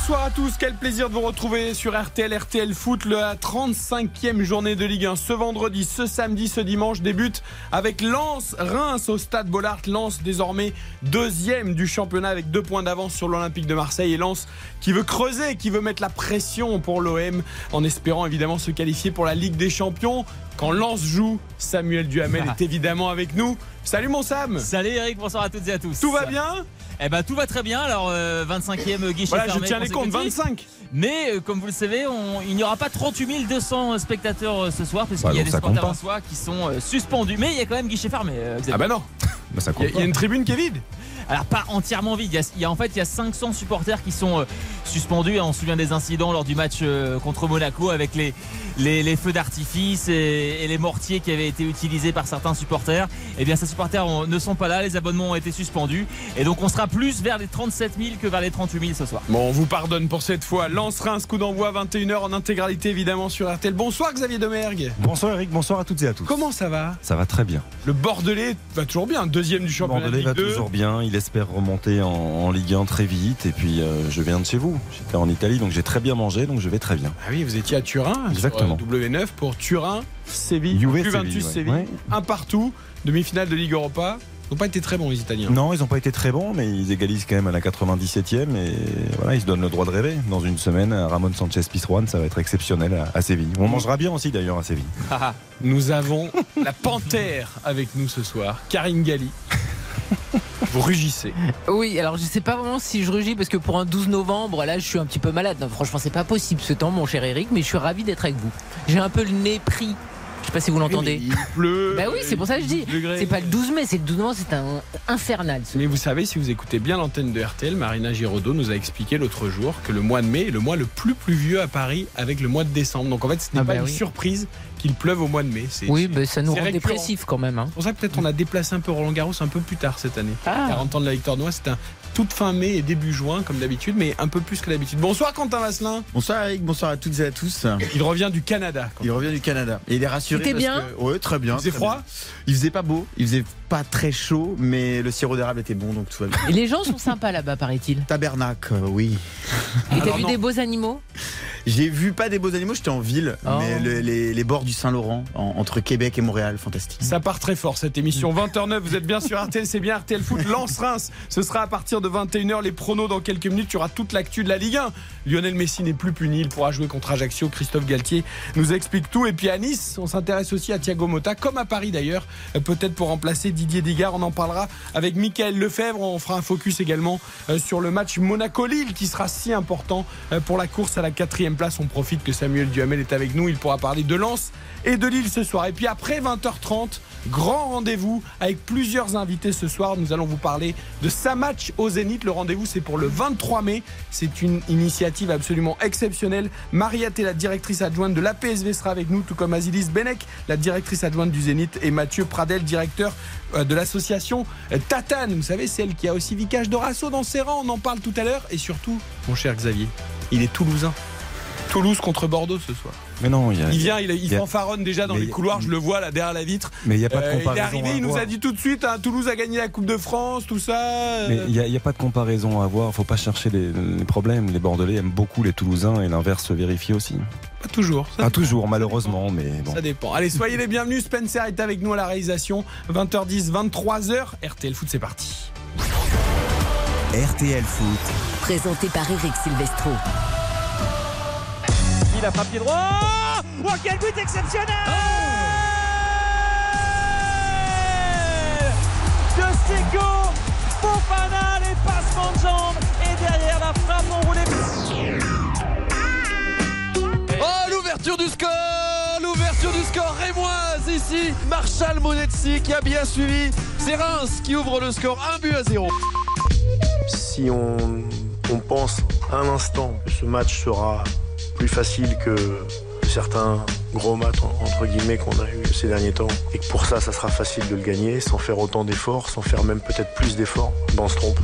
Bonsoir à tous, quel plaisir de vous retrouver sur RTL, RTL Foot, la 35e journée de Ligue 1. Ce vendredi, ce samedi, ce dimanche débute avec Lens, Reims au stade Bollard. Lens désormais deuxième du championnat avec deux points d'avance sur l'Olympique de Marseille et Lens qui veut creuser, qui veut mettre la pression pour l'OM en espérant évidemment se qualifier pour la Ligue des Champions. Quand Lens joue, Samuel Duhamel est évidemment avec nous. Salut mon Sam Salut Eric, bonsoir à toutes et à tous. Tout va bien? Eh ben tout va très bien. Alors euh, 25e guichet Voilà, je fermé tiens les comptes, consécutif. 25 Mais euh, comme vous le savez, on- il n'y aura pas 38 200 spectateurs euh, ce soir parce Bah qu'il y a des pas. en soi qui sont euh, suspendus. Mais il y a quand même guichet fermé. euh. Ah bah non, Bah, ça il y, a- compte il y a une tribune qui est vide. Alors pas entièrement vide. Il y a, il y a- en fait il y a 500 supporters qui sont euh, suspendus. Et on se souvient des incidents lors du match euh, contre Monaco avec les, les, les feux d'artifice et, et les mortiers qui avaient été utilisés par certains supporters. Eh bien ces supporters ont- ne sont pas là. Les abonnements ont été suspendus. Et donc on sera plus vers les 37 000 que vers les 38 000 ce soir. Bon, on vous pardonne pour cette fois. Lance Reims, coup d'envoi 21h en intégralité évidemment sur RTL. Bonsoir Xavier Demergue. Bonsoir Eric, bonsoir à toutes et à tous. Comment ça va? Ça va très bien. Le Bordelais va toujours bien, deuxième du championnat de Bordelais va 2. toujours bien. Il espère remonter en, en Ligue 1 très vite. Et puis euh, je viens de chez vous. J'étais en Italie, donc j'ai très bien mangé, donc je vais très bien. Ah oui, vous étiez à Turin, Exactement. sur, euh, W9 pour Turin, Séville, Juve, Juventus Séville, ouais. Séville, Ouais. un partout, demi-finale de Ligue Europa. Ils n'ont pas été très bons les Italiens. Non, ils n'ont pas été très bons, mais ils égalisent quand même à la 97e. Et voilà, ils se donnent le droit de rêver. Dans une semaine, Ramon Sanchez Pizjuan, ça va être exceptionnel à, à Séville. On mangera bien aussi d'ailleurs à Séville. Nous avons la panthère avec nous ce soir, Karine Galli. Vous rugissez. Oui, alors je sais pas vraiment si je rugis parce que pour un 12 novembre, là je suis un petit peu malade. Non, franchement, c'est pas possible ce temps, mon cher Eric, mais je suis ravi d'être avec vous. J'ai un peu le nez pris. Je sais pas si vous l'entendez. Il pleut. Bah oui, c'est pour ça que je dis. 12 degrés. C'est pas le 12 mai, c'est le 12 novembre, c'est un infernal. ce- Mais vous savez, si vous écoutez bien l'antenne de RTL, Marina Giraudot nous a expliqué l'autre jour que le mois de mai est le mois le plus pluvieux à Paris avec le mois de décembre. Donc en fait, ce n'est Ah pas bah une surprise qu'il pleuve au mois de mai. C'est Oui, c'est- mais ça nous rend récurrent. dépressifs quand même. hein. C'est pour ça que peut-être on a déplacé un peu Roland Garros un peu plus tard cette année. Ah. 40 ans de la victoire de Noix, c'est un toute fin mai et début juin comme d'habitude, mais un peu plus que d'habitude. Bonsoir Quentin Vasselin. Bonsoir Eric, bonsoir à toutes et à tous. Il revient du Canada. Il revient du Canada et il est rassuré. C'était parce bien que- Ouais, très bien. Il faisait froid bien. Il faisait pas beau, il faisait pas très chaud, mais le sirop d'érable était bon, donc tout va bien. Et les gens sont sympas là-bas, paraît-il. Tabernacle, euh, oui. Et t'as vu non. des beaux animaux? J'ai vu pas des beaux animaux, j'étais en ville, Oh. mais le- les, les bords du Saint-Laurent, en- entre Québec et Montréal, fantastique. Ça part très fort cette émission. 20h09, vous êtes bien sur RTL, c'est bien RTL Foot. Lance Reims, ce sera à partir de 21h. Les pronos dans quelques minutes. Il y aura toute l'actu de la Ligue 1. Lionel Messi n'est plus puni, il pourra jouer contre Ajaccio. Christophe Galtier nous explique tout. Et puis à Nice, on s'intéresse aussi à Thiago Motta, comme à Paris d'ailleurs, peut-être pour remplacer Didier Digard. On en parlera avec Michael Lefebvre. On fera un focus également euh, sur le match Monaco-Lille qui sera si important euh, pour la course à la quatrième place. On profite que Samuel Duhamel est avec nous. Il pourra parler de Lens et de Lille ce soir. Et puis après 20h30, grand rendez-vous avec plusieurs invités ce soir. Nous allons vous parler de sa match au Zénith. Le rendez-vous, c'est pour le 23 mai. C'est une initiative absolument exceptionnelle. Mariette est la directrice adjointe de l'APSV sera avec nous, tout comme Azilis Benek, la directrice adjointe du Zénith, et Mathieu Pradel, directeur euh, de l'association euh, Tatane. Vous savez, celle qui a aussi Vicage Dorasso dans ses rangs. On en parle tout à l'heure. Et surtout, mon cher Xavier, il est toulousain. Toulouse contre Bordeaux ce soir. Mais non, il y a, Il vient, il, il y a- fanfaronne déjà dans les couloirs, je le vois là derrière la vitre. mais il n'y a pas de Euh, il est comparaison. arrivé, à il nous a dit tout de suite, hein, Toulouse a gagné la Coupe de France, tout ça. euh, Mais il n'y a, pas de comparaison à avoir. Faut pas chercher les, les problèmes. Les Bordelais aiment beaucoup les Toulousains et l'inverse se vérifie aussi. Pas toujours. Ça, Pas toujours, malheureusement, mais bon. ça dépend. Allez, soyez les bienvenus. Spencer est avec nous à la réalisation. 20h10, 23h. RTL Foot, c'est parti. RTL Foot, Présenté par Eric Silvestro. Il a frappé droit Oh quel but exceptionnel De Seco Fofana, les passements de jambes et derrière la frappe enroulée. Oh l'ouverture du score L'ouverture du score rémoise ici Marshall Monetsi qui a bien suivi C'est Reims qui ouvre le score 1 but à 0 Si on, on pense un instant que ce match sera plus facile que certains gros matchs entre guillemets qu'on a eu ces derniers temps et que pour ça ça sera facile de le gagner sans faire autant d'efforts, sans faire même peut-être plus d'efforts, ben on se trompe.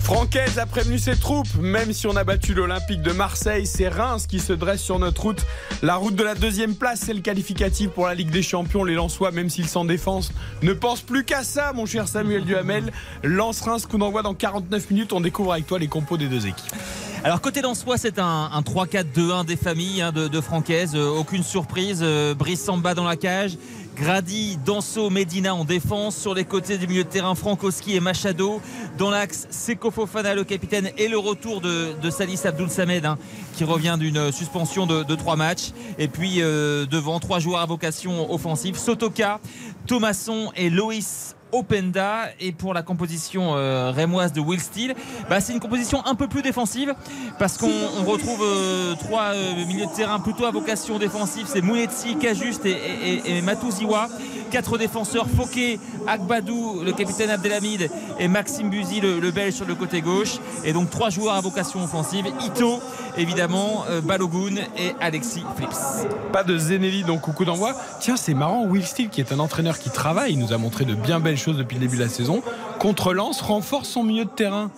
Francaise a prévenu ses troupes, même si on a battu l'Olympique de Marseille, c'est Reims qui se dresse sur notre route. La route de la deuxième place, c'est le qualificatif pour la Ligue des Champions. Les Lensois, même s'ils s'en défensent, ne pensent plus qu'à ça, mon cher Samuel Duhamel. Lance-Reims, coup d'envoi dans 49 minutes. On découvre avec toi les compos des deux équipes. Alors côté Lensois, c'est un, un 3-4-2-1 des familles hein, de, Francaise. Euh, aucune surprise. Euh, Brice Samba dans la cage. Grady, Danso, Medina en défense. Sur les côtés du milieu de terrain, Frankowski et Machado. Dans l'axe, Seko Fofana, le capitaine, et le retour de, Salis Abdoul Samed, hein, qui revient d'une suspension de, trois matchs. Et puis euh, devant, trois joueurs à vocation offensive Sotoka, Thomasson et Loïs Openda. Et pour la composition euh, rémoise de Will Steele bah, c'est une composition un peu plus défensive parce qu'on on retrouve euh, trois euh, milieux de terrain plutôt à vocation défensive. C'est Mounetsi, Kajuste et, et, et Matouziwa quatre défenseurs Fouquet, Agbadou le capitaine Abdelhamid et Maxime Buzy le, le, belge sur le côté gauche et donc trois joueurs à vocation offensive Ito évidemment euh, Balogun et Alexis Flips pas de Zenelli donc coucou d'envoi tiens c'est marrant Will Steele qui est un entraîneur qui travaille il nous a montré de bien belles choses depuis le début de la saison. Contre Lens renforce son milieu de terrain.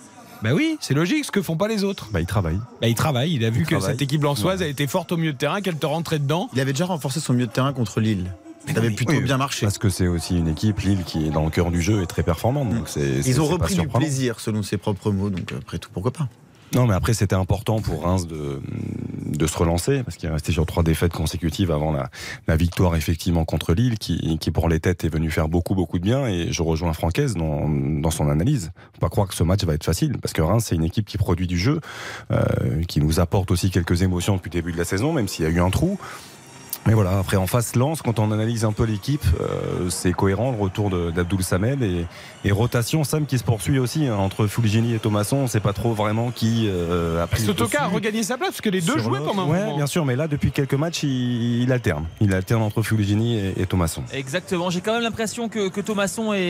Bah oui, c'est logique, ce que font pas les autres. Bah il travaille. Bah il travaille. Il a vu Il que travaille. cette équipe lançoise a été forte au milieu de terrain, qu'elle te rentrait dedans. Il avait déjà renforcé son milieu de terrain contre Lille. Ça avait plutôt Oui, bien marché. Parce que c'est aussi une équipe, Lille, qui est dans le cœur du jeu et très performante. Donc c'est, c'est- Ils ont repris du plaisir, selon ses propres mots, donc après tout, pourquoi pas Non, mais après, c'était important pour Reims de, de se relancer, parce qu'il est resté sur trois défaites consécutives avant la, la victoire, effectivement, contre Lille, qui, qui, pour les têtes, est venu faire beaucoup, beaucoup de bien. Et je rejoins Francaise dans, dans son analyse. Faut pas croire que ce match va être facile, parce que Reims, c'est une équipe qui produit du jeu, euh, qui nous apporte aussi quelques émotions depuis le début de la saison, même s'il y a eu un trou. Mais voilà, après en face lance, quand on analyse un peu l'équipe, euh, c'est cohérent le retour d'Abdoul Samed et, et rotation Sam qui se poursuit aussi hein, entre Fulgini et Thomasson. On sait pas trop vraiment qui euh, a pris. le Sotoka a regagné sa place parce que les deux jouaient pendant un Ouais, moment. bien sûr, mais là depuis quelques matchs, il, il alterne. Il alterne entre Fulgini et, et Thomasson. Exactement, j'ai quand même l'impression que, que Thomasson est,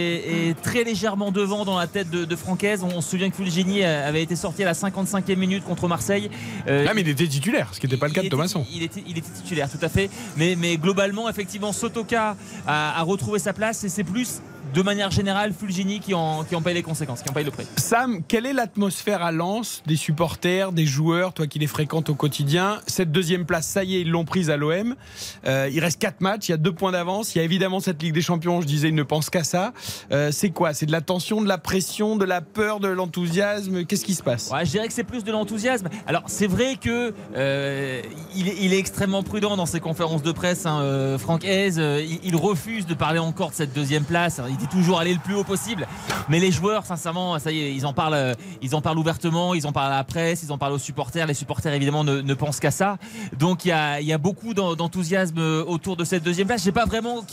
est très légèrement devant dans la tête de, de Francaise. On, se souvient que Fulgini avait été sorti à la 55e minute contre Marseille. Euh, Ah, mais il était titulaire, ce qui n'était pas le cas de Thomasson. Il était, il était titulaire, tout à fait. Mais, globalement, effectivement, Sotoka a retrouvé sa place et c'est plus, de manière générale, Fulgini qui en, qui en paye les conséquences, qui en paye le prix. Sam, quelle est l'atmosphère à Lens des supporters, des joueurs, toi qui les fréquentes au quotidien? Cette deuxième place, ça y est, ils l'ont prise à l'OM. Euh, il reste quatre matchs, il y a deux points d'avance. Il y a évidemment cette Ligue des Champions, je disais, ils ne pensent qu'à ça. Euh, c'est quoi? C'est de la tension, de la pression, de la peur, de l'enthousiasme? Qu'est-ce qui se passe? Ouais, je dirais que c'est plus de l'enthousiasme. Alors, c'est vrai que euh, il, est, il est extrêmement prudent dans ses conférences de presse. Hein, Franck euh, il, il refuse de parler encore de cette deuxième place. Il toujours aller le plus haut possible. Mais les joueurs, sincèrement, ça y est, ils en parlent, euh, ils en parlent ouvertement, ils en parlent à la presse, ils en parlent aux supporters. Les supporters, évidemment, ne, pensent qu'à ça. Donc, il y a, beaucoup d'en- d'enthousiasme euh, autour de cette deuxième place. J'ai pas vraiment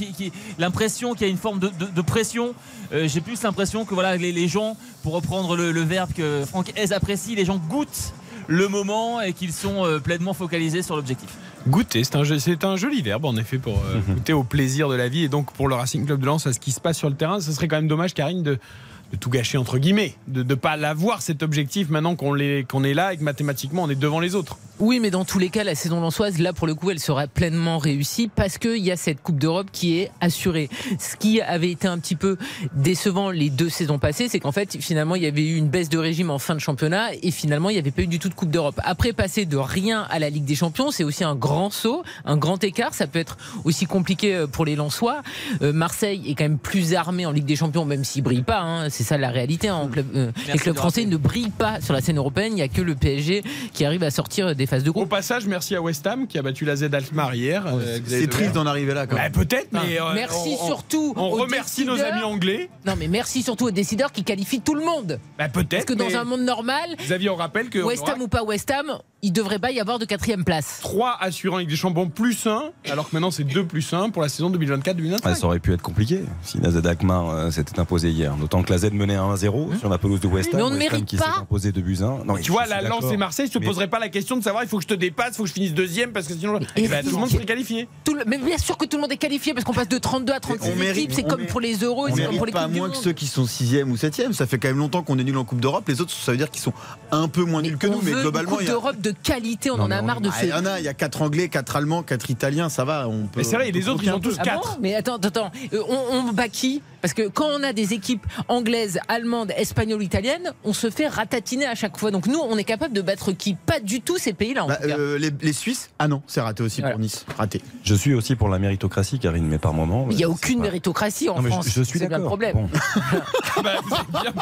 l'impression qu'il y a une forme de, pression. Euh, J'ai plus l'impression que voilà, les, les gens, pour reprendre le, verbe que Franck Hez apprécie, les gens goûtent le moment et qu'ils sont pleinement focalisés sur l'objectif. Goûter, c'est un, jeu- c'est un joli verbe en effet pour euh, goûter au plaisir de la vie et donc pour le Racing Club de Lens à ce qui se passe sur le terrain. Ce serait quand même dommage, Karine, de, de tout gâcher entre guillemets, de ne pas l'avoir cet objectif maintenant qu'on l'est- qu'on est là et que mathématiquement on est devant les autres. Oui, mais dans tous les cas, la saison lançoise, là, pour le coup, elle sera pleinement réussie parce qu'il y a cette Coupe d'Europe qui est assurée. Ce qui avait été un petit peu décevant les deux saisons passées, c'est qu'en fait, finalement, il y avait eu une baisse de régime en fin de championnat et finalement, il n'y avait pas eu du tout de Coupe d'Europe. Après, passer de rien à la Ligue des Champions, c'est aussi un grand saut, un grand écart. Ça peut être aussi compliqué euh, pour les Lensois. Euh, Marseille est quand même plus armé en Ligue des Champions, même s'il brille pas. hein. Ça la réalité. hein, en club, euh, les Merci clubs français rappeler. ne brillent pas sur la scène européenne. Il n'y a que le PSG qui arrive à sortir des phases de Au groupe. passage, merci à West Ham qui a battu la Z Alkmaar hier. euh, Xavier C'est triste d'en arriver là quand Bah, même. Peut-être, mais euh, Merci on- surtout On remercie nos amis anglais. Non, mais merci surtout aux décideurs qui qualifient tout le monde. Bah, Parce peut-être. que dans un monde normal, Xavier, on rappelle que West Ham ou pas West Ham, il devrait pas y avoir de quatrième place. 3 assurants avec des champions plus 1, alors que maintenant c'est 2 plus 1 pour la saison 2024-2025. Ah, ça aurait pu être compliqué si la Z Alkmaar euh, s'était imposée hier. D'autant que la Z menait à 1-0 sur la pelouse de West Ham. Mais on ne mérite qui pas. s'est imposé de buts 1. Non, mais Tu vois, la Lens et Marseille, je te Mais- poserais pas la question de savoir il faut que je te dépasse, il faut que je finisse deuxième parce que sinon Eh ben, tout le monde serait qualifié. Tout le- Mais bien sûr que tout le monde est qualifié parce qu'on passe de 32 à 36 on mérite- équipes. C'est comme pour les euros c'est comme pour les pas moins que ceux qui sont 6 ou 7 Ça fait quand même longtemps qu'on est nul en Coupe d'Europe. Les autres, ça veut dire qu'ils sont un peu moins nuls que nous. Mais globalement, Coupe d'Europe de de qualité. On en a marre de Ah, ce. Il y en a, il y a 4 Anglais, 4 Allemands, 4 Italiens, ça va. On peut, Mais c'est vrai, et les autres, ils ont tous Ah bon 4. Mais attends, attends, attends. Euh, On, on bat qui? Parce que quand on a des équipes anglaises, allemandes, espagnoles, italiennes, on se fait ratatiner à chaque fois. Donc nous, on est capable de battre qui? Pas du tout ces pays-là. Bah, euh, les, les Suisses? Ah non, c'est raté aussi Voilà. pour Nice. Raté. Je suis aussi pour la méritocratie, Karine, mais par moment. Il n'y a aucune pas- méritocratie en Non, mais je- France. je, suis C'est bien le d'accord. problème. Bon. Bah, êtes bien.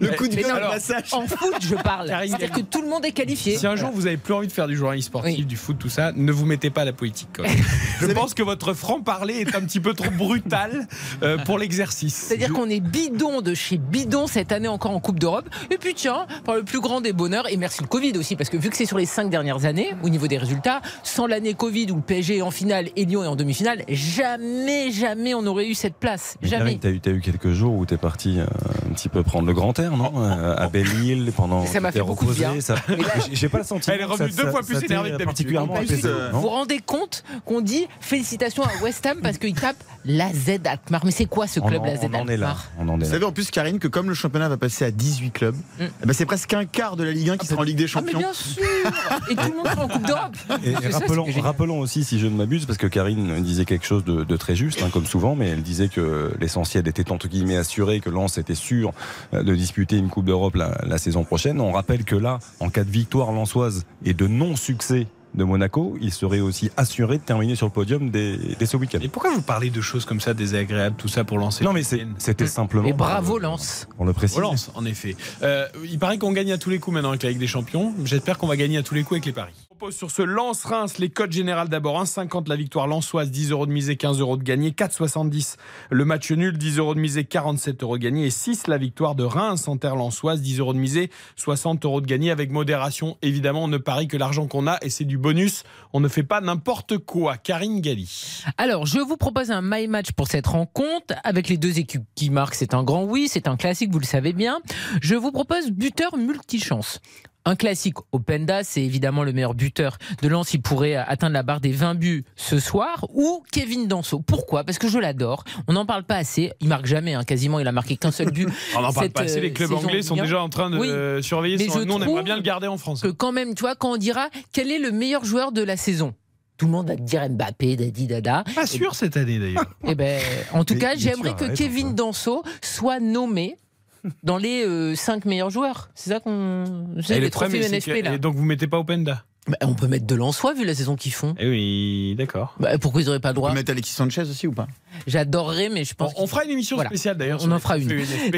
Le coup de gueule, alors, massage. En foot, je parle. C'est-à-dire que tout le monde est qualifié. Si un jour vous avez plus envie de faire du journalisme sportif, Oui. du foot, tout ça, ne vous mettez pas à la politique. quand même. Je pense que votre franc-parler est un petit peu trop brutal euh, pour l'exercice. C'est-à-dire qu'on est bidon de chez bidon cette année encore en Coupe d'Europe. Et puis tiens, par le plus grand des bonheurs, et merci le Covid aussi, parce que vu que c'est sur les cinq dernières années, au niveau des résultats, sans l'année Covid où le PSG est en finale et Lyon est en demi-finale, jamais, jamais on aurait eu cette place. Mais Jamais. T'as eu, t'as eu quelques jours où t'es parti euh, un petit peu prendre le grand air, non Euh, À Belle-Île pendant. Ça m'a fait beaucoup de reposé, bien. ça- J'ai- pas le sentiment. Elle est revenue ça- deux ça- fois plus énervée. Particulièrement non Vous vous rendez compte qu'on dit félicitations à West Ham parce qu'il tape la Z Alkmaar. Mais c'est quoi ce On club, en- la Z on en est là. Alkmaar? On en est Vous là. savez en plus, Karine, que comme le championnat va passer à 18 clubs, Mm. eh ben, c'est presque un quart de la Ligue 1 qui sera en Ligue des Ah mais Champions. bien sûr Et tout le monde sera en Coupe d'Europe Et rappelons, aussi, si je ne m'abuse, parce que Karine disait quelque chose de, de très juste, hein, comme souvent, mais elle disait que l'essentiel était entre guillemets assuré, que Lens était sûr euh, de disputer une Coupe d'Europe la, la saison prochaine. On rappelle que là, en cas de victoire lensoise et de non-succès de Monaco, il serait aussi assuré de terminer sur le podium dès, dès ce week-end. Et pourquoi vous parlez de choses comme ça désagréables, tout ça pour lancer Non, mais c'est- c'était simplement. Et bravo le- Lens Pour le préciser. Relance, en effet. Euh, il paraît qu'on gagne à tous les coups maintenant avec la Ligue des Champions. J'espère qu'on va gagner à tous les coups avec les paris. Propose sur ce Lance-Reims les codes générales d'abord. 1,50 la victoire lensoise, 10 euros de misée, 15 euros de gagné. 4,70 le match nul, 10 euros de misée, 47 euros de gagné. Et 6 la victoire de Reims en terre lensoise, 10 euros de misée, 60 euros de gagné. Avec modération, évidemment, on ne parie que l'argent qu'on a et c'est du bonus. On ne fait pas n'importe quoi. Karine Galli. Alors, je vous propose un my match pour cette rencontre avec les deux équipes qui marquent. C'est un grand oui, c'est un classique, vous le savez bien. Je vous propose buteur multichance. Un classique, Openda, c'est évidemment le meilleur buteur de Lens. Il pourrait atteindre la barre des 20 buts ce soir. Ou Kevin Danso. Pourquoi? Parce que je l'adore. On n'en parle pas assez. Il marque jamais, hein. quasiment. Il a marqué qu'un seul but. On n'en parle cette, pas assez. Les euh, clubs anglais sont Ligue 1. déjà en train de Oui. euh, surveiller Mais son Nous, on aimerait bien le garder en France. que quand même, tu vois, quand on dira quel est le meilleur joueur de la saison, tout le monde va te dire Mbappé, Dadi, Dada. Pas sûr cette année d'ailleurs. Eh ben, en tout Mais- cas, j'aimerais que Kevin. Danso soit nommé dans les 5 meilleurs joueurs. C'est ça qu'on. Et le que- NFP là. et donc vous mettez pas Openda Bah, on peut mettre de l'Ansois vu la saison qu'ils font. Eh oui, d'accord. Bah, pourquoi ils n'auraient pas le On droit peut mettre Alexis Sanchez aussi ou pas? J'adorerais, mais je On, pense. on fera une émission Voilà. spéciale d'ailleurs. On en fera une.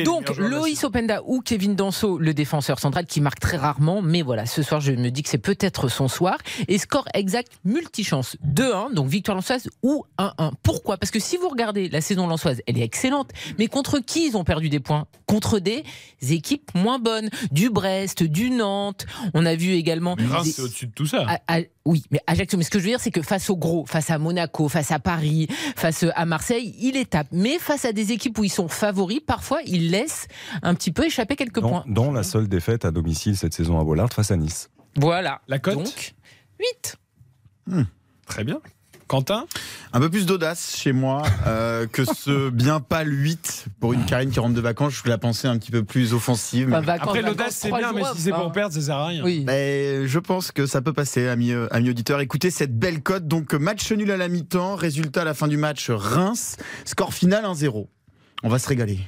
Donc, Loïs. Openda ou Kevin Danso, le défenseur central qui marque très rarement, mais voilà, ce soir, je me dis que c'est peut-être son soir. Et score exact multichance 2-1, donc victoire lançoise ou 1-1. Pourquoi? Parce que si vous regardez la saison lançoise, elle est excellente, mais contre qui ils ont perdu des points? Contre des équipes moins bonnes, du Brest, du Nantes. On a vu également. Mais Reims, des- c'est au-dessus de tout ça. à- à- oui, mais Ajaccio. Mais ce que je veux dire, c'est que face au gros, face à Monaco, face à Paris, face à Marseille, il est tape. Mais face à des équipes où ils sont favoris, parfois ils laissent un petit peu échapper quelques Dont, points. dont la seule défaite à domicile cette saison à Bollard face à Nice. Voilà. La cote Donc, 8. Très bien. Quentin? Un peu plus d'audace chez moi euh, que ce bien pâle 8 pour une Karine qui rentre de vacances. Je la pensais un petit peu plus offensive. mais- Après, l'audace, c'est bien, mais si c'est pour perdre, ça sert à rien. Oui. Mais je pense que ça peut passer, amis, euh, amis auditeurs. Écoutez cette belle cote. Donc, match nul à la mi-temps. Résultat à la fin du match, Reims. Score final 1-0. On va se régaler.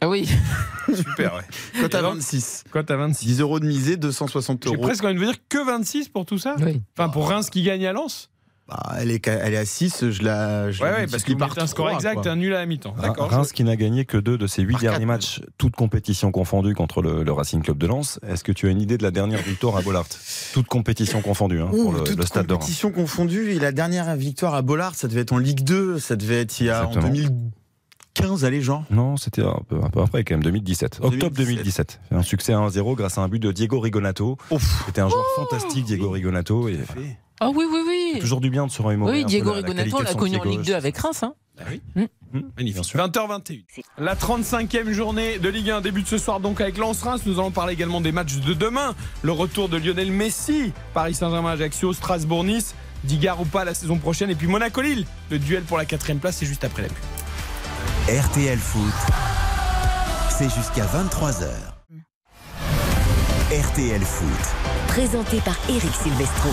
Ah oui. Super, ouais. Cote à donc 26. Cote à 26. 10 euros de misée, 260 J'ai euros. presque envie de vous dire que 26 pour tout ça Oui. Enfin, pour Reims qui gagne à Lens Bah, elle, est, elle est à 6, je la. Je Ouais, la ouais, parce que multiplie vous par mettez un score exact, quoi. un nul à la mi-temps. D'accord. Reims qui n'a gagné que deux de ses huit Par derniers quatre, matchs, toutes compétitions confondues contre le, le Racing Club de Lens. Est-ce que tu as une idée de la dernière victoire à Bollard? Toutes compétitions confondues hein, pour Ouh, le, toute le stade de Reims. compétition confondue. Et la dernière victoire à Bollard, ça devait être en Ligue 2. Ça devait être il y a en Exactement. 2015, allez, Jean? Non, c'était un peu, un peu après quand même, 2017. Octobre 2017. 2017. Un succès à 1-0 grâce à un but de Diego Rigonato. C'était un joueur fantastique, Diego Rigonato. Et. Ah oui, oui, oui. toujours du bien de se remémorer. Oui, Diego Rigonato, on l'a connu en Ligue gauche. 2 avec Reims. Hein. Magnifique. 20h21. La 35e journée de Ligue 1 débute ce soir donc avec Lens-Reims. Nous allons parler également des matchs de demain. Le retour de Lionel Messi, Paris Saint-Germain-Ajaccio, Strasbourg-Nice, Digard ou pas la saison prochaine. Et puis Monaco-Lille. Le duel pour la quatrième place, c'est juste après la pub. RTL Foot, c'est jusqu'à 23h. RTL Foot. Présenté par Eric Silvestro.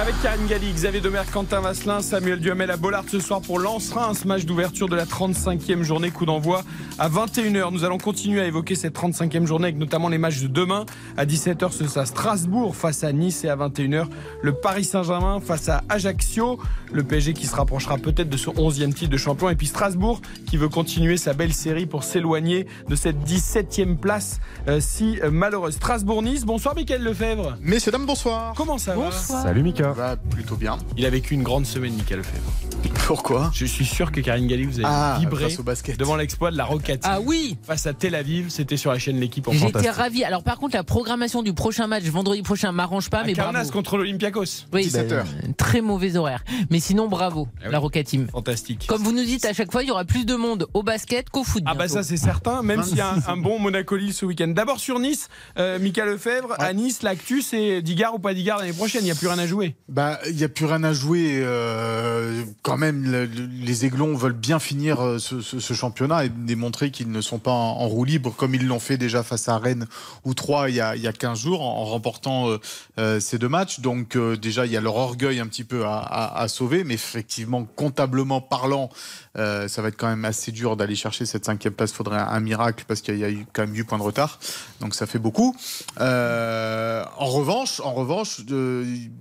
Avec Karine Galli, Xavier Demer, Quentin Vasselin, Samuel Duhamel à Bollard ce soir pour Lens-Reims, match d'ouverture de la 35e journée, coup d'envoi à 21h. Nous allons continuer à évoquer cette 35e journée avec notamment les matchs de demain. À 17h, ce sera Strasbourg face à Nice et à 21h, le Paris Saint-Germain face à Ajaccio. Le PSG qui se rapprochera peut-être de son 11e titre de champion. Et puis Strasbourg qui veut continuer sa belle série pour s'éloigner de cette 17e place euh, si malheureuse. Strasbourg-Nice, bonsoir Mickaël Lefebvre. Messieurs, dames, bonsoir. Comment ça va? Salut Va plutôt bien. Il a vécu une grande semaine, Mickaël Lefebvre. Pourquoi? Je suis sûr que Karine Galli, vous avez Ah, vibré face au basket. devant l'exploit de la Rocket Ah oui face à Tel Aviv. C'était sur la chaîne L'équipe en J'étais ravi. Alors par contre, la programmation du prochain match vendredi prochain m'arrange pas, À mais Kaunas bravo. contre l'Olympiakos. Oui, 17 heures. ben, très mauvais horaire. Mais sinon, bravo, Ah oui. la Roca Team. Fantastique. Comme vous nous dites à chaque fois, il y aura plus de monde au basket qu'au foot. Ah bah bientôt. ça c'est certain, même s'il y a un, un bon Monaco-Lille ce week-end. D'abord sur Nice, euh, Mika Lefebvre, à Nice, l'actu c'est Digard ou pas Digard l'année prochaine, il n'y a plus rien à jouer. Bah, il n'y a plus rien à jouer. euh, quand même, le- le- les Aiglons veulent bien finir euh, ce, championnat et démontrer qu'ils ne sont pas en, en roue libre comme ils l'ont fait déjà face à Rennes ou Troyes il y a, il y a 15 jours en, remportant euh, ces deux matchs. Donc déjà, il y a leur orgueil un petit peu à, sauver, mais effectivement, comptablement parlant, ça va être quand même assez dur d'aller chercher cette cinquième place. Il faudrait un, miracle parce qu'il y a eu quand même 8 points de retard. Donc ça fait beaucoup. En revanche, en revanche,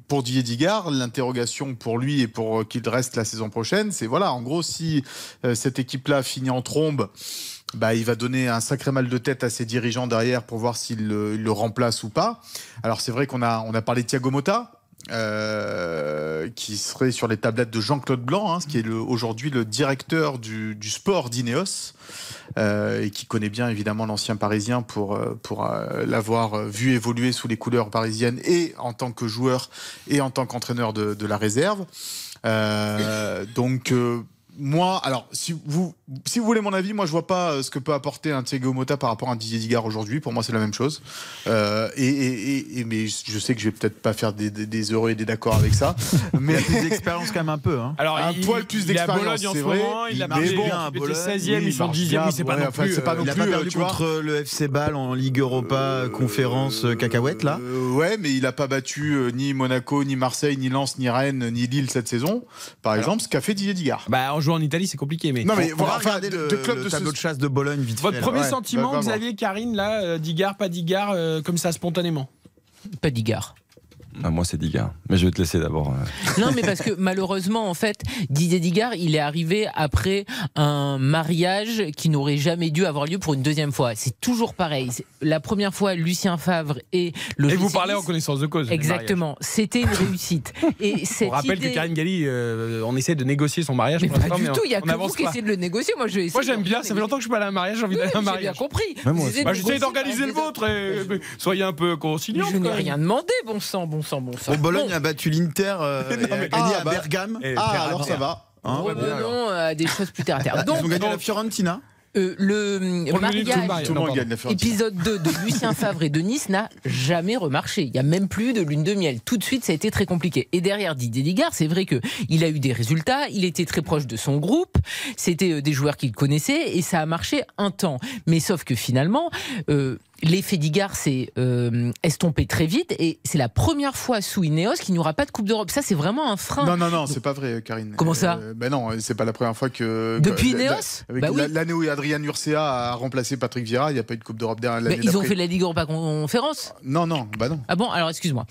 pour Didier L'interrogation pour lui et pour euh, qu'il reste la saison prochaine, c'est voilà, en gros, si euh, cette équipe-là finit en trombe. Bah, il va donner un sacré mal de tête à ses dirigeants derrière pour voir s'il le, le remplace ou pas. Alors c'est vrai qu'on a, on a parlé de Thiago Motta, euh, qui serait sur les tablettes de Jean-Claude Blanc, hein, qui est aujourd'hui le directeur du, sport d'Ineos, euh, et qui connaît bien évidemment l'ancien Parisien pour, euh, pour l'avoir vu évoluer sous les couleurs parisiennes et en tant que joueur et en tant qu'entraîneur de, de la réserve. Donc moi, alors si vous si vous voulez mon avis, moi je vois pas euh, ce que peut apporter un Thiago Motta par rapport à un Didier Digard aujourd'hui. Pour moi, c'est la même chose. Euh, et, et- et- mais je sais que je vais peut-être pas faire des, des- des heureux et des d'accord avec ça. Mais Il a des expériences quand même un peu. Hein. Alors Un il, poil plus il d'expérience, Bologne en c'est ce vrai. moment, il a Mais marqué bon, il était Bologne, 16e, oui, ils sont marche 10e, bien, oui, c'est pas ouais, non enfin, plus. c'est pas euh, non Il a plus, pas euh, perdu tu vois. contre le FC Bâle en Ligue Europa, conférence euh, cacahuète là. Euh, ouais, mais il a pas battu euh, ni Monaco, ni Marseille, ni Lens, ni Rennes, ni Lille cette saison, par exemple, ce qu'a fait Didier Digard. Bah en jouant en Italie c'est compliqué mais. Non mais On voilà, va enfin, regarder de, le, de club le de ce tableau de chasse de Bologne vite Votre fait, premier. Ouais, sentiment, bah. Xavier, Karine, là, euh, Digard, pas Digard, euh, comme ça spontanément? Pas d'igard. Ah, moi c'est Digard. Mais je vais te laisser d'abord. euh. Non, mais parce que malheureusement, en fait, Didier Digard, il est arrivé après un mariage qui n'aurait jamais dû avoir lieu pour une deuxième fois. C'est toujours pareil. La première fois, Lucien Favre et le. Et vous parlez en connaissance de cause. mariage. Exactement. C'était une réussite. Et cette On rappelle idée- que Karine Galli, euh, on essaie de négocier son mariage. Mais pour pas du mais tout, il y a que vous qui essayez de le négocier. Moi, je Moi j'aime bien, ça fait longtemps que je suis pas allé à un mariage, j'ai envie d'aller à un J'ai bien mariage. compris. Bah, J'essaie d'organiser le vôtre et mais soyez un peu conciliants. Je n'ai rien demandé, bon sang, bon sang, bon sang. Bon, Bologne Bon. a battu l'Inter euh, et a gagné Ah, à bah- Bergame. Et Ah, alors ça va. Hein Revenons à des choses plus terre à terre. Donc, Ils ont gagné la Fiorentina. euh, le tout le mariage le. Épisode 2 de Lucien Favre et de Nice n'a jamais remarché. Il y a même plus de lune de miel. Tout de suite, ça a été très compliqué. Et derrière Didier Digard, c'est vrai que il a eu des résultats. Il était très proche de son groupe. C'était euh, des joueurs qu'il connaissait et ça a marché un temps. Mais sauf que finalement, euh, l'effet Digard s'est euh, estompé très vite et c'est la première fois sous Ineos qu'il n'y aura pas de Coupe d'Europe. Ça, c'est vraiment un frein. Non, non, non, c'est pas vrai, Karine. Comment ça Euh, Ben non, c'est pas la première fois que. Depuis Ineos Bah oui. la- L'année où Adrien Urcea a remplacé Patrick Vieira, il n'y a pas eu de Coupe d'Europe derrière l'année ils ont fait la Ligue Europa Conférence. Non, non, bah non. Ah bon, alors excuse-moi.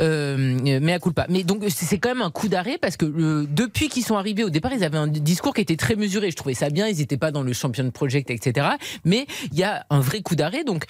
Euh, mais à coup pas. Mais donc c'est quand même un coup d'arrêt parce que depuis qu'ils sont arrivés au départ, ils avaient un discours qui était très mesuré. Je trouvais ça bien. Ils n'étaient pas dans le champion project, etc. Mais il y a un vrai coup d'arrêt. Donc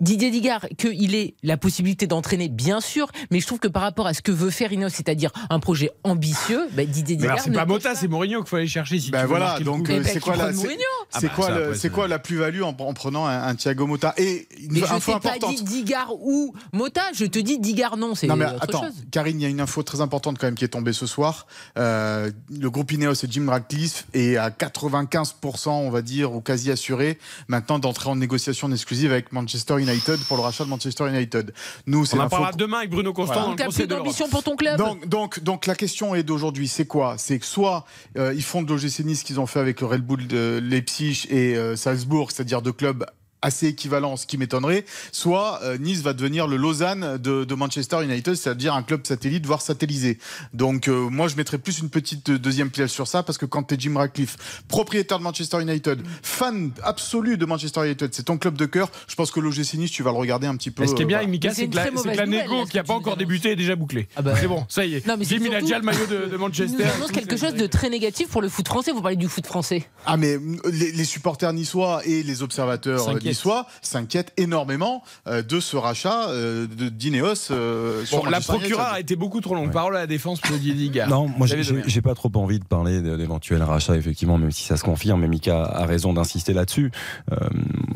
Didier Digard, qu'il ait la possibilité d'entraîner, bien sûr. Mais je trouve que par rapport à ce que veut faire Ineos, c'est-à-dire un projet ambitieux, bah, Didier Digard. alors, c'est pas Mota, c'est Mourinho qu'il faut aller chercher si Ben tu voilà, donc euh, c'est quoi, la, c'est, Mourinho. Ah c'est bah, quoi, c'est- quoi la plus-value en, en prenant un, un Thiago Motta Et une Mais je info t'ai pas importante. dit Digard ou Mota. Je te dis Digard non. C'est Non mais autre attends, chose. Karine, il y a une info très importante quand même qui est tombée ce soir. Euh, le groupe Ineos et Jim Ratcliffe est à 95%, on va dire, ou quasi assuré maintenant d'entrer en négociation exclusive avec Manchester United pour le rachat de Manchester United. Nous, c'est On en parlera demain avec Bruno Constant Voilà. dans le plus d'ambition pour ton club. Donc, donc, donc la question est d'aujourd'hui, c'est quoi? C'est que soit euh, ils font de l'OGC Nice ce qu'ils ont fait avec le Red Bull de Leipzig et euh, Salzbourg, c'est-à-dire deux clubs assez équivalent, ce qui m'étonnerait, soit euh, Nice va devenir le Lausanne de, de Manchester United, c'est-à-dire un club satellite, voire satellisé. Donc euh, moi, je mettrais plus une petite euh, deuxième pièce sur ça, parce que quand tu es Jim Ratcliffe, propriétaire de Manchester United, fan absolu de Manchester United, c'est ton club de cœur, je pense que l'OGC Nice, tu vas le regarder un petit peu. Et ce qui est bien euh, avec Mika, Mais c'est que la, c'est que négo qui n'a pas encore débuté est déjà bouclée. Ah bah. c'est bon, ça y est. Non, mais Jim, il a déjà le maillot de, de Manchester. Ça annonce quelque chose de très négatif pour le foot français. Vous parlez du foot français. Ah mais les, les supporters niçois et les observateurs. Niçois s'inquiètent énormément euh, de ce rachat euh, de d'Ineos euh, Bon, la procureure a été beaucoup trop longue. Parole à la défense pour Didier Digard. Non, moi j'ai- pas trop envie de parler de- d'éventuels rachats, effectivement, même si ça se confirme. Mais Mika a raison d'insister là-dessus. Euh,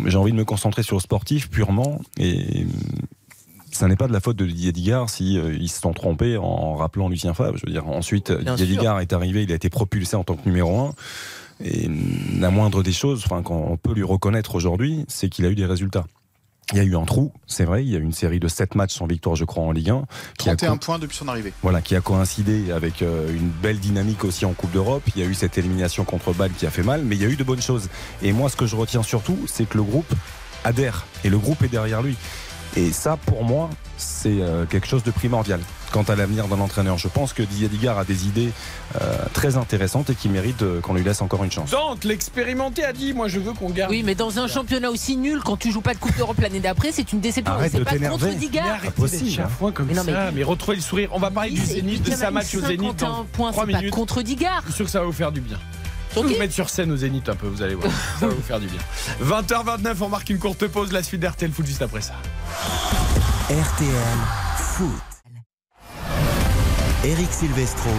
j'ai envie de me concentrer sur le sportif purement. Et ça n'est pas de la faute de Didier Digard si euh, ils se sont trompés en rappelant Lucien Favre. Je veux dire, ensuite Bien Didier sûr. Digard est arrivé, il a été propulsé en tant que numéro un. Et la moindre des choses, enfin, qu'on peut lui reconnaître aujourd'hui, c'est qu'il a eu des résultats. Il y a eu un trou, c'est vrai. Il y a eu une série de 7 matchs sans victoire, je crois, en Ligue 1. qui a 31 co- points depuis son arrivée. voilà, qui a coïncidé avec euh, une belle dynamique aussi en Coupe d'Europe. Il y a eu cette élimination contre Bâle qui a fait mal, mais il y a eu de bonnes choses. Et moi, ce que je retiens surtout, c'est que le groupe adhère et le groupe est derrière lui. Et ça, pour moi, c'est euh, quelque chose de primordial. Quant à l'avenir d'un entraîneur, je pense que Didier Digard a des idées euh, très intéressantes et qui méritent euh, qu'on lui laisse encore une chance. Dante, l'expérimenté, a dit Moi, je veux qu'on garde. Oui, mais dans un championnat aussi nul, quand tu joues pas de Coupe d'Europe l'année d'après, c'est une déception. Arrête C'est de pas t'énerver. contre Digard. Mais arrêtez possible, chafouin comme Mais non, ça. Mais... retrouvez le sourire. On va parler du Zénith, de sa match au Zénith dans 51 points, 3 c'est pas minutes. contre Digard. Je suis sûr que ça va vous faire du bien. Ok. Vous mettre sur scène au Zénith un peu, vous allez voir. ça va vous faire du bien. 20h29, on marque une courte pause. La suite d'RTL Foot juste après ça. RTL Foot. Eric Silvestro.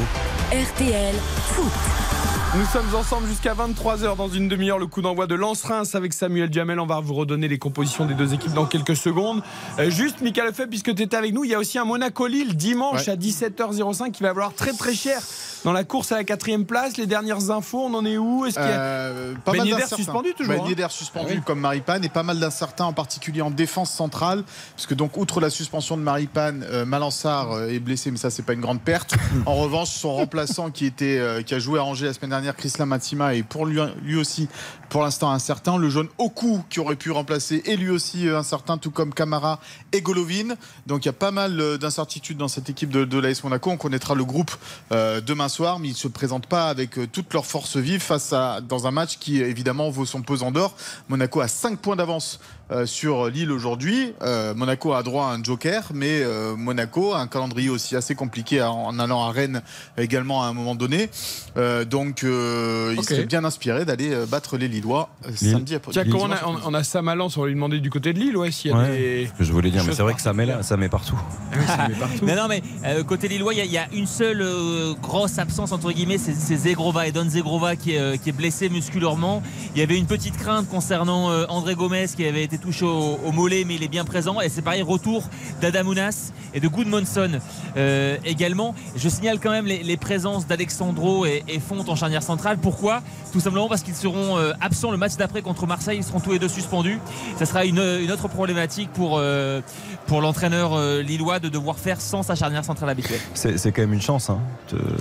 RTL Foot. Nous sommes ensemble jusqu'à 23h dans une demi-heure. Le coup d'envoi de Lens-Reims avec Samuel Jamel. On va vous redonner les compositions des deux équipes dans quelques secondes. Euh, juste, Michael Lefebvre, puisque tu étais avec nous, il y a aussi un Monaco-Lille dimanche Ouais. à 17h05 qui va valoir très très cher dans la course à la quatrième place. Les dernières infos, on en est où? Est-ce qu'il y a- Euh, pas Ben mal suspendu toujours, Ben hein suspendu Ah oui. comme Maripane et pas mal d'incertains en particulier en défense centrale parce que donc outre la suspension de Maripane, euh, Malansar euh, est blessé mais ça c'est pas une grande perte. en revanche son remplaçant qui était euh, qui a joué à Angers la semaine dernière, Chris Matsima est pour lui, aussi pour l'instant incertain. Le jeune Oku qui aurait pu remplacer est lui aussi euh, incertain tout comme Camara et Golovin. Donc il y a pas mal euh, d'incertitudes dans cette équipe de, de l'AS Monaco. On connaîtra le groupe euh, demain soir mais ils se présentent pas avec euh, toute leur force vive face à dans un match qui évidemment vaut son pesant d'or. Monaco a 5 points d'avance euh, sur Lille aujourd'hui. Euh, Monaco a droit à un joker, mais euh, Monaco a un calendrier aussi assez compliqué en, en allant à Rennes également à un moment donné. Euh, donc euh, il serait bien inspiré d'aller battre les Lillois Lille. samedi après. Tiens, on, a, on- on a Sam Alance, on va lui demander du côté de Lille, ouais, s'il y a Ouais, des. je voulais dire, mais c'est vrai que ça met là, ça met partout. Ah oui, ça met partout. Non, non, mais euh, côté Lillois, il y a- il y, a une seule euh, grosse absence, entre guillemets, c'est c'est Zegrova et Don Zegrova qui est, euh, qui est blessé musculairement. Il y avait une petite crainte concernant euh, André Gomez qui avait été touché au, au mollet, mais il est bien présent. Et c'est pareil, retour d'Adamounas et de Goodmanson euh, également. Je signale quand même les, les présences d'Alexandro et, et Fonte en charnière centrale. Pourquoi? Tout simplement parce qu'ils seront euh, absents le match d'après contre Marseille. Ils seront tous les deux suspendus. Ça sera une, une autre problématique pour, euh, pour l'entraîneur euh, lillois de devoir faire sans sa charnière centrale habituelle. C'est c'est quand même une chance. Hein.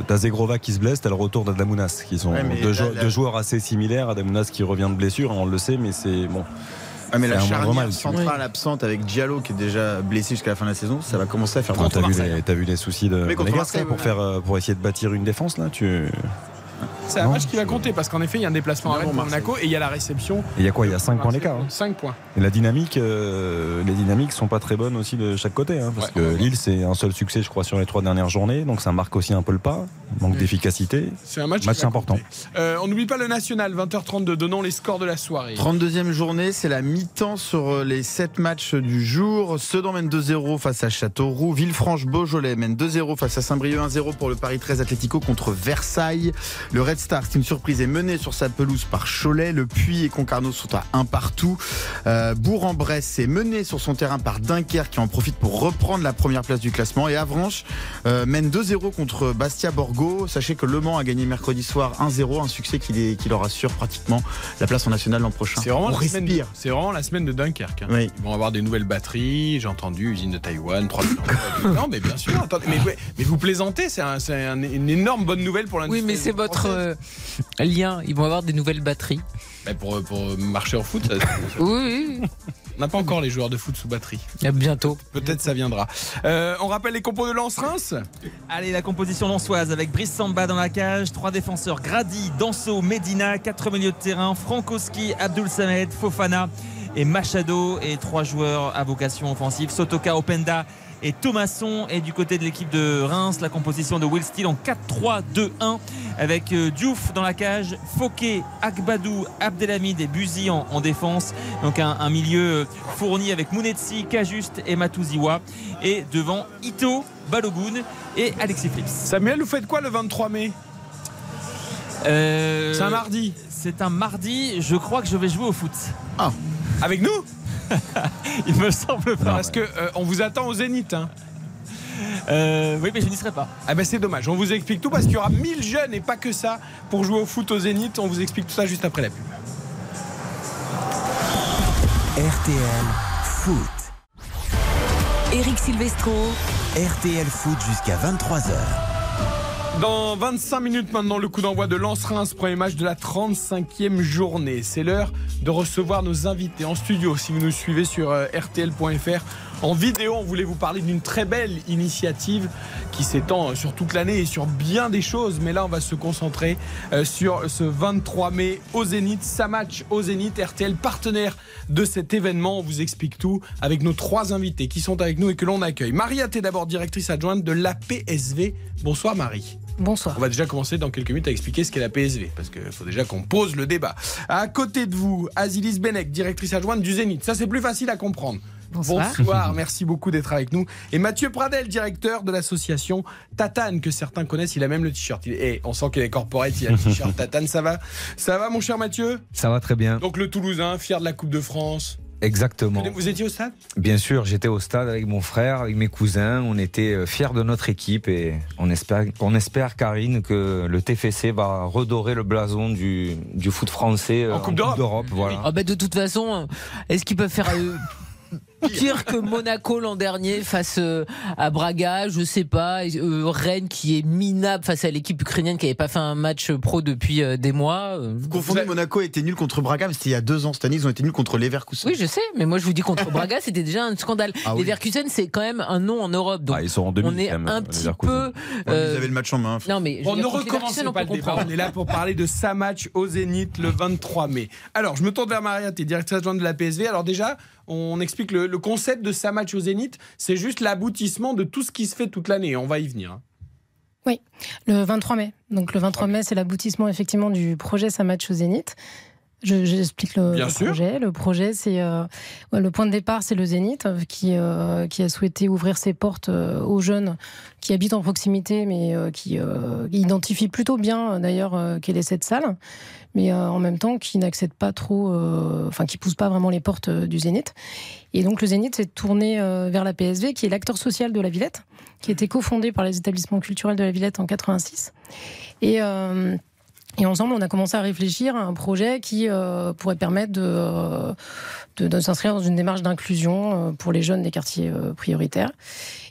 T'as Zegrova qui se blesse, t'as le retour d'Adamounas, qui sont Ouais, deux, la- jou- la- deux joueurs assez similaires. Adamounas qui revient de blessure, on le sait, mais c'est bon. Ah, mais la charnière mal, centrale absente avec Diallo qui est déjà blessé jusqu'à la fin de la saison, ça va commencer à faire Marseille. les- t'as vu les soucis de là, pour faire euh, pour essayer de bâtir une défense là. Tu C'est un Non, match qui va compter parce qu'en effet, il y a un déplacement à Rennes pour. Monaco et il y a la réception. il y a quoi Il y a 5 points d'écart. hein. 5 points. Et la dynamique, euh, les dynamiques sont pas très bonnes aussi de chaque côté, hein, parce Ouais, que. Lille c'est un seul succès, je crois, sur les trois dernières journées, donc ça marque aussi un peu le pas, manque d'efficacité. C'est un match, Match important. Euh, on n'oublie pas le national, 20h32. Donnons les scores de la soirée. 32e journée, c'est la mi-temps sur euh, les 7 matchs du jour. Sedan mène 2-0 face à Châteauroux. Villefranche-Beaujolais mène 2-0 face à Saint-Brieuc. 1-0 pour le Paris 13 Atlético contre Versailles. Le Red Star, c'est une surprise, est mené sur sa pelouse par Cholet. Le Puy et Concarneau sont à un partout. Euh, Bourg-en-Bresse est mené sur son terrain par Dunkerque qui en profite pour reprendre la première place du classement. Et Avranches euh, mène 2-0 contre Bastia-Borgo. Sachez que Le Mans a gagné mercredi soir 1-0, un succès qui, les- qui leur assure pratiquement la place en national l'an prochain. C'est vraiment, vraiment la semaine de Dunkerque. hein. Oui. Ils vont avoir des nouvelles batteries, j'ai entendu, usine de Taïwan, 3 Non, mais bien sûr. attendez, mais, vous plaisantez, c'est un- c'est un- une énorme bonne nouvelle pour l'industrie. Oui, mais c'est votre, euh, lien Ils vont avoir des nouvelles batteries. Bah, pour, pour marcher en foot, ça- Oui, oui. on n'a pas encore les joueurs de foot sous batterie. Bientôt. Peut-être ça viendra. Euh, on rappelle les compos de Lens-Reims Allez, la composition lançoise avec Brice Samba dans la cage, trois défenseurs Grady, Danso, Medina, quatre milieux de terrain, Frankowski, Abdul Samed, Fofana et Machado et trois joueurs à vocation offensive, Sotoka, Openda et Thomasson. Et du côté de l'équipe de Reims, la composition de Will Steele en 4-3-2-1 avec euh, Diouf dans la cage, Fouquet, Akbadou, Abdelhamid et Buzy en, en défense. Donc un, un milieu euh, fourni avec Mounetsi, Kajuste et Matouziwa. Et devant Ito, Balogun et Alexis Flips. Samuel, vous faites quoi le 23 mai? Euh, C'est un mardi. C'est un mardi. Je crois que je vais jouer au foot. Avec nous? Il me semble pas. Parce que euh, on vous attend au Zénith. hein. Euh, oui, mais je n'y serai pas. Ah ben c'est dommage. On vous explique tout parce qu'il y aura 1000 jeunes et pas que ça pour jouer au foot au Zénith. On vous explique tout ça juste après la pub. RTL Foot. Eric Silvestro. RTL Foot jusqu'à 23h. Dans 25 minutes maintenant, le coup d'envoi de Lens-Reims, premier match de la 35e journée. C'est l'heure de recevoir nos invités en studio. Si vous nous suivez sur euh, rtl.fr en vidéo, on voulait vous parler d'une très belle initiative qui s'étend euh, sur toute l'année et sur bien des choses. Mais là, on va se concentrer euh, sur ce 23 mai au Zénith. Ça match au Zénith. RTL, partenaire de cet événement. On vous explique tout avec nos trois invités qui sont avec nous et que l'on accueille. Marie est d'abord directrice adjointe de l'APSV. Bonsoir Marie. Bonsoir. On va déjà commencer dans quelques minutes à expliquer ce qu'est la PSV, parce qu'il faut déjà qu'on pose le débat. À côté de vous, Azilis Benek, directrice adjointe du Zénith. Ça, c'est plus facile à comprendre. Bonsoir. Bonsoir, merci beaucoup d'être avec nous. Et Mathieu Pradel, directeur de l'association Tatane, que certains connaissent, il a même le t-shirt. Et on sent qu'il est corporate, il a le t-shirt Tatane, ça va? Ça va, mon cher Mathieu? Ça va très bien. Donc le Toulousain, fier de la Coupe de France. Exactement. Vous étiez au stade? Bien sûr, j'étais au stade avec mon frère, avec mes cousins. On était euh, fiers de notre équipe et on espère, on espère Karine, que le TFC va redorer le blason du, du foot français euh, En Coupe d'Europe. Voilà. Ah bah de toute façon, est-ce qu'ils peuvent faire euh, pire que Monaco l'an dernier face euh, à Braga Je sais pas. Euh, Rennes qui est minable face à l'équipe ukrainienne qui n'avait pas fait un match pro depuis euh, des mois. Vous confondez, Monaco a été nul contre Braga, mais c'était il y a deux ans. Cette année, ils ont été nuls contre Leverkusen. Oui, je sais, mais moi je vous dis contre Braga, c'était déjà un scandale. Ah oui. Leverkusen, c'est quand même un nom en Europe, donc Ah, ils sont en demi. on est même, un petit Leverkusen. peu. Euh, Ils avaient le match en main. Non mais On ne on pas peut le débat. comprendre. On est là pour parler de sa match au Zénith le 23 mai. Alors, je me tourne vers Maria, tu es directrice adjointe de la PSV. Alors déjà, on explique le, le concept de sa match au Zénith. C'est juste l'aboutissement de tout ce qui se fait toute l'année. On va y venir. hein. Le 23 mai. Donc le 23 mai, c'est l'aboutissement effectivement du projet Ça match au Zénith. Je- J'explique le, Bien le sûr. projet. Le projet, c'est euh, le point de départ, c'est le Zénith euh, qui euh, qui a souhaité ouvrir ses portes euh, aux jeunes qui habitent en proximité, mais qui identifient plutôt bien d'ailleurs quelle est cette salle, mais euh, en même temps qui n'accèdent pas trop, euh, enfin qui poussent pas vraiment les portes euh, du Zénith. Et donc le Zénith s'est tourné vers la PSV, qui est l'acteur social de la Villette, qui a été cofondé par les établissements culturels de la Villette en 86. Et et ensemble, on a commencé à réfléchir à un projet qui pourrait permettre de, de, s'inscrire dans une démarche d'inclusion pour les jeunes des quartiers prioritaires.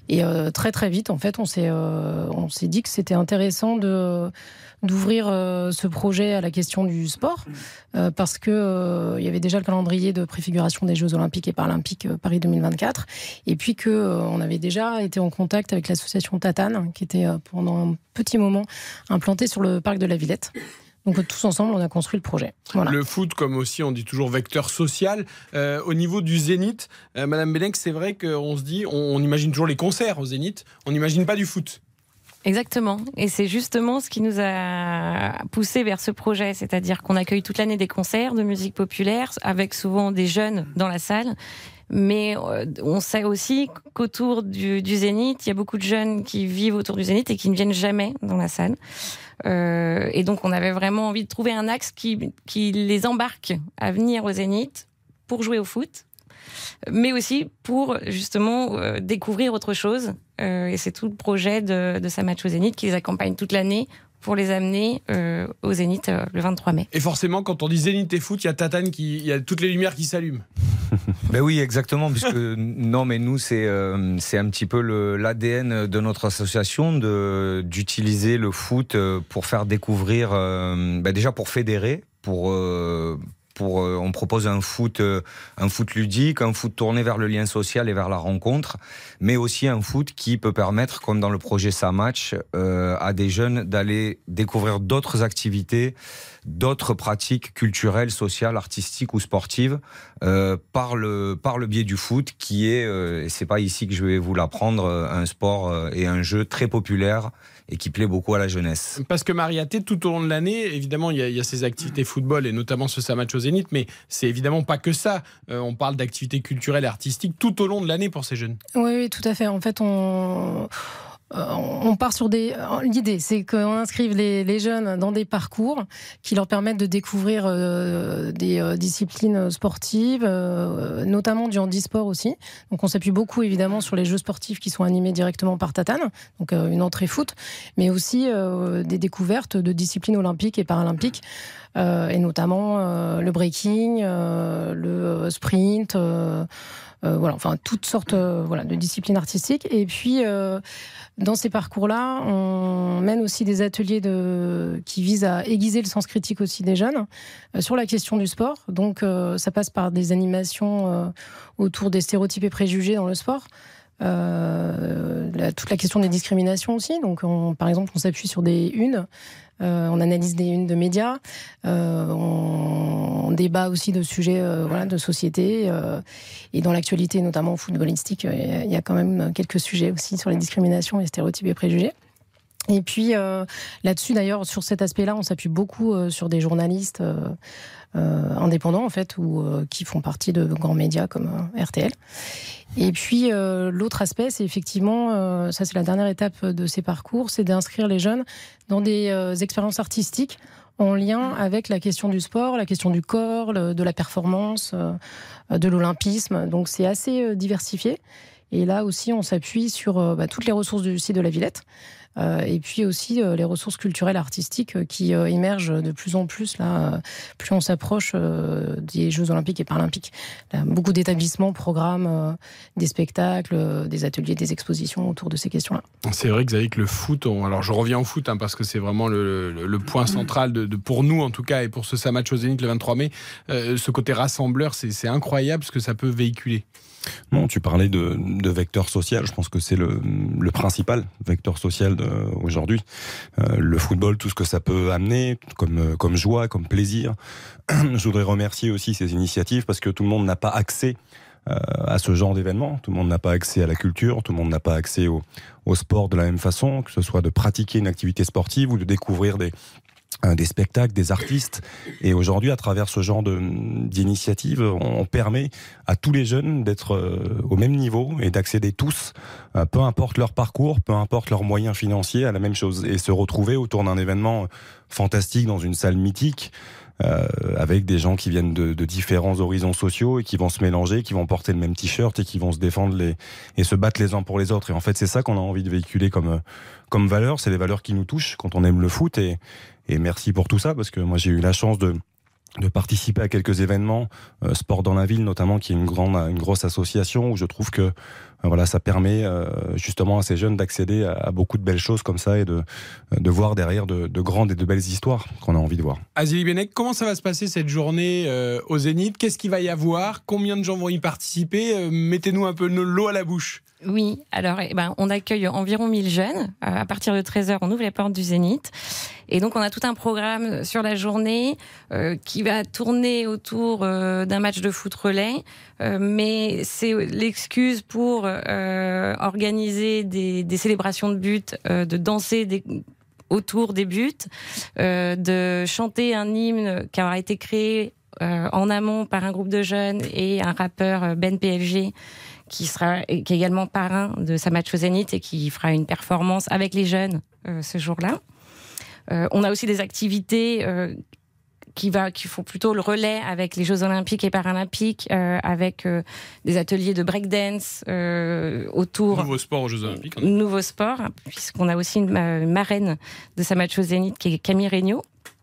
Et très très vite, en fait, on s'est on s'est dit que c'était intéressant de d'ouvrir euh, ce projet à la question du sport euh, parce que euh, il y avait déjà le calendrier de préfiguration des Jeux Olympiques et Paralympiques Paris 2024 et puis que on avait déjà été en contact avec l'association Tatane qui était pendant un petit moment implantée sur le parc de la Villette. Donc tous ensemble, on a construit le projet. Voilà. Le foot, comme aussi on dit toujours vecteur social. Euh, au niveau du Zénith, euh, Madame Benek, c'est vrai qu'on se dit, on, on imagine toujours les concerts au Zénith, on n'imagine pas du foot. Exactement. Et c'est justement ce qui nous a poussé vers ce projet. C'est-à-dire qu'on accueille toute l'année des concerts de musique populaire avec souvent des jeunes dans la salle. Mais euh, on sait aussi qu'autour du, Zénith, il y a beaucoup de jeunes qui vivent autour du Zénith et qui ne viennent jamais dans la salle. Euh, et donc, on avait vraiment envie de trouver un axe qui, qui les embarque à venir au Zénith pour jouer au foot, mais aussi pour justement euh, découvrir autre chose. Euh, et c'est tout le projet de, de sa match au Zénith qui les accompagne toute l'année pour les amener euh, au Zénith euh, le 23 mai. Et forcément, quand on dit Zénith et foot, il y a Tatane qui, il y a toutes les lumières qui s'allument. Ben oui, exactement, puisque non, mais nous, c'est euh, c'est un petit peu le- l'ADN de notre association de d'utiliser le foot pour faire découvrir, euh, ben déjà pour fédérer, pour euh, euh, on propose un foot, euh, un foot ludique, un foot tourné vers le lien social et vers la rencontre, mais aussi un foot qui peut permettre, comme dans le projet Ça Match, euh, à des jeunes d'aller découvrir d'autres activités, d'autres pratiques culturelles, sociales, artistiques ou sportives par le biais du foot, qui est, et c'est pas ici que je vais vous l'apprendre, un sport et un jeu très populaire et qui plaît beaucoup à la jeunesse. Parce que Mariaté, tout au long de l'année, évidemment, il y, a, il y a ces activités football et notamment ce ça match au Zénith, mais c'est évidemment pas que ça. Euh, on parle d'activités culturelles et artistiques tout au long de l'année pour ces jeunes. Oui, oui, tout à fait. En fait, on. Euh, On part sur des. L'idée, c'est qu'on inscrive les, jeunes dans des parcours qui leur permettent de découvrir euh, des euh, disciplines sportives, euh, notamment du handisport aussi. Donc, on s'appuie beaucoup évidemment sur les jeux sportifs qui sont animés directement par Tatane, donc euh, une entrée foot, mais aussi euh, des découvertes de disciplines olympiques et paralympiques, euh, et notamment euh, le breaking, euh, le euh, sprint. euh, euh, voilà, enfin toutes sortes euh, de disciplines artistiques. Et puis, euh, dans ces parcours-là, on mène aussi des ateliers de, qui visent à aiguiser le sens critique aussi des jeunes euh, sur la question du sport. Donc, euh, ça passe par des animations euh, autour des stéréotypes et préjugés dans le sport. Euh, la- toute la question des discriminations aussi. Donc, on- par exemple, on s'appuie sur des unes. Euh, on analyse des unes de médias, euh, on, débat aussi de sujets de société. et dans l'actualité, notamment footballistique, euh, il y y a quand même quelques sujets aussi sur les discriminations, les stéréotypes et préjugés. Et puis là-dessus, d'ailleurs, sur cet aspect-là, on s'appuie beaucoup sur des journalistes indépendants, en fait, ou euh, qui font partie de grands médias comme euh, RTL. Et puis euh, l'autre aspect, c'est effectivement, euh, ça c'est la dernière étape de ces parcours, c'est d'inscrire les jeunes dans des euh, expériences artistiques en lien avec la question du sport, la question du corps, de la performance, euh, de l'olympisme. Donc c'est assez euh, diversifié. Et là aussi, on s'appuie sur euh, bah, toutes les ressources du site de la Villette. Euh, et puis aussi euh, les ressources culturelles artistiques euh, qui émergent de plus en plus là, plus on s'approche des Jeux Olympiques et Paralympiques. Beaucoup d'établissements programment des spectacles, des ateliers, des expositions autour de ces questions-là. C'est vrai, que le foot, alors je reviens au foot hein, parce que c'est vraiment le, point central de, pour nous en tout cas et pour ce match au Zénith le 23 mai. Ce côté rassembleur, c'est incroyable ce que ça peut véhiculer. Non, tu parlais de, vecteur social. Je pense que c'est le, principal vecteur social aujourd'hui. Euh, le football, tout ce que ça peut amener, comme, euh, comme joie, comme plaisir. Je voudrais remercier aussi ces initiatives parce que tout le monde n'a pas accès euh, à ce genre d'événement. Tout le monde n'a pas accès à la culture, tout le monde n'a pas accès au, sport de la même façon, que ce soit de pratiquer une activité sportive ou de découvrir des, des spectacles, des artistes. Et aujourd'hui, à travers ce genre d'initiative, on, on permet à tous les jeunes d'être euh, au même niveau et d'accéder tous, euh, peu importe leur parcours, peu importe leurs moyens financiers, à la même chose et se retrouver autour d'un événement fantastique dans une salle mythique. Euh, avec des gens qui viennent de, de différents horizons sociaux et qui vont se mélanger, qui vont porter le même t-shirt et qui vont se défendre les, et se battre les uns pour les autres. Et en fait, c'est ça qu'on a envie de véhiculer comme, euh, comme valeur. C'est les valeurs qui nous touchent quand on aime le foot. Et, et merci pour tout ça, parce que moi, j'ai eu la chance de, de participer à quelques événements, euh, Sport dans la ville notamment, qui est une, grande, une grosse association où je trouve que voilà, ça permet euh, justement à ces jeunes d'accéder à, à beaucoup de belles choses comme ça et de, de voir derrière de, de grandes et de belles histoires qu'on a envie de voir. Azili Benek, comment ça va se passer cette journée euh, au Zénith? Qu'est-ce qu'il va y avoir? Combien de gens vont y participer? Euh, Mettez-nous un peu l'eau à la bouche. Oui, alors eh ben, on accueille environ 1000 jeunes. Euh, à partir de 13h, on ouvre les portes du Zénith. Et donc, on a tout un programme sur la journée euh, qui va tourner autour euh, d'un match de foot relais. Euh, mais c'est l'excuse pour euh, organiser des, célébrations de buts, euh, de danser autour des buts, de chanter un hymne qui aura été créé en amont par un groupe de jeunes et un rappeur Ben PLG qui sera qui est également parrain de sa match au Zénith et qui fera une performance avec les jeunes ce jour-là. On a aussi des activités qui va, qui font plutôt le relais avec les Jeux Olympiques et Paralympiques, euh, avec euh, des ateliers de breakdance euh, autour. Nouveau sport aux Jeux Olympiques. Nouveau sport, puisqu'on a aussi une, une marraine de sa match au Zénith qui est Camille Regnault, euh,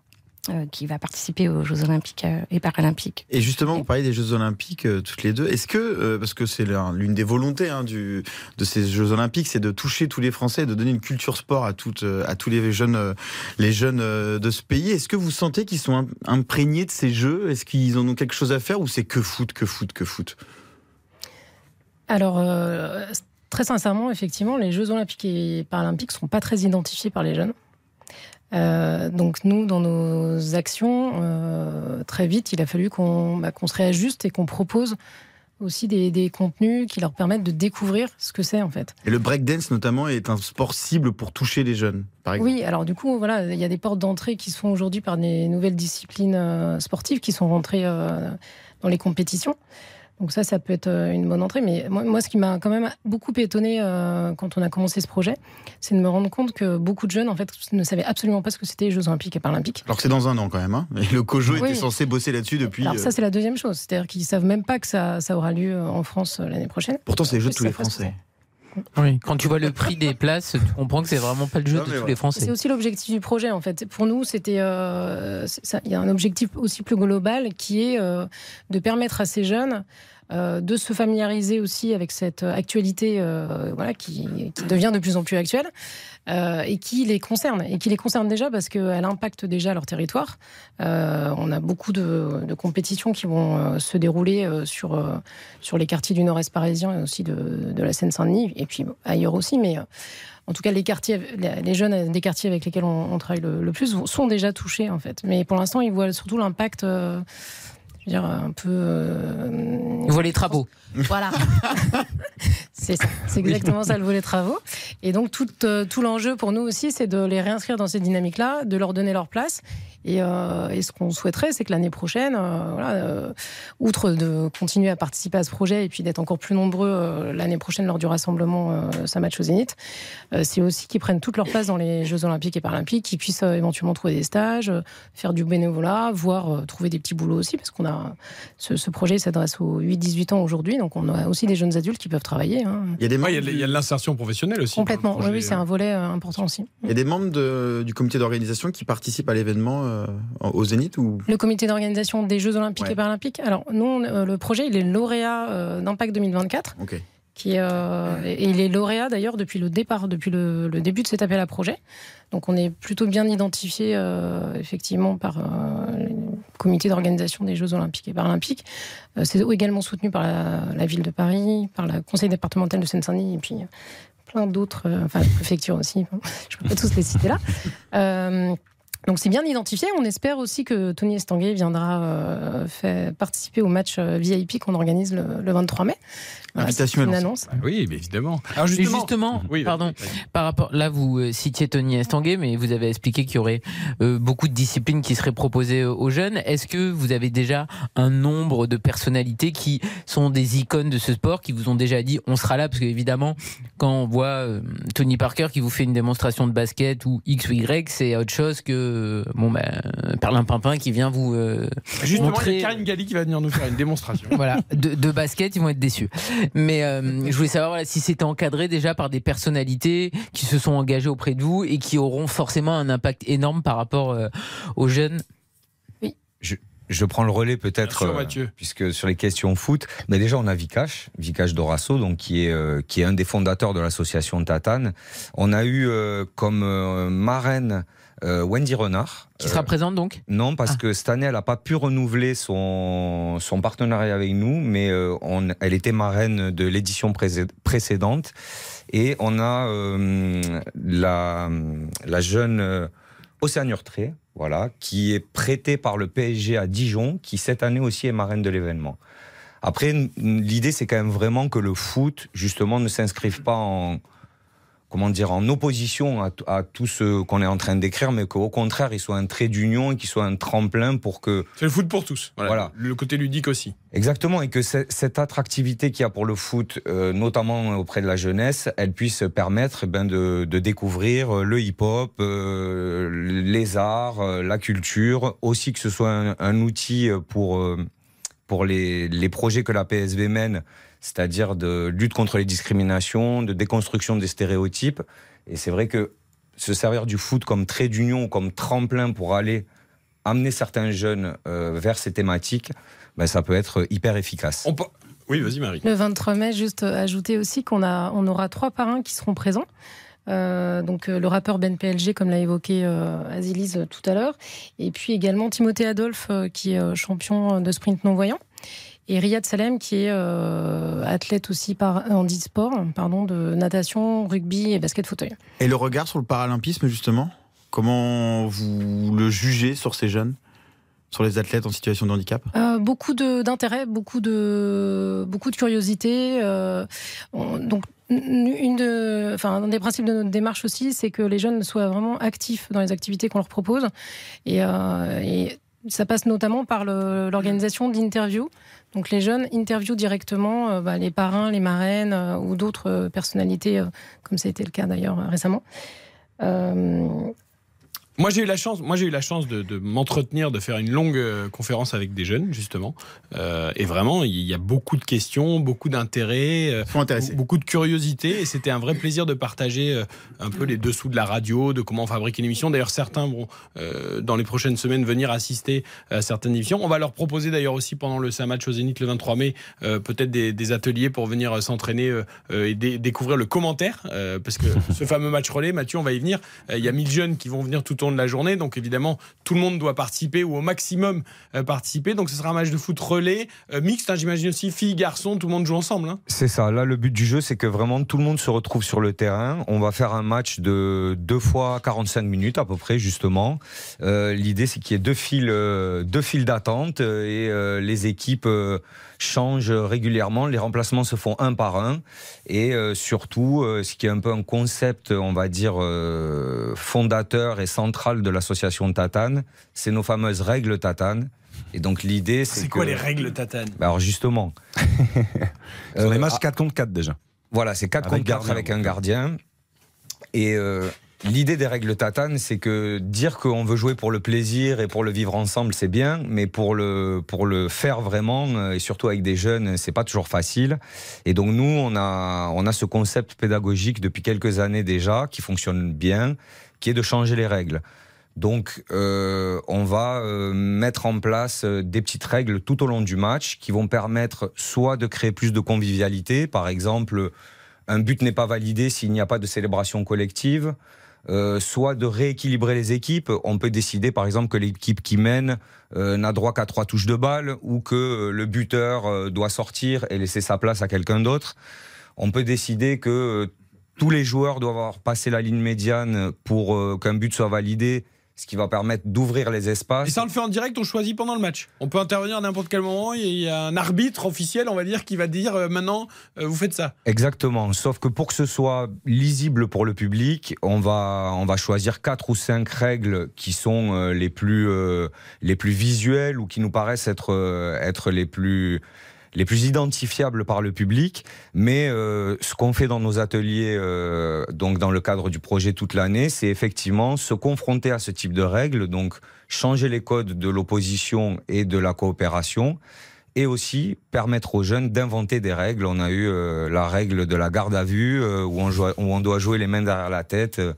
qui va participer aux Jeux Olympiques euh, et Paralympiques. Et justement, vous parlez des Jeux Olympiques euh, toutes les deux. Est-ce que, euh, parce que c'est l'un- l'une des volontés hein, du, de ces Jeux Olympiques, c'est de toucher tous les Français, de donner une culture sport à, toutes, euh, à tous les jeunes, euh, les jeunes euh, de ce pays. Est-ce que vous sentez qu'ils sont im- imprégnés de ces Jeux? Est-ce qu'ils en ont quelque chose à faire ou c'est que foot, que foot, que foot? Alors, euh, très sincèrement, effectivement, les Jeux Olympiques et Paralympiques ne sont pas très identifiés par les jeunes. Euh, donc nous, dans nos actions, euh, très vite, il a fallu qu'on bah, se réajuste et qu'on propose aussi des, des contenus qui leur permettent de découvrir ce que c'est en fait. Et le breakdance notamment est un sport cible pour toucher les jeunes, par exemple. Oui, alors du coup, voilà, il y a des portes d'entrée qui sont aujourd'hui par des nouvelles disciplines euh, sportives qui sont rentrées dans les compétitions. Donc ça, ça peut être euh, une bonne entrée. Mais moi, moi ce qui m'a quand même beaucoup étonné euh, quand on a commencé ce projet, c'est de me rendre compte que beaucoup de jeunes, en fait, ne savaient absolument pas ce que c'était les Jeux Olympiques et Paralympiques. Alors que c'est dans un an quand même. Hein. Et le COJO Oui. était censé bosser là-dessus depuis. Alors ça, euh, c'est la deuxième chose. C'est-à-dire qu'ils savent même pas que ça, ça aura lieu en France l'année prochaine. Pourtant, c'est les jeux de tous les Français. Oui, quand tu vois le prix des places, tu comprends que c'est vraiment pas le jeu Non, de tous les Français. C'est aussi l'objectif du projet en fait. Pour nous, c'était euh, il y a un objectif aussi plus global qui est euh, de permettre à ces jeunes euh, de se familiariser aussi avec cette actualité euh, voilà qui, qui devient de plus en plus actuelle euh, et qui les concerne et qui les concerne déjà parce qu'elle impacte déjà leur territoire. Euh, on a beaucoup de, compétitions qui vont euh, se dérouler sur sur les quartiers du Nord-Est parisien et aussi de, de la Seine-Saint-Denis et puis ailleurs aussi, mais en tout cas, les quartiers, les jeunes des quartiers avec lesquels on, travaille le, plus sont déjà touchés en fait. Mais pour l'instant, ils voient surtout l'impact, veux dire, un peu. euh, travaux. Voilà. c'est exactement ça le volet travaux. Et donc tout, euh, tout l'enjeu pour nous aussi, c'est de les réinscrire dans cette dynamique-là, de leur donner leur place. Et, euh, et ce qu'on souhaiterait, c'est que l'année prochaine, euh, voilà, euh, outre de continuer à participer à ce projet et puis d'être encore plus nombreux euh, l'année prochaine lors du rassemblement euh, Saint-Match au Zénith, euh, c'est aussi qu'ils prennent toute leur place dans les Jeux Olympiques et Paralympiques, qu'ils puissent euh, éventuellement trouver des stages, euh, faire du bénévolat, voire euh, trouver des petits boulots aussi, parce qu'on a ce, ce projet s'adresse aux 8-18 ans aujourd'hui, donc on a aussi des jeunes adultes qui peuvent travailler. hein. Il y a des Ouais, membres Il y a de- l'insertion professionnelle aussi. Complètement, oui, c'est un volet euh, important aussi. Il y a des membres de- du comité d'organisation qui participent à l'événement euh, au Zénith ou Le comité d'organisation des Jeux Olympiques Ouais. et Paralympiques. Alors, nous, euh, le projet, il est lauréat euh, d'Impact 2024. Ok. Qui euh, et il est lauréat d'ailleurs depuis le départ, depuis le, le début de cet appel à projet. Donc on est plutôt bien identifié euh, effectivement par euh, le comité d'organisation des Jeux Olympiques et Paralympiques. C'est également soutenu par la, la ville de Paris, par le conseil départemental de Seine-Saint-Denis et puis plein d'autres, enfin la préfecture aussi. Je ne peux pas tous les citer là. Donc c'est bien identifié. On espère aussi que Tony Estanguet viendra euh, participer au match euh, VIP qu'on organise le, le 23 mai. Voilà, est une annonce. Oui, mais évidemment. Alors Et justement, justement, Oui, pardon, par rapport, là vous euh, citiez Tony Estanguet, mais vous avez expliqué qu'il y aurait euh, beaucoup de disciplines qui seraient proposées aux jeunes. Est-ce que vous avez déjà un nombre de personnalités qui sont des icônes de ce sport, qui vous ont déjà dit on sera là? Parce qu'évidemment, quand on voit euh, Tony Parker qui vous fait une démonstration de basket ou X ou Y, c'est autre chose que euh, bon ben Perlin Pimpin qui vient vous euh, Justement, il montrer y a Karine Galli qui va venir nous faire une démonstration. voilà, de, de basket, ils vont être déçus. Mais euh, je voulais savoir voilà, si c'était encadré déjà par des personnalités qui se sont engagées auprès de vous et qui auront forcément un impact énorme par rapport euh, aux jeunes. Je prends le relais peut-être, euh, puisque sur les questions foot, mais déjà on a Vikash, Vikash Dorasso, donc qui est euh, qui est un des fondateurs de l'association Tatane. On a eu euh, comme euh, marraine euh, Wendy Renard. Qui sera présente donc Non, parce Ah. que cette année, elle n'a pas pu renouveler son, son partenariat avec nous, mais euh, on, elle était marraine de l'édition pré- précédente. Et on a euh, la, la jeune euh, Océane Urtré, voilà, qui est prêtée par le PSG à Dijon, qui cette année aussi est marraine de l'événement. Après, l'idée, c'est quand même vraiment que le foot, justement, ne s'inscrive pas en, comment dire, en opposition à, à tout ce qu'on est en train d'écrire, mais qu'au contraire, il soit un trait d'union et qu'il soit un tremplin pour que. C'est le foot pour tous. Voilà. Voilà. Le côté ludique aussi. Exactement, et que ce- cette attractivité qu'il y a pour le foot, euh, notamment auprès de la jeunesse, elle puisse permettre eh ben, de, de découvrir euh, le hip-hop, euh, les arts, euh, la culture, aussi que ce soit un, un outil pour, pour les, les projets que la PSV mène, c'est-à-dire de lutte contre les discriminations, de déconstruction des stéréotypes. Et c'est vrai que se servir du foot comme trait d'union, comme tremplin pour aller amener certains jeunes euh, vers ces thématiques, ben, ça peut être hyper efficace. Oui, vas-y Marie. Le 23 mai, juste ajouter aussi qu'on a, on aura trois parrains qui seront présents. Euh, donc euh, le rappeur Ben PLG, comme l'a évoqué euh, Azilis euh, tout à l'heure, et puis également Timothée Adolphe, euh, qui est euh, champion de sprint non voyant, et Riyad Salem, qui est euh, athlète aussi par handisport, pardon, de natation, rugby et basket fauteuil. Et le regard sur le paralympisme, justement Comment vous le jugez sur ces jeunes Sur les athlètes en situation de handicap? Euh, beaucoup d'intérêt, beaucoup de, beaucoup de curiosité. euh, on- donc, une une de, enfin, un des principes de notre démarche aussi, c'est que les jeunes soient vraiment actifs dans les activités qu'on leur propose. Et, euh, et ça passe notamment par l'organisation d'interviews. Donc, les jeunes interviewent directement euh, bah, les parrains, les marraines euh, ou d'autres euh, personnalités, comme ça a été le cas d'ailleurs récemment. Moi j'ai eu la chance, moi j'ai eu la chance de, de m'entretenir, de faire une longue euh, conférence avec des jeunes justement, Euh, et vraiment il y a beaucoup de questions, beaucoup d'intérêt, euh, beaucoup de curiosité, et c'était un vrai plaisir de partager un peu les dessous de la radio, de comment on fabrique une émission. D'ailleurs certains vont dans les prochaines semaines venir assister à certaines émissions. On va leur proposer d'ailleurs aussi pendant le Saint match au Zénith le 23 mai peut-être des, des ateliers pour venir s'entraîner et dé- découvrir le commentaire, parce que ce fameux match relais, Mathieu, on va y venir. Il y a 1000 jeunes qui vont venir tout au de la journée, donc évidemment tout le monde doit participer ou au maximum euh, participer. Donc ce sera un match de foot relais euh, mixte, hein, j'imagine aussi filles, garçons, tout le monde joue ensemble. hein. C'est ça. Là, le but du jeu, c'est que vraiment tout le monde se retrouve sur le terrain. On va faire un match de deux fois 45 minutes à peu près, justement. Euh, L'idée, c'est qu'il y ait deux files, deux files d'attente et les équipes changent régulièrement. Les remplacements se font un par un. Et euh, surtout, euh, ce qui est un peu un concept, on va dire, euh, fondateur et central de l'association Tatane, c'est nos fameuses règles Tatane. Et donc l'idée, c'est C'est quoi que- les règles tatane? Bah alors justement. Sur les matchs ah, 4 contre 4 déjà. Voilà, c'est 4 Avec contre 4 gardien. avec un gardien. Et euh, l'idée des règles tatane, c'est que dire qu'on veut jouer pour le plaisir et pour le vivre ensemble, c'est bien, mais pour le, pour le faire vraiment, euh, et surtout avec des jeunes, c'est pas toujours facile. Et donc nous, on a, on a ce concept pédagogique depuis quelques années déjà, qui fonctionne bien, qui est de changer les règles. Donc, euh, on va euh, mettre en place des petites règles tout au long du match qui vont permettre soit de créer plus de convivialité, par exemple, un but n'est pas validé s'il n'y a pas de célébration collective, euh, soit de rééquilibrer les équipes. On peut décider, par exemple, que l'équipe qui mène euh, n'a droit qu'à trois touches de balle ou que euh, le buteur euh, doit sortir et laisser sa place à quelqu'un d'autre. On peut décider que tous les joueurs doivent avoir passé la ligne médiane pour qu'un but soit validé, ce qui va permettre d'ouvrir les espaces. Et ça, on le fait en direct, on choisit pendant le match. On peut intervenir à n'importe quel moment. Il y a un arbitre officiel, on va dire, qui va dire euh, maintenant, euh, vous faites ça. Exactement. Sauf que pour que ce soit lisible pour le public, on va, on va choisir quatre ou cinq règles qui sont euh, les, plus, les plus visuelles ou qui nous paraissent être, être les plus les plus identifiables par le public, mais euh, ce qu'on fait dans nos ateliers, euh, donc dans le cadre du projet toute l'année, c'est effectivement se confronter à ce type de règles, donc changer les codes de l'opposition et de la coopération, et aussi permettre aux jeunes d'inventer des règles. On a eu euh, la règle de la garde à vue, euh, où, on joue- où on doit jouer les mains derrière la tête, euh,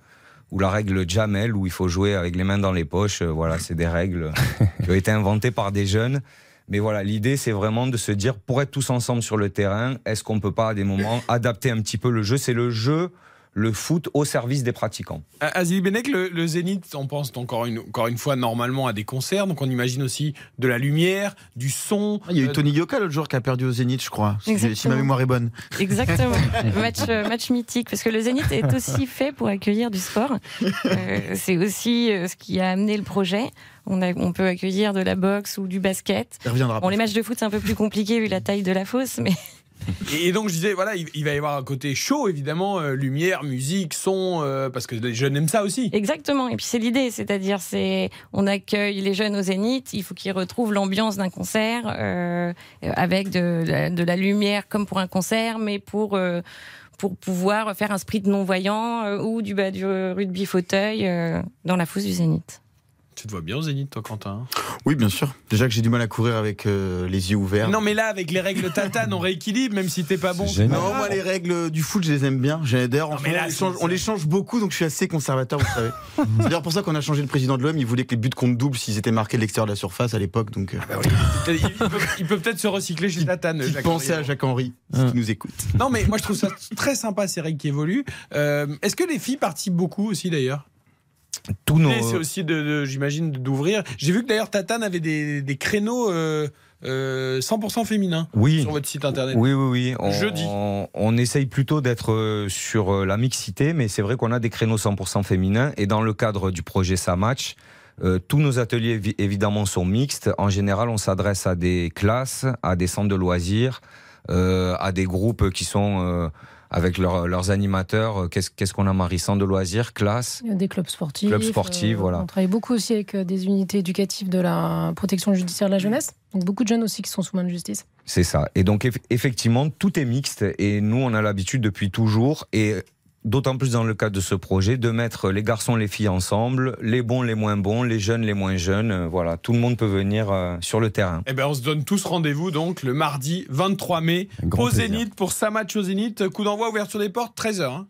ou la règle Jamel, où il faut jouer avec les mains dans les poches. Voilà, c'est des règles qui ont été inventées par des jeunes. Mais voilà, l'idée, c'est vraiment de se dire, pour être tous ensemble sur le terrain, est-ce qu'on peut pas, à des moments, adapter un petit peu le jeu? C'est le jeu, le foot, au service des pratiquants. Euh, Azili Benek, le, le Zénith, on pense encore une, encore une fois normalement à des concerts, donc on imagine aussi de la lumière, du son. Il y a eu euh, Tony Yoka l'autre jour qui a perdu au Zénith, je crois. Si, Exactement. si ma mémoire est bonne. Exactement. match, euh, match mythique, parce que le Zénith est aussi fait pour accueillir du sport. Euh, c'est aussi ce qui a amené le projet. On, a- on peut accueillir de la boxe ou du basket. Bon, les matchs de foot, c'est un peu plus compliqué vu la taille de la fosse, mais Et donc je disais, voilà, il, va y avoir un côté chaud, évidemment, euh, lumière, musique, son, euh, parce que les jeunes aiment ça aussi. Exactement. Et puis c'est l'idée, c'est-à-dire c'est on accueille les jeunes au Zénith, il faut qu'ils retrouvent l'ambiance d'un concert euh, avec de, la- lumière comme pour un concert, mais pour pour pouvoir faire un sprint non voyant euh, ou du, bah, du rugby fauteuil dans la fosse du Zénith. Tu te vois bien au Zénith, toi, Quentin? Oui, bien sûr. Déjà que j'ai du mal à courir avec euh, les yeux ouverts. Non, mais là, avec les règles tatane, on rééquilibre, même si t'es pas bon. Non, moi les règles du foot, je les aime bien. J'ai- D'ailleurs, Non, mais là, on, les change, on les change beaucoup, donc je suis assez conservateur, vous savez. c'est d'ailleurs pour ça qu'on a changé le président de l'OM. Il voulait que les buts comptent double s'ils étaient marqués de l'extérieur de la surface à l'époque. Donc, euh, Il peut, il peut peut-être se recycler chez Tatane. Jacques Henry. à Jacques Henry, qui nous écoute. Non, mais moi je trouve ça très sympa ces règles qui évoluent. Euh, Est-ce que les filles participent beaucoup aussi d'ailleurs? Tous nos- C'est aussi, de, de- j'imagine, d'ouvrir. J'ai vu que d'ailleurs Tatane avait des, des créneaux euh, euh, 100% féminins Oui. sur votre site internet. Oui, oui, oui. On, Jeudi. On, on essaye plutôt d'être euh, sur euh, la mixité, mais c'est vrai qu'on a des créneaux 100% féminins. Et dans le cadre du projet Ça Match, euh, tous nos ateliers évi- évidemment sont mixtes. En général, on s'adresse à des classes, à des centres de loisirs, euh, à des groupes qui sont euh, avec leurs- leurs animateurs. Euh, Qu'est-ce qu'est-ce qu'on a, Marie? Centre de loisirs, classe? Il y a des clubs sportifs. Clubs sportifs, euh, voilà. On travaille beaucoup aussi avec euh, des unités éducatives de la protection judiciaire de la jeunesse. Donc beaucoup de jeunes aussi qui sont sous main de justice. C'est ça. Et donc eff- effectivement, tout est mixte et nous, on a l'habitude depuis toujours et d'autant plus dans le cadre de ce projet de mettre les garçons, les filles ensemble, les bons, les moins bons, les jeunes, les moins jeunes. Euh, Voilà, tout le monde peut venir euh, sur le terrain. Eh ben, on se donne tous rendez-vous donc le mardi 23 mai au plaisir. Zénith pour sa match au Zénith. Coup d'envoi, ouverture des portes, 13h.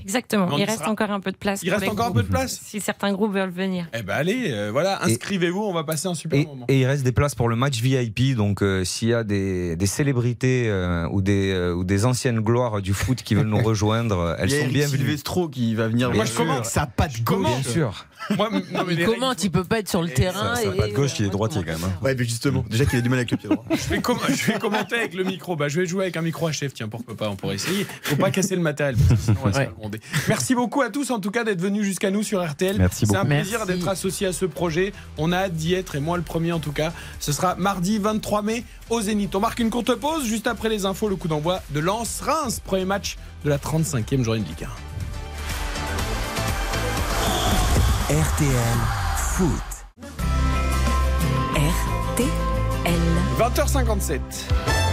Exactement. Il reste sera. encore un peu de place. Il reste encore un peu de place Si certains groupes veulent venir. Eh ben allez, euh, voilà, inscrivez-vous, on va passer un super Et, moment. et il reste des places pour le match VIP. Donc, euh, s'il y a des, des célébrités euh, ou, des, euh, ou des anciennes gloires du foot qui veulent nous rejoindre, elles Il y a sont bienvenues. Silvestro qui va venir. Moi, je sûr. commente. Ça a pas de gauche. Bien sûr. Moi, non, mais les Comment tu peux pas être sur le terrain et pas de gauche, il est droitier quand même. hein. Ouais, mais justement, déjà qu'il a du mal avec le pied droit. Je vais, com- je vais commenter avec le micro. Bah, je vais jouer avec un micro à chef, tiens, pourquoi pas, on pourrait essayer. Faut pas casser le matériel, parce que sinon on va se Ouais. faire gronder. Merci beaucoup à tous, en tout cas, d'être venus jusqu'à nous sur RTL. Merci C'est un beaucoup. plaisir Merci. d'être associé à ce projet. On a hâte d'y être, et moi le premier en tout cas. Ce sera mardi 23 mai au Zénith. On marque une courte pause, juste après les infos, le coup d'envoi de Lens-Reims, premier match de la 35e journée de Ligue 1. RTL Foot. RTL. 20h57.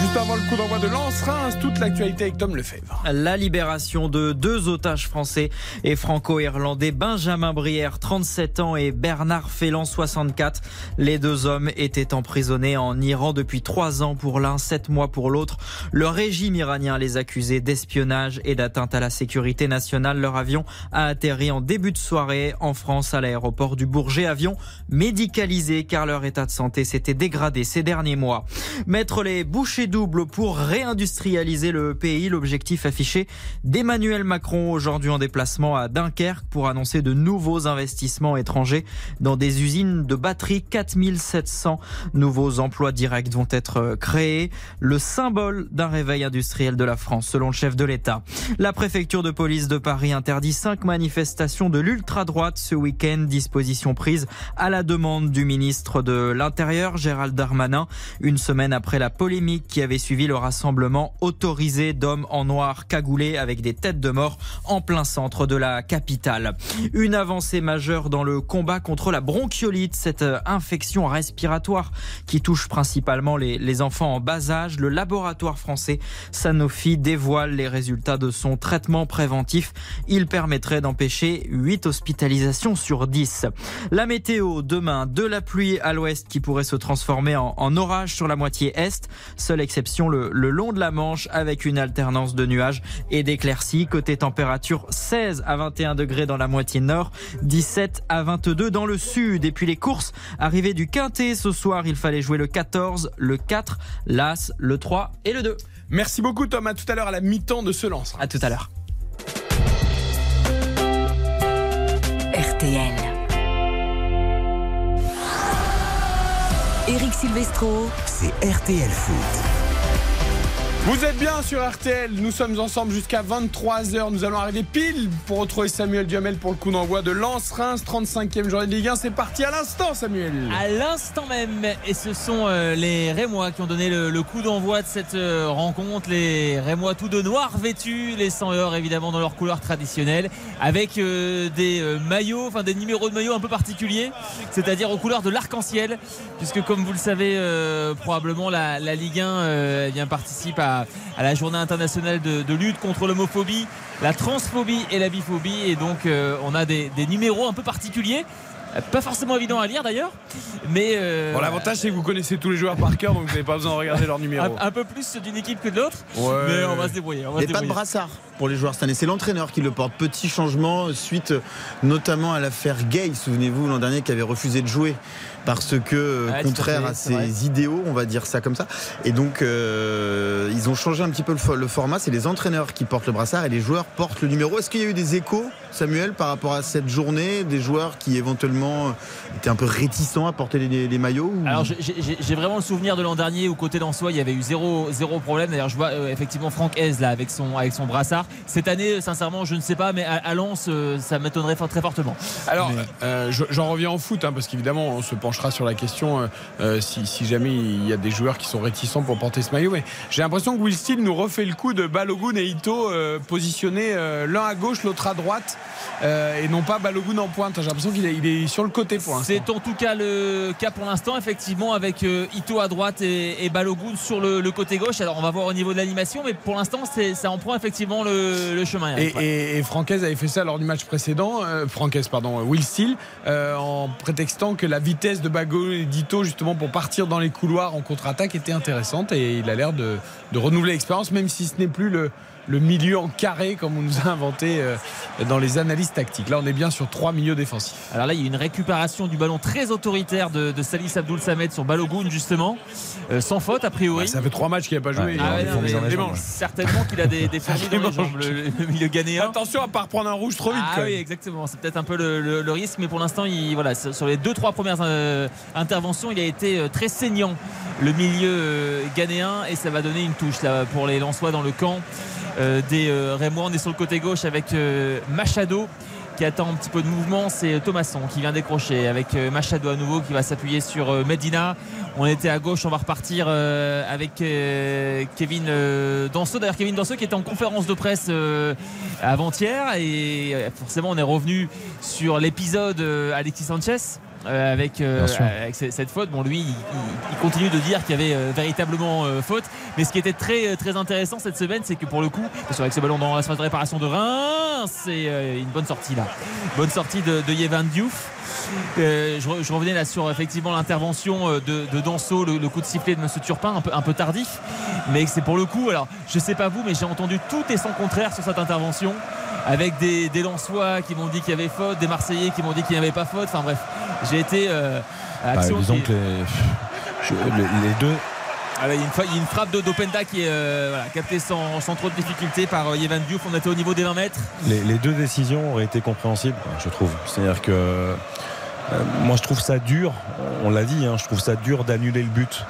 Juste avant le coup d'envoi de Lens-Reims, toute l'actualité avec Tom Lefebvre. La libération de deux otages français et franco-irlandais, Benjamin Brière, 37 ans, et Bernard Félan, 64. Les deux hommes étaient emprisonnés en Iran depuis trois ans pour l'un, sept mois pour l'autre. Le régime iranien les accusait d'espionnage et d'atteinte à la sécurité nationale. Leur avion a atterri en début de soirée en France à l'aéroport du Bourget. Avion médicalisé car leur état de santé s'était dégradé ces derniers mois. Mettre les bouchées doubles pour réindustrialiser le pays, l'objectif affiché d'Emmanuel Macron aujourd'hui en déplacement à Dunkerque pour annoncer de nouveaux investissements étrangers dans des usines de batteries. 4700 nouveaux emplois directs vont être créés. Le symbole d'un réveil industriel de la France, selon le chef de l'État. La préfecture de police de Paris interdit cinq manifestations de l'ultra-droite ce week-end. Disposition prise à la demande du ministre de l'Intérieur, Gérald Darmanin, une semaine après la polémique qui avait suivi le rassemblement autorisé d'hommes en noir cagoulés avec des têtes de mort en plein centre de la capitale. Une avancée majeure dans le combat contre la bronchiolite, cette euh, infection respiratoire qui touche principalement les, les enfants en bas âge. Le laboratoire français Sanofi dévoile les résultats de son traitement préventif. Il permettrait d'empêcher 8 hospitalisations sur 10. La météo, demain, de la pluie à l'ouest qui pourrait se transformer en, en orage sur la moitié est. Seule exception le, le long de la Manche avec une alternance de nuages et d'éclaircies. Côté température, 16 à 21 degrés dans la moitié nord, 17 à 22 dans le sud. Et puis les courses, arrivée du Quintet ce soir, il fallait jouer le 14, le 4, l'As, le 3 et le 2. Merci beaucoup Tom, à tout à l'heure à la mi-temps de ce lance. À tout à l'heure. RTL. Eric Silvestro. C'est RTL Foot. Vous êtes bien sur RTL, nous sommes ensemble jusqu'à 23h. Nous allons arriver pile pour retrouver Samuel Duhamel pour le coup d'envoi de Lens-Reims, 35e journée de Ligue 1. C'est parti à l'instant, Samuel. À l'instant même, et ce sont euh, les Rémois qui ont donné le, coup d'envoi de cette euh, rencontre. Les Rémois tout de noir vêtus, les 100 heures évidemment dans leur couleur traditionnelle, avec euh, des maillots, enfin des numéros de maillots un peu particuliers, c'est-à-dire aux couleurs de l'arc-en-ciel, puisque comme vous le savez probablement la, Ligue 1 euh, eh participe à, à la journée internationale de, de lutte contre l'homophobie, la transphobie et la biphobie, et donc euh, on a des, des numéros un peu particuliers. Pas forcément évident à lire d'ailleurs, mais euh, Bon, l'avantage, c'est que vous connaissez tous les joueurs par cœur, donc vous n'avez pas besoin de regarder leur numéro. un, un peu plus d'une équipe que de l'autre, Ouais. mais on va se débrouiller. on va Il se n'y a pas de brassard pour les joueurs cette année. C'est l'entraîneur qui le porte. Petit changement suite euh, notamment à l'affaire Gay, souvenez-vous, l'an dernier, qui avait refusé de jouer parce que, euh, contraire fait, à ses idéaux, on va dire ça comme ça. Et donc, euh, ils ont changé un petit peu le, fo- le format. C'est les entraîneurs qui portent le brassard et les joueurs portent le numéro. Est-ce qu'il y a eu des échos, Samuel, par rapport à cette journée? Des joueurs qui éventuellement étaient un peu réticents à porter les, les maillots ou- Alors j'ai- vraiment le souvenir de l'an dernier où côté d'Ansois il y avait eu zéro, zéro problème. D'ailleurs je vois euh, effectivement Franck Hez là avec son, avec son brassard. Cette année sincèrement je ne sais pas mais à, à Lens euh, ça m'étonnerait très fortement. Alors, euh, je- j'en reviens au foot, hein, parce qu'évidemment, on se penchera sur la question euh, euh, si, si jamais il y a des joueurs qui sont réticents pour porter ce maillot. Mais j'ai l'impression que Will Steele nous refait le coup de Balogun et Ito euh, positionnés euh, l'un à gauche, l'autre à droite, et non pas Balogun en pointe. J'ai l'impression qu'il est, il est sur le côté pour l'instant. C'est en tout cas le cas pour l'instant effectivement avec Ito à droite et, et Balogun sur le, le côté gauche. Alors on va voir au niveau de l'animation mais pour l'instant ça en prend effectivement le, le chemin. Et, Eric. Et, et Francaise avait fait ça lors du match précédent, Francaise, pardon, Will Steele, en prétextant que la vitesse de Bago et d'Ito, justement, pour partir dans les couloirs en contre-attaque, était intéressante. Et il a l'air de, de renouveler l'expérience, même si ce n'est plus le, le milieu en carré comme on nous a inventé euh, dans les analyses tactiques. Là, on est bien sur trois milieux défensifs. Alors là, il y a une récupération du ballon très autoritaire de, de Salis Abdoul Samed sur Balogun, justement, Euh, sans faute a priori. Ouais, ça fait trois matchs qu'il n'a pas joué. Il a ouais, non, mais certainement qu'il a des, des fourmis dans les jambes, le, le milieu ghanéen. Attention à pas reprendre un rouge trop vite. Ah oui, exactement. C'est peut-être un peu le, risque, mais pour l'instant, il, voilà, sur les deux, trois premières euh, interventions, il a été euh, très saignant, le milieu ghanéen, et ça va donner une touche là, pour les Lensois dans le camp des euh, Rémois. On est sur le côté gauche avec euh, Machado qui attend un petit peu de mouvement, c'est Thomasson qui vient décrocher avec euh, Machado à nouveau qui va s'appuyer sur euh, Medina. On était à gauche, on va repartir euh, avec euh, Kevin euh, Danso. D'ailleurs, Kevin Danso qui était en conférence de presse euh, avant-hier et euh, forcément on est revenu sur l'épisode euh, Alexis Sanchez. Euh, avec, euh, avec cette faute, bon lui il, continue de dire qu'il y avait euh, véritablement faute, mais ce qui était très très intéressant cette semaine, c'est que pour le coup, parce qu'avec ce ballon dans la phase de réparation de Reims, c'est une bonne sortie là, bonne sortie de, de Yevan Diouf. Euh, je, re- je revenais là sur effectivement l'intervention de, de Danso, le, le coup de sifflet de Monsieur Turpin, un peu, un peu tardif, mais c'est pour le coup. Alors, je sais pas vous, mais j'ai entendu tout et son contraire sur cette intervention, avec des, des Lensois qui m'ont dit qu'il y avait faute, des Marseillais qui m'ont dit qu'il n'y avait pas faute. Enfin bref, j'ai été euh, à Bah, action disons qui- que les, je- les- les deux, il, y a une, fa- il y a une frappe de d'Openda qui est euh, voilà, captée sans, sans trop de difficulté par euh, Yevan Diouf. On était au niveau des 20 mètres. les, les deux décisions auraient été compréhensibles, je trouve. C'est-à-dire que euh, moi, je trouve ça dur. On l'a dit, hein, je trouve ça dur d'annuler le but.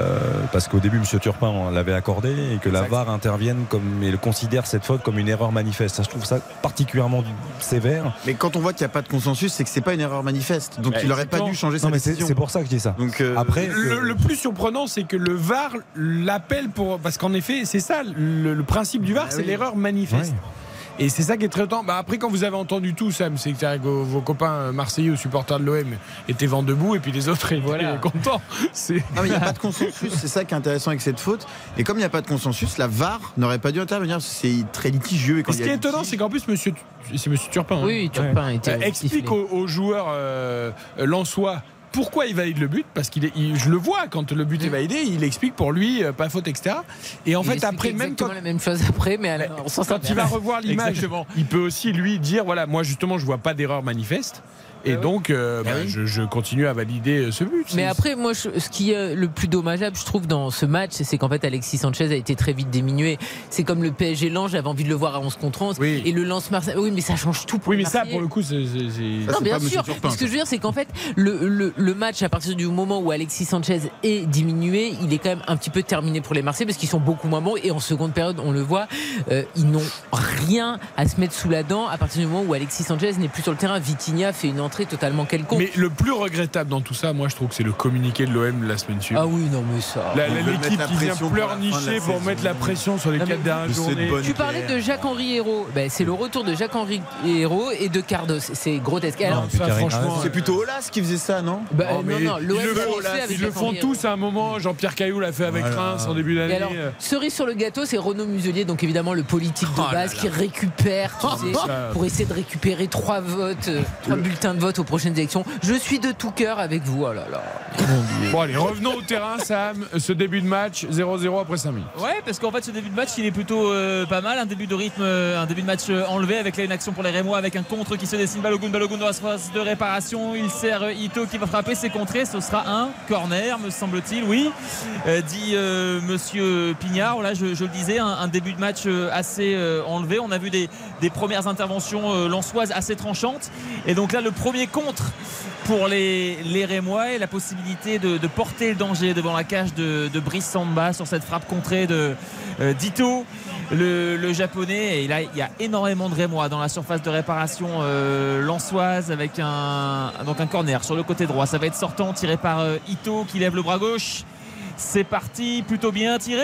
Euh, parce qu'au début, M. Turpin l'avait accordé et que la. VAR intervienne comme, et le considère cette faute comme une erreur manifeste. Ça, je trouve ça particulièrement sévère. Mais quand on voit qu'il n'y a pas de consensus, c'est que c'est pas une erreur manifeste. Donc il n'aurait pas dû changer sa Non, mais c'est décision. c'est pour ça que je dis ça. Donc euh, Après, Le, le plus surprenant, c'est que le VAR l'appelle pour. Parce qu'en effet, c'est ça, le, le principe du VAR, Bah c'est oui. l'erreur manifeste. Et c'est ça qui est très temps. Bah après, quand vous avez entendu tout, Sam, c'est que vos, vos copains marseillais ou supporters de l'OM étaient vent debout et puis les autres étaient Voilà. contents. C'est. Non, mais il n'y a pas de consensus, c'est ça qui est intéressant avec cette faute. Et comme il n'y a pas de consensus, la VAR n'aurait pas dû intervenir. C'est très litigieux. Et quand ce qui est étonnant, c'est qu'en plus, monsieur, c'est monsieur Turpin. hein. Oui, Turpin était Euh, explique sifflé. aux, aux joueurs euh, euh, lensois pourquoi il valide le but parce qu'il je le vois quand le but est validé, il explique pour lui euh, pas faute etc. Et en Il fait après même quand la même chose après, mais alors, on s'en quand il va revoir l'image, il peut aussi lui dire voilà, moi justement je vois pas d'erreur manifeste. Et donc, euh, bah, je, je continue à valider ce but. Mais après, moi, je- ce qui est le plus dommageable, je trouve, dans ce match, c'est qu'en fait, Alexis Sanchez a été très vite diminué. C'est comme le PSG Lens, j'avais envie de le voir à 11 contre 11. Et le lance Marseille. Oui, mais ça change tout pour Oui, mais ça, pour le coup, c'est. Non, bien sûr. Ce que je veux dire, c'est qu'en fait, le, le, le match, à partir du moment où Alexis Sanchez est diminué, il est quand même un petit peu terminé pour les Marseillais parce qu'ils sont beaucoup moins bons. Et en seconde période, on le voit, euh, ils n'ont rien à se mettre sous la dent à partir du moment où Alexis Sanchez n'est plus sur le terrain. Vitinha fait une entrée totalement quelconque. Mais le plus regrettable dans tout ça, moi, je trouve que c'est le communiqué de l'OM la semaine suivante. Ah oui, non, mais ça. L'équipe qui vient pour pleurnicher pour mettre la pression sur les Non, quatre dernières journées. Tu parlais de Jacques-Henri Hérault. Ben, c'est le retour de Jacques-Henri Hérault et de Cardos. C'est grotesque. Alors, Ça, franchement, C'est plutôt Olas qui faisait ça, non? Bah, Oh, non, mais non, l'OM ils le font tous à un moment. Jean-Pierre Caillou l'a fait avec. Reims en début d'année. alors, cerise sur le gâteau, c'est Renaud Muselier, donc évidemment le politique de base qui récupère ça. pour essayer de récupérer trois votes, euh, trois bulletins de vote aux prochaines élections. Je suis de tout cœur avec vous. Oh là là. Bon, allez, revenons au terrain, Sam. Ce début de match, 0-0 après 5 minutes. Ouais, parce qu'en fait, ce début de match, il est plutôt euh, pas mal. Un début de rythme, euh, un début de match euh, enlevé avec là une action pour les Rémois avec un contre qui se dessine. Balogun, Balogun dans la phase de réparation. Il sert Ito qui va frapper, c'est contré. Ce sera un corner, me semble-t-il. Oui, Euh, dit euh, Monsieur Pignard. Là, je, je le disais, un, un début de match assez euh, enlevé. On a vu des, des premières interventions euh, lançoises assez tranchantes. Et donc là, le premier contre pour les, Rémois et la possibilité de, porter le danger devant la cage de, de Brice Samba sur cette frappe contrée de euh, d'Ito, le, le japonais. Et là, il y a énormément de Rémois dans la surface de réparation euh, lançoise avec un, donc un corner sur le côté droit. Ça va être sortant, tiré par euh, Ito qui lève le bras gauche. C'est parti, plutôt bien tiré.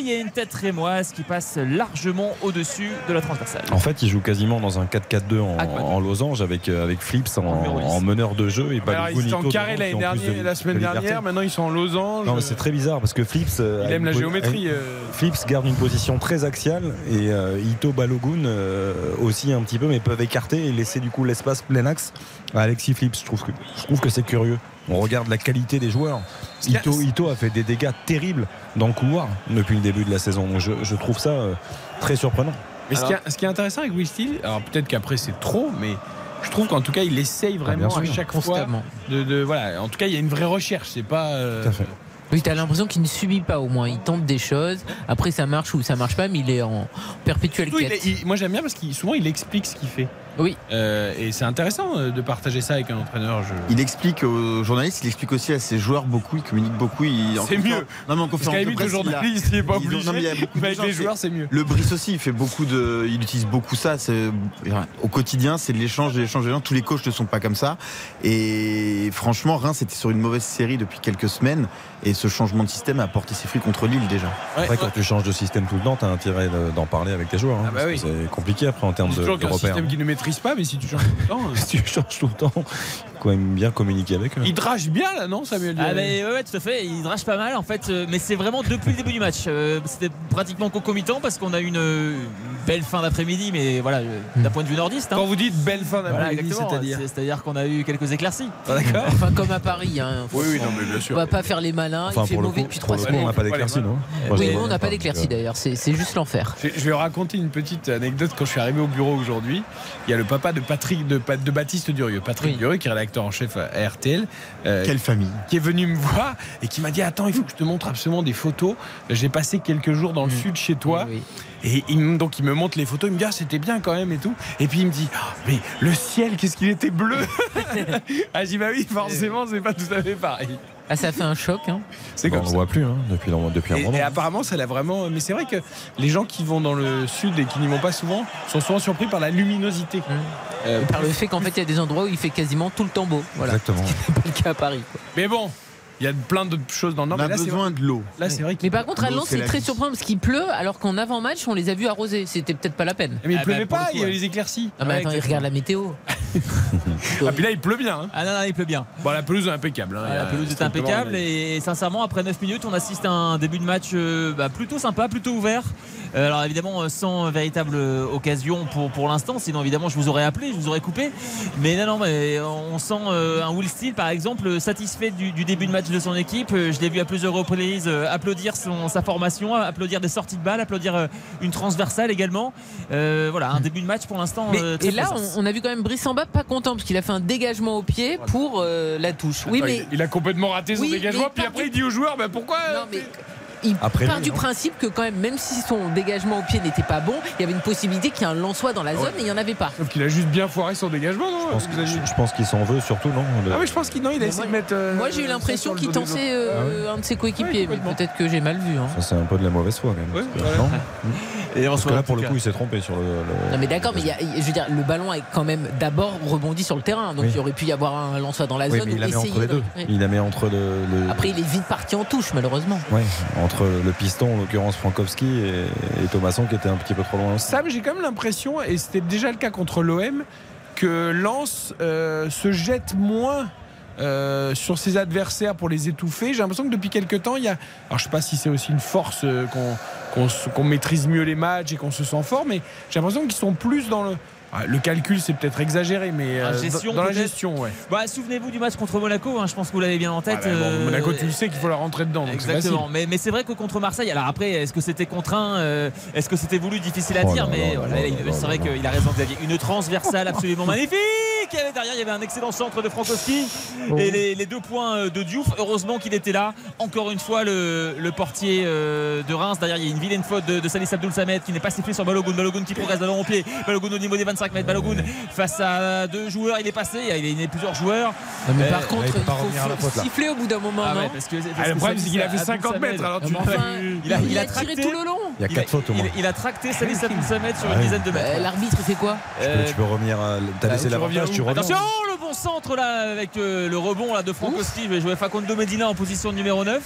Il y a une tête rémoise qui passe largement au-dessus de la transversale. En fait, il joue quasiment dans un 4-4-2 en, Ah, losange avec, euh, avec Flips en, meneur de jeu et Alors, Balogun, ils étaient en carré l'année de- la semaine de dernière. Maintenant, ils sont en losange. Non, mais c'est très bizarre parce que Flips. euh, Il a aime une la géométrie. a- euh. Flips garde une position très axiale et euh, Ito Balogun euh, aussi un petit peu, mais peuvent écarter et laisser du coup l'espace plein axe à Alexis Flips. Je trouve que, je trouve que c'est curieux. On regarde la qualité des joueurs. Ito, Ito a fait des dégâts terribles dans le couloir depuis le début de la saison. Donc je, je trouve ça euh, très surprenant. Mais ce qui, est, ce qui est intéressant avec Will Steele, alors peut-être qu'après c'est trop, mais je trouve qu'en tout cas il essaye vraiment bien à chaque Constamment. fois de, de- voilà. En tout cas, il y a une vraie recherche. C'est pas. euh, Tout à fait. Oui, t'as l'impression qu'il ne subit pas au moins. Il tente des choses. Après, ça marche ou ça marche pas, mais il est en perpétuelle il quête. est- il- moi j'aime bien parce qu'il souvent il explique ce qu'il fait. Oui. Euh, et c'est intéressant euh, de partager ça avec un entraîneur. Je... Il explique aux journalistes, il explique aussi à ses joueurs beaucoup, il communique beaucoup. il- en C'est conférence- mieux. Non, mais en conférence de presse, il a- il est pas obligé. non, mais il y a beaucoup de mais avec gens, les c'est- joueurs, c'est mieux. Le Brice aussi, il fait beaucoup de, il utilise beaucoup ça. Au quotidien, c'est de l'échange, de l'échange, de. Tous les coachs ne sont pas comme ça. Et franchement, Reims était sur une mauvaise série depuis quelques semaines. Et ce changement de système a porté ses fruits contre Lille déjà. Ouais, Après, quand tu changes de système tout le temps, tu as intérêt de- d'en parler avec tes joueurs. hein, Ah bah oui. C'est compliqué après en termes de, de repères. Système qui ne maîtrise pas, mais si tu changes tout temps. euh, quand même bien communiquer avec eux. Il drache bien là, non, Samuel Ah mais ouais, ouais, tout à fait, il drache pas mal en fait, euh, mais c'est vraiment depuis le début du match. Euh, C'était pratiquement concomitant parce qu'on a eu une, belle fin d'après-midi, mais voilà, euh, d'un point de vue nordiste. hein. Quand vous dites belle fin d'après-midi, c'est-à-dire c'est- c'est-à-dire qu'on a eu quelques éclaircies. D'accord. Enfin, comme à Paris. Hein. Oui, oui, non, mais bien On sûr. va pas faire les malins. Enfin, il fait mauvais coup, depuis trois semaines. on n'a pas Ouais, d'éclaircie, les non. Moi, Oui, on n'a pas donc, d'éclaircie euh, d'ailleurs. C'est c'est juste l'enfer. Je vais raconter une petite anecdote. Quand je suis arrivé au bureau aujourd'hui, il y a le papa de Patrick, de, de Baptiste Durieux, Patrick Oui. Durieux, qui est rédacteur en chef à RTL, euh, Quelle famille qui est venu me voir et qui m'a dit Attends, il faut que je te montre absolument des photos. J'ai passé quelques jours dans le sud chez toi. Oui, Et il, me- donc il me montre les photos, il me dit ah, c'était bien quand même et tout. Et puis il me dit Ah, mais le ciel, qu'est-ce qu'il était bleu Ah j'ai dit bah oui forcément c'est pas tout à fait pareil. Ah, ça fait un choc. Hein. C'est Bah, comme on ne voit plus hein, depuis, un Et, moment. et apparemment, ça l'a vraiment. Mais c'est vrai que les gens qui vont dans le sud et qui n'y vont pas souvent sont souvent surpris par la luminosité. Euh, Et par le fait qu'en fait, il y a des endroits où il fait quasiment tout le temps beau. Voilà. Exactement. C'est pas le cas à Paris. quoi. mais bon, il y a plein de choses dans le nord. On mais a là, c'est besoin de l'eau. Là, c'est vrai que. Mais par contre, à Lens, c'est très surprenant parce qu'il pleut, alors qu'en avant-match, on les a vus arroser. C'était peut-être pas la peine. Mais il Ah, pleuvait bah, pour pas, il y avait les éclaircies. Ah, mais attends, il regarde la météo. Ah, puis là, il pleut bien. hein. Ah non, non, il pleut bien. Bon, la pelouse est impeccable. hein. Ah, la pelouse est strictement impeccable et sincèrement après 9 minutes on assiste à un début de match euh, bah, plutôt sympa, plutôt ouvert Euh, alors évidemment, euh, sans véritable euh, occasion pour, pour l'instant, sinon évidemment je vous aurais appelé, je vous aurais coupé. Mais non, non, mais on sent euh, un Will Steele par exemple satisfait du, du début de match de son équipe. Euh, Je l'ai vu à plusieurs reprises euh, applaudir son, sa formation, applaudir des sorties de balles, applaudir euh, une transversale également. Euh, voilà, un début de match pour l'instant. Mais- euh, très et là, on, on a vu quand même Brice Samba pas content parce qu'il a fait un dégagement au pied pour euh, la touche. Oui, Attends, mais il, il a complètement raté son Oui, dégagement, puis après du- il dit aux joueurs bah, pourquoi Non, mais il Après part lui, du non principe que quand même, même si son dégagement au pied n'était pas bon, il y avait une possibilité qu'il y ait un Lançois dans la zone et il n'y en avait pas. Sauf qu'il a juste bien foiré son dégagement, non Je pense, que- je- je pense qu'il s'en veut surtout, non le- Ah oui, je pense qu'il non, il a essayé de mettre. euh, Moi, j'ai eu l'impression qu'il autres. euh, un de ses coéquipiers, mais peut-être que j'ai mal vu. hein. Ça, c'est un peu de la mauvaise foi, quand même. Parce que- non Et Parce que là, pour le coup, il s'est trompé sur le. le- Non mais d'accord, mais il y a- je veux dire, le ballon a quand même d'abord rebondi sur le terrain, donc Oui. il aurait pu y avoir un Lançois dans la Oui, zone. mais il ou la met entre les de- deux. Oui. Il la met entre le. le- Après, il est vite parti en touche, malheureusement. Ouais, le piston, en l'occurrence Frankowski, et, et qui était un petit peu trop loin. Sam, j'ai quand même l'impression, et c'était déjà le cas contre l'OM, que Lens euh, se jette moins. euh, sur ses adversaires pour les étouffer. J'ai l'impression que depuis quelques temps, il y a. Alors, je sais pas si c'est aussi une force euh, qu'on maîtrise mieux les matchs et qu'on se sent fort, mais j'ai l'impression qu'ils sont plus dans le. Ah, le calcul, c'est peut-être exagéré, mais Ah, euh, gestion, dans, dans la gestion, ouais. Bah, Souvenez-vous du match contre Monaco, hein, je pense que vous l'avez bien en tête. Ah, bah, bon, euh, Monaco, tu le sais qu'il faut la rentrer dedans. donc Exactement, mais, mais c'est vrai que contre Marseille, alors après, est-ce que c'était contraint euh, Est-ce que c'était voulu Difficile à Oh dire, mais là voilà, là il- là c'est vrai qu'il a raison, Xavier. Une transversale absolument magnifique derrière, il y avait un excellent centre de Frankowski Oh. et les, les deux points de Diouf. Heureusement qu'il était là. Encore une fois, le, le portier de Reims. Derrière, il y a une vilaine faute de, de Salis Abdoul Samed qui n'est pas sifflé sur Balogun. Balogun qui progresse ballon au pied. Balogun au niveau des 25 mètres. Balogun face à deux joueurs. Il est passé. Il y a, plusieurs joueurs. Non, mais Euh, par contre, il faut faute, là. siffler au bout d'un moment, ah ouais, parce que, parce Ah, le problème, c'est qu'il a fait Abdoul 50 Samed- mètres, alors tu enfin, il a, il a tiré tracté tout le long. Il y a il quatre fautes au il- moins. il a tracté Salis sur Ouais. une dizaine de mètres. L'arbitre, il fait quoi Tu peux- Euh, revenir. à- T'as bah, laissé l'avantage, tu reviens. Attention, le bon centre là avec euh, le rebond là de Frankowski. Je vais jouer Facundo Medina en position numéro 9.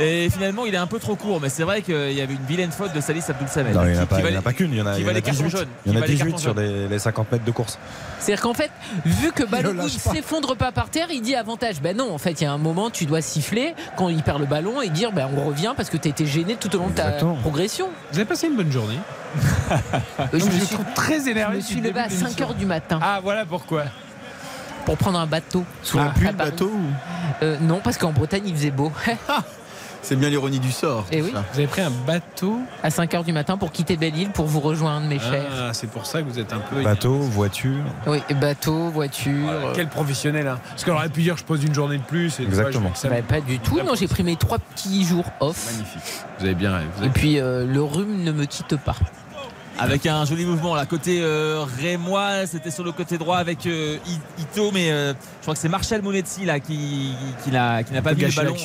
Et finalement, il est un peu trop court, mais c'est vrai qu'il y avait une vilaine faute de Salis Abdoul Samed. Non, il n'y en a pas, qui il y en a valait- pas qu'une, il y en a, il y en a valait carton 18. jaune. Il y en a valait 18 carton sur les, les 50 mètres de course. C'est-à-dire qu'en fait, vu que Balogun pas. s'effondre pas par terre, il dit avantage. Ben non, en fait, il y a un moment, tu dois siffler quand il perd le ballon et dire ben on revient parce que tu as été gêné tout au long de ta progression. Vous avez passé une bonne journée. Je, je me me suis, trouve très je énervé. me depuis suis le levé à début de 5 l'émission. h du matin Ah, voilà pourquoi. Pour prendre un bateau. Sous la Ah, pluie, le bateau ou- Euh, non, parce qu'en Bretagne, il faisait beau. C'est bien l'ironie du sort. Et tout oui. ça. Vous avez pris un bateau. à 5 h du matin pour quitter Belle-Île pour vous rejoindre, mes chers. Ah, c'est pour ça que vous êtes un peu. Bateau, voiture. Oui, bateau, voiture. Ah, Quel professionnel, hein. Parce qu'on aurait pu dire je pose une journée de plus. Et tu vois, Exactement. Bah, pas du tout. Non, j'ai pris mes trois petits jours off. Magnifique. Vous avez bien. Vous Et puis euh, le rhume ne me quitte pas. Avec un joli mouvement là côté euh, rémois, c'était sur le côté droit avec euh, Ito, mais euh, je crois que c'est Marshall Mounetzi là qui, qui n'a qui n'a pas mis le ballon.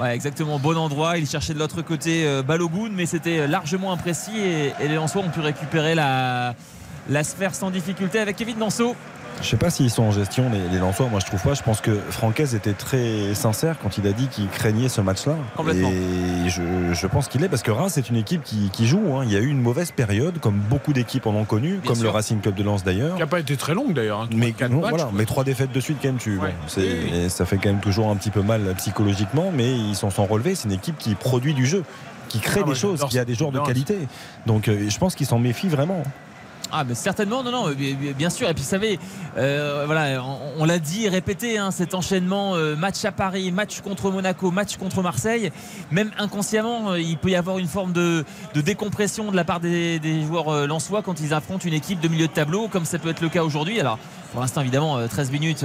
Ouais, exactement, bon endroit. Il cherchait de l'autre côté Balogun, mais c'était largement imprécis et, et les Lensois ont pu récupérer la, la sphère sans difficulté avec Kevin Danso. Je sais pas s'ils sont en gestion, les, les Lensois. Moi, je trouve pas. Je pense que Francaise était très sincère quand il a dit qu'il craignait ce match-là. Complètement. Et je, je pense qu'il est parce que Reims, c'est une équipe qui, qui joue. hein. Il y a eu une mauvaise période, comme beaucoup d'équipes en ont connu, comme sûr. le Racing Club de Lens d'ailleurs. Qui n'a pas été très longue d'ailleurs. hein. Mais, Quatre non, matchs, voilà, mais trois défaites de suite quand même tu Ouais. bon, et ça fait quand même toujours un petit peu mal psychologiquement mais ils s'en sont relevés c'est une équipe qui produit du jeu qui crée Ah, des choses qui a des joueurs de qualité donc euh, je pense qu'ils s'en méfient vraiment Ah, mais certainement, non, non, bien sûr. Et puis, vous savez, euh, voilà, on, on l'a dit et répété, hein, cet enchaînement euh, match à Paris, match contre Monaco, match contre Marseille, même inconsciemment, euh, il peut y avoir une forme de, de décompression de la part des, des joueurs euh, lensois quand ils affrontent une équipe de milieu de tableau, comme ça peut être le cas aujourd'hui. Alors, pour l'instant, évidemment, euh, 13 minutes,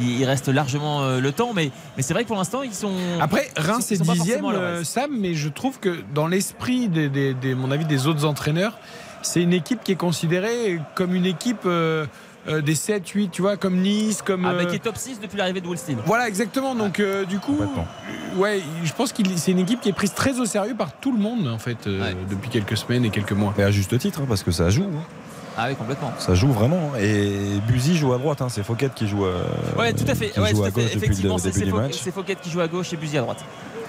il, il reste largement le temps, mais, mais c'est vrai que pour l'instant, ils sont. Après, Reims ils est sont pas dixième. Sam, mais je trouve que dans l'esprit des, des- des- mon avis, des autres entraîneurs, c'est une équipe qui est considérée comme une équipe euh, euh, des 7, 8, tu vois, comme Nice, comme. Avec euh, les top 6 depuis l'arrivée de Wolstein. Voilà, exactement. Donc, euh, du coup, Complètement. ouais, je pense que c'est une équipe qui est prise très au sérieux par tout le monde, en fait, euh, Ouais. depuis quelques semaines et quelques mois. mais à juste titre hein, parce que ça joue hein. Ah oui, complètement. ça joue vraiment hein. et Buzy joue à droite hein. c'est Fouquet qui joue euh, Ouais, tout à fait. qui Ouais, tout à à fait. Effectivement, c'est Fouquet qui joue à gauche et Buzy à droite.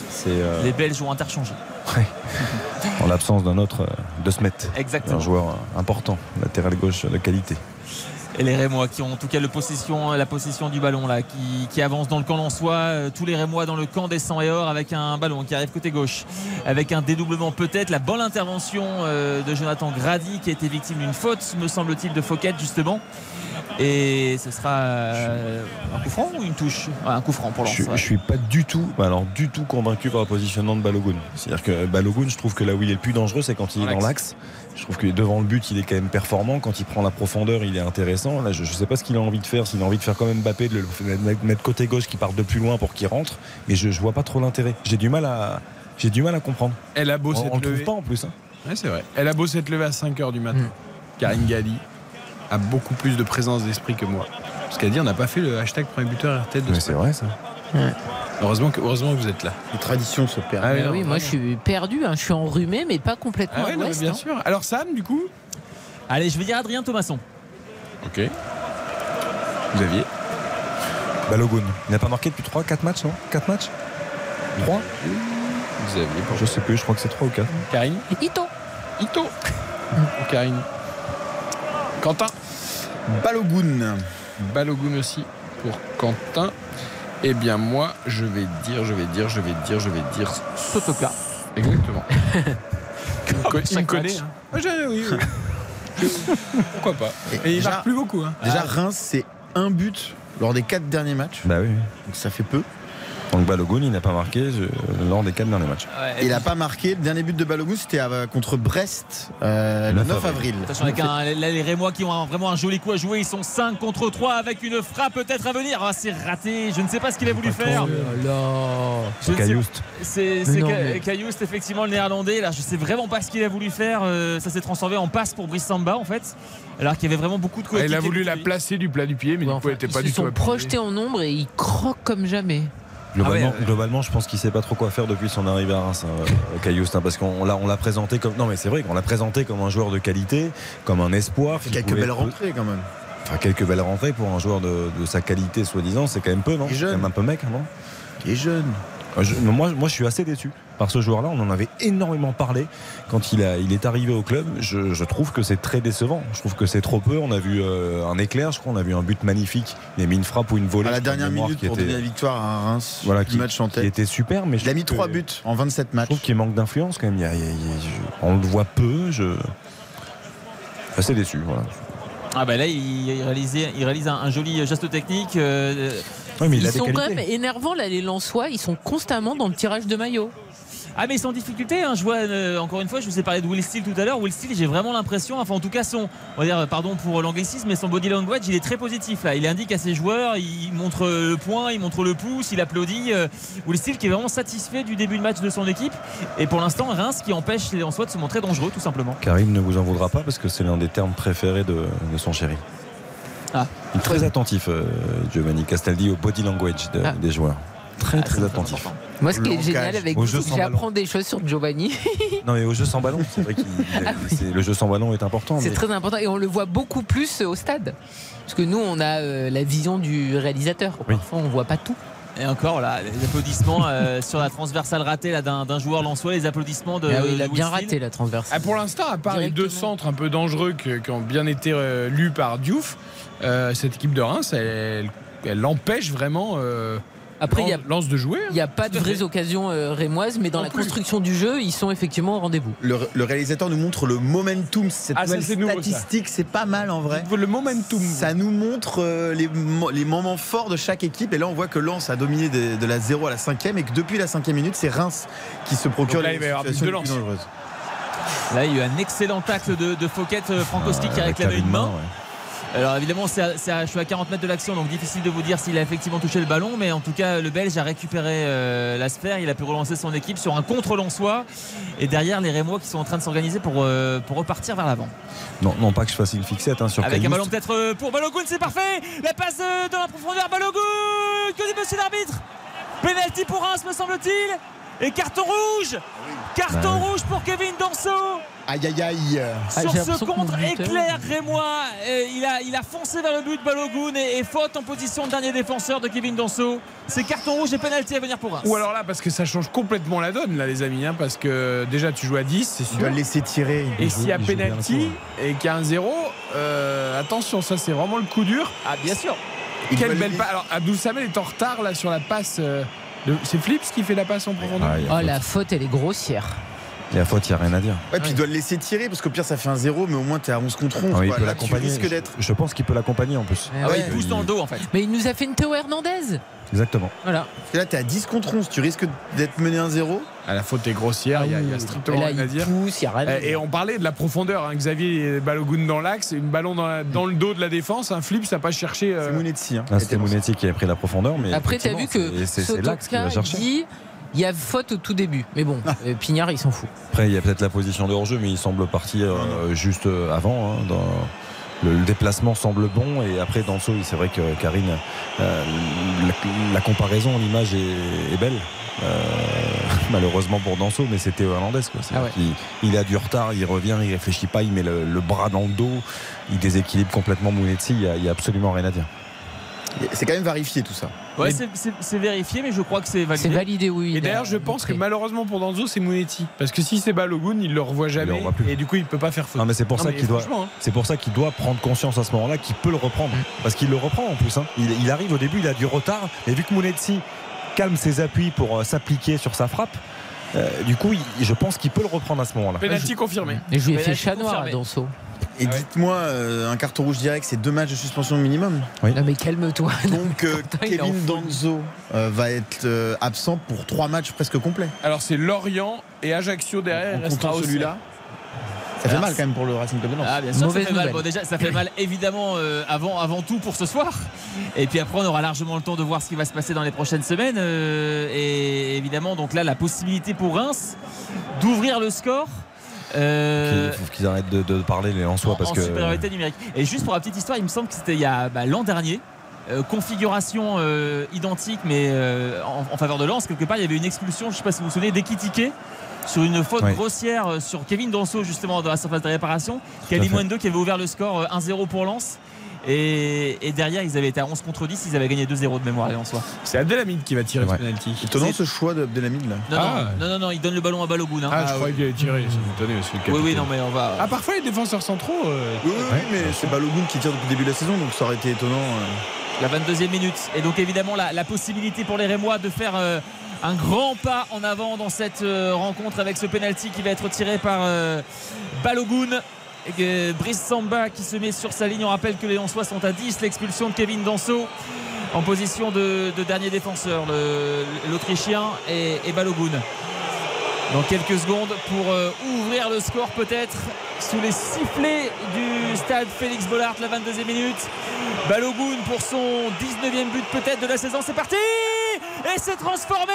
c'est euh, Les Belges ont interchangé. en l'absence d'un autre euh, de Smet Exactement. un joueur euh, important latéral gauche de qualité Et les Rémois qui ont en tout cas le possession, la possession du ballon là, qui, qui avance dans le camp lensois. Euh, tous les Rémois dans le camp des 100 et or avec un ballon qui arrive côté gauche, avec un dédoublement peut-être. La bonne intervention euh, de Jonathan Grady qui a été victime d'une faute, me semble-t-il, de Fouquet justement. Et ce sera euh, un coup franc ou une touche Ouais, Un coup franc pour Je, Lens. ouais. je suis pas du tout, bah alors du tout convaincu par le positionnement de Balogun. C'est-à-dire que Balogun, je trouve que là où il est le plus dangereux, c'est quand il est dans l'axe. Je trouve que devant le but, il est quand même performant. Quand il prend la profondeur, il est intéressant. Là, je, ne sais pas ce qu'il a envie de faire. S'il a envie de faire comme Mbappé, de le mettre- côté gauche, qui part de plus loin pour qu'il rentre. Mais je, je vois pas trop l'intérêt. J'ai du mal à, j'ai du mal à comprendre. Elle a beau On- s'être on le trouve levée. pas en plus. hein. Ouais, c'est vrai. Elle a beau s'être levée à 5h du matin. Karine Galli a beaucoup plus de présence d'esprit que moi. Parce qu'elle dit on n'a pas fait le hashtag premier buteur RTL de Mais ce c'est vrai ça. Heureusement que, heureusement que vous êtes là. Les traditions se perdent. Ah non, oui, moi vraiment. je suis perdu, hein. je suis enrhumé, mais pas complètement Ah ouais, à non, mais l'ouest. bien hein. sûr. Alors Sam, du coup Allez, je vais dire Adrien Thomasson. Ok. Vous aviez Balogun. Il n'a pas marqué depuis 3-4 matchs, non? 4 matchs? 3 Vous aviez pour Je sais plus, je crois que c'est 3 ou 4. Karine? Ito. Ito. Karine. Quentin Balogun. Balogun aussi pour Quentin. Eh bien moi, je vais dire, je vais dire, je vais dire, je vais dire Sotoka. Exactement. il il me chaque connaît. hein. Ah, j'ai- oui, oui. Pourquoi pas Et il déjà- marque plus beaucoup. Hein. Déjà, Reims, c'est un but lors des quatre derniers matchs. Bah oui. Donc ça fait peu. Donc Balogun, il n'a pas marqué euh, lors des 4 derniers matchs. Il n'a pas marqué. Le dernier but de Balogun, c'était euh, contre Brest euh, le 9 9 avril. Attention avec un, là, les Rémois qui ont un- vraiment un joli coup à jouer. Ils sont 5 contre 3 avec une frappe peut-être à venir. Ah, c'est raté. Je ne sais pas ce qu'il a voulu faire. Ne Caillouste. C'est Mais c'est non, Ca- mais- Caillouste, effectivement, le néerlandais. Là, je sais vraiment pas ce qu'il a voulu faire. Euh, ça s'est transformé en passe pour Brice Samba, en fait. Alors qu'il y avait vraiment beaucoup de Ah, il a voulu la placer du plat du pied, mais du coup, elle n'était Ils pas se du tout sont appuyée. projetés en ombre et ils croquent comme jamais. Globalement, Ah ouais, ouais. globalement, je pense qu'il sait pas trop quoi faire depuis son arrivée à Reims, hein, euh, Caillouste, hein, parce qu'on l'a, on l'a présenté comme. Non, mais c'est vrai qu'on l'a présenté comme un joueur de qualité, comme un espoir. qui quelques belles rentrées quand même. Enfin, quelques belles rentrées pour un joueur de, de sa qualité, soi-disant, c'est quand même peu, non? Il est C'est jeune. quand même un peu mec, non? Il est jeune. Je- moi, moi, je suis assez déçu par ce joueur-là. On en avait énormément parlé quand il, a, il est arrivé au club. Je, je trouve que c'est très décevant. Je trouve que c'est trop peu. On a vu euh, un éclair, je crois. On a vu un but magnifique. Il a mis une frappe ou une volée. À la je de dernière mémoire, minute qui pour était- donner la victoire à Reims. Voilà, le qui, match en qui tête. était super. Mais je Il a mis trouve 3 que- buts en 27 Je matchs. trouve qu'il manque d'influence quand même. Il y a- il y a- il y a- je- on le voit peu. Je... Assez déçu. Voilà. Ah bah là, il, il réalisait- il réalise un, un joli geste technique. euh, Ouais, mais il Ils sont quand même énervants là, les Lensois. Ils sont constamment dans le tirage de maillot. Ah mais en difficulté, hein. je vois euh, encore une fois, je vous ai parlé de Will Steele tout à l'heure, Will Steele j'ai vraiment l'impression, enfin en tout cas son, on va dire pardon pour l'anglicisme, mais son body language il est très positif là, il indique à ses joueurs, il montre le point, il montre le pouce, il applaudit, euh, Will Steele qui est vraiment satisfait du début de match de son équipe et pour l'instant Reims qui empêche les Lensois de se montrer dangereux tout simplement. Karim ne vous en voudra pas parce que c'est l'un des termes préférés de, de son chéri. Ah. Il est très attentif, euh, Giovanni Castaldi, au body language de- Ah. des joueurs. Très Ah, très attentif. important. Moi, ce qui est génial avec vous, c'est que j'apprends des choses sur Giovanni. Non mais au jeu sans ballon, c'est vrai que le jeu sans ballon est important. C'est mais- très important et on le voit beaucoup plus au stade. Parce que nous, on a euh, la vision du réalisateur. Oui. Parfois, on voit pas tout. Et encore là, les applaudissements euh, sur la transversale ratée là, d'un, joueur lensois, les applaudissements de. Ah oui, il a bien raté la transverse. Ah, pour l'instant, à part les deux centres un peu dangereux qui ont bien été euh, lus par Diouf, euh, cette équipe de Reims, elle, elle empêche vraiment euh, Après, il y a- Lance de jouer. hein. Il n'y a pas de vraies occasions euh, rémoises, mais dans la plus. construction du jeu, ils sont effectivement au rendez-vous. Le, le réalisateur nous montre le momentum, cette Ah, nouvelle ça. statistique, c'est pas mal en vrai. Le momentum. Ça nous montre euh, les, mo- les moments forts de chaque équipe. Et là, on voit que Lens a dominé de, de la 0 à la 5 et que depuis la 5 minute, c'est Reims qui se procure là, les situations plus les dangereuses. Là, il y a eu un excellent tacle de, de Fouquet, euh, Frankowski qui a avec réclamé la une main. ouais. Alors évidemment, c'est à- je suis à 40 mètres de l'action, donc difficile de vous dire s'il a effectivement touché le ballon, mais en tout cas, le Belge a récupéré euh, la sphère, il a pu relancer son équipe sur un contre-Lensois, et derrière les Rémois qui sont en train de s'organiser pour, euh, pour repartir vers l'avant. Non, non pas que je fasse une fixette hein, sur Avec un ballon peut-être euh, pour Balogun, c'est parfait. La passe dans la profondeur, Balogun. Que dit monsieur l'arbitre? Penalty pour Reims, me semble-t-il Et carton rouge Carton Bah rouge pour Kevin Danso Aïe aïe aïe. sur ce contre éclair rémois, euh, il, a, il a foncé vers le but Balogun et, et faute en position de dernier défenseur de Kevin Danso. C'est carton rouge et pénalty à venir pour Reims. Ou alors là, parce que ça change complètement la donne, là, les amis. hein, parce que déjà, tu joues à 10, c'est sûr. Tu dois le laisser tirer. Et Il s'il y a coup. et qu'il y a un 0, euh, attention, ça c'est vraiment le coup dur. Ah, bien sûr. Il Quelle belle le- passe. Alors, Abdou Samel est en retard là sur la passe. euh, C'est Flips qui fait la passe en profondeur. Ah, Oh, faute. la faute, elle est grossière. Il y a faute, il n'y a rien à dire. Ouais, puis il doit le laisser tirer parce qu'au pire ça fait un 0 mais au moins t'es à 11 contre 11. Non, il peut tu l'accompagner. Je, je pense qu'il peut l'accompagner en plus. Ah ouais, il pousse dans le dos en fait. Mais il nous a fait une Théo Hernandez. Exactement. Voilà. Que là t'es à 10 contre 11, tu risques d'être mené 1-0. Ah, la faute est grossière, il y a, il y a strictement Et là, rien à dire. pousse, y a rien à dire. Et on parlait de la profondeur. hein. Xavier Balogun dans l'axe, une ballon dans, la- dans le dos de la défense. Un flip, ça n'a pas cherché. euh, C'est Mounetzi. Hein. Là, c'était Mounetti qui avait pris la profondeur. Mais Après, t'as vu effectivement, que c'est- l'axe va chercher. dit il y a faute au tout début. Mais bon, euh, Pignard, il s'en fout. Après, il y a peut-être la position de hors-jeu, mais il semble partir euh, juste euh, avant. hein, dans- le, déplacement semble bon. Et après, dans le saut, c'est vrai que Karine, euh, la, la comparaison, l'image est, est belle. Euh, malheureusement pour Danso, mais c'était Hernandez. Quoi. Ah ouais. il, a du retard, il revient, il réfléchit pas, il met le, le bras dans le dos, il déséquilibre complètement Mounetti. Il y a- il y a, absolument rien à dire. C'est quand même vérifié tout ça. Ouais, c'est- vérifié, mais je crois que c'est validé. C'est validé, oui. Et d'ailleurs, je pense que malheureusement pour Danzo, c'est Mounetti. Parce que si c'est Balogun, il le revoit jamais. plus. Et du coup, il peut pas faire faute. Non, mais c'est pour Non, ça mais qu'il doit. franchement, hein. C'est pour ça qu'il doit prendre conscience à ce moment-là qu'il peut le reprendre. Parce qu'il le reprend en plus. hein. Il, il arrive au début, il a du retard. Et vu que Mounetzi calme ses appuis pour euh, s'appliquer sur sa frappe, euh, du coup, il- je pense qu'il peut le reprendre à ce moment-là. Penalty confirmé. Et je lui ai fait chat noir à. Danso. Et dites-moi, euh, un carton rouge direct, c'est deux matchs de suspension minimum. Oui. Non, mais calme-toi. Donc euh, Kevin. Danzo euh, va être euh, absent pour trois matchs presque complets. Alors, c'est Lorient et Ajaccio derrière. Restera au celui-là. Ça fait Alors, mal quand même pour le Racing Club de Lens. Ah bien sûr, Mauvaise ça fait mal. Bon, déjà, ça fait mal évidemment euh, avant, avant tout pour ce soir. Et puis après, on aura largement le temps de voir ce qui va se passer dans les prochaines semaines. euh, et évidemment, donc là, la possibilité pour Reims d'ouvrir le score. Euh, Il faut qu'ils arrêtent de, de parler les en, parce en que. supériorité numérique. Et juste pour la petite histoire, il me semble que c'était il y a bah, l'an dernier. euh, configuration euh, identique mais en, en faveur de Lens quelque part il y avait une expulsion je sais pas si vous vous souvenez d'Ekitike sur une faute Oui. grossière sur Kevin Danso justement dans la surface de réparation à Kali fait. Mwendo qui avait ouvert le score euh, 1-0 pour Lens et, et derrière ils avaient été à 11 contre 10 ils avaient gagné 2-0 de mémoire les Lensois C'est Abdelhamid qui va tirer Ouais. ce penalty. Étonnant ce choix d'Abdelhamid là. non, Ah. non, non non non il donne le ballon à Balogun hein. Ah, je croyais qu'il allait tirer. Ça vous tenait aussi le oui oui non mais on va Ah, parfois les défenseurs centraux. euh, Oui, mais c'est Balogun qui tire depuis le début de la saison, donc ça aurait été étonnant. euh. La 22e minute. Et donc évidemment la, la possibilité pour les Rémois de faire euh, un grand pas en avant dans cette rencontre avec ce penalty qui va être tiré par Balogun. Brice Samba qui se met sur sa ligne. On rappelle que les Lensois sont à 10. L'expulsion de Kevin Danso en position de, de dernier défenseur, l'Autrichien et, et Balogun. Dans quelques secondes pour euh, ouvrir le score peut-être sous les sifflets du stade Félix Bollard, la 22e minute. Balogun pour son 19e but peut-être de la saison. C'est parti Et c'est transformé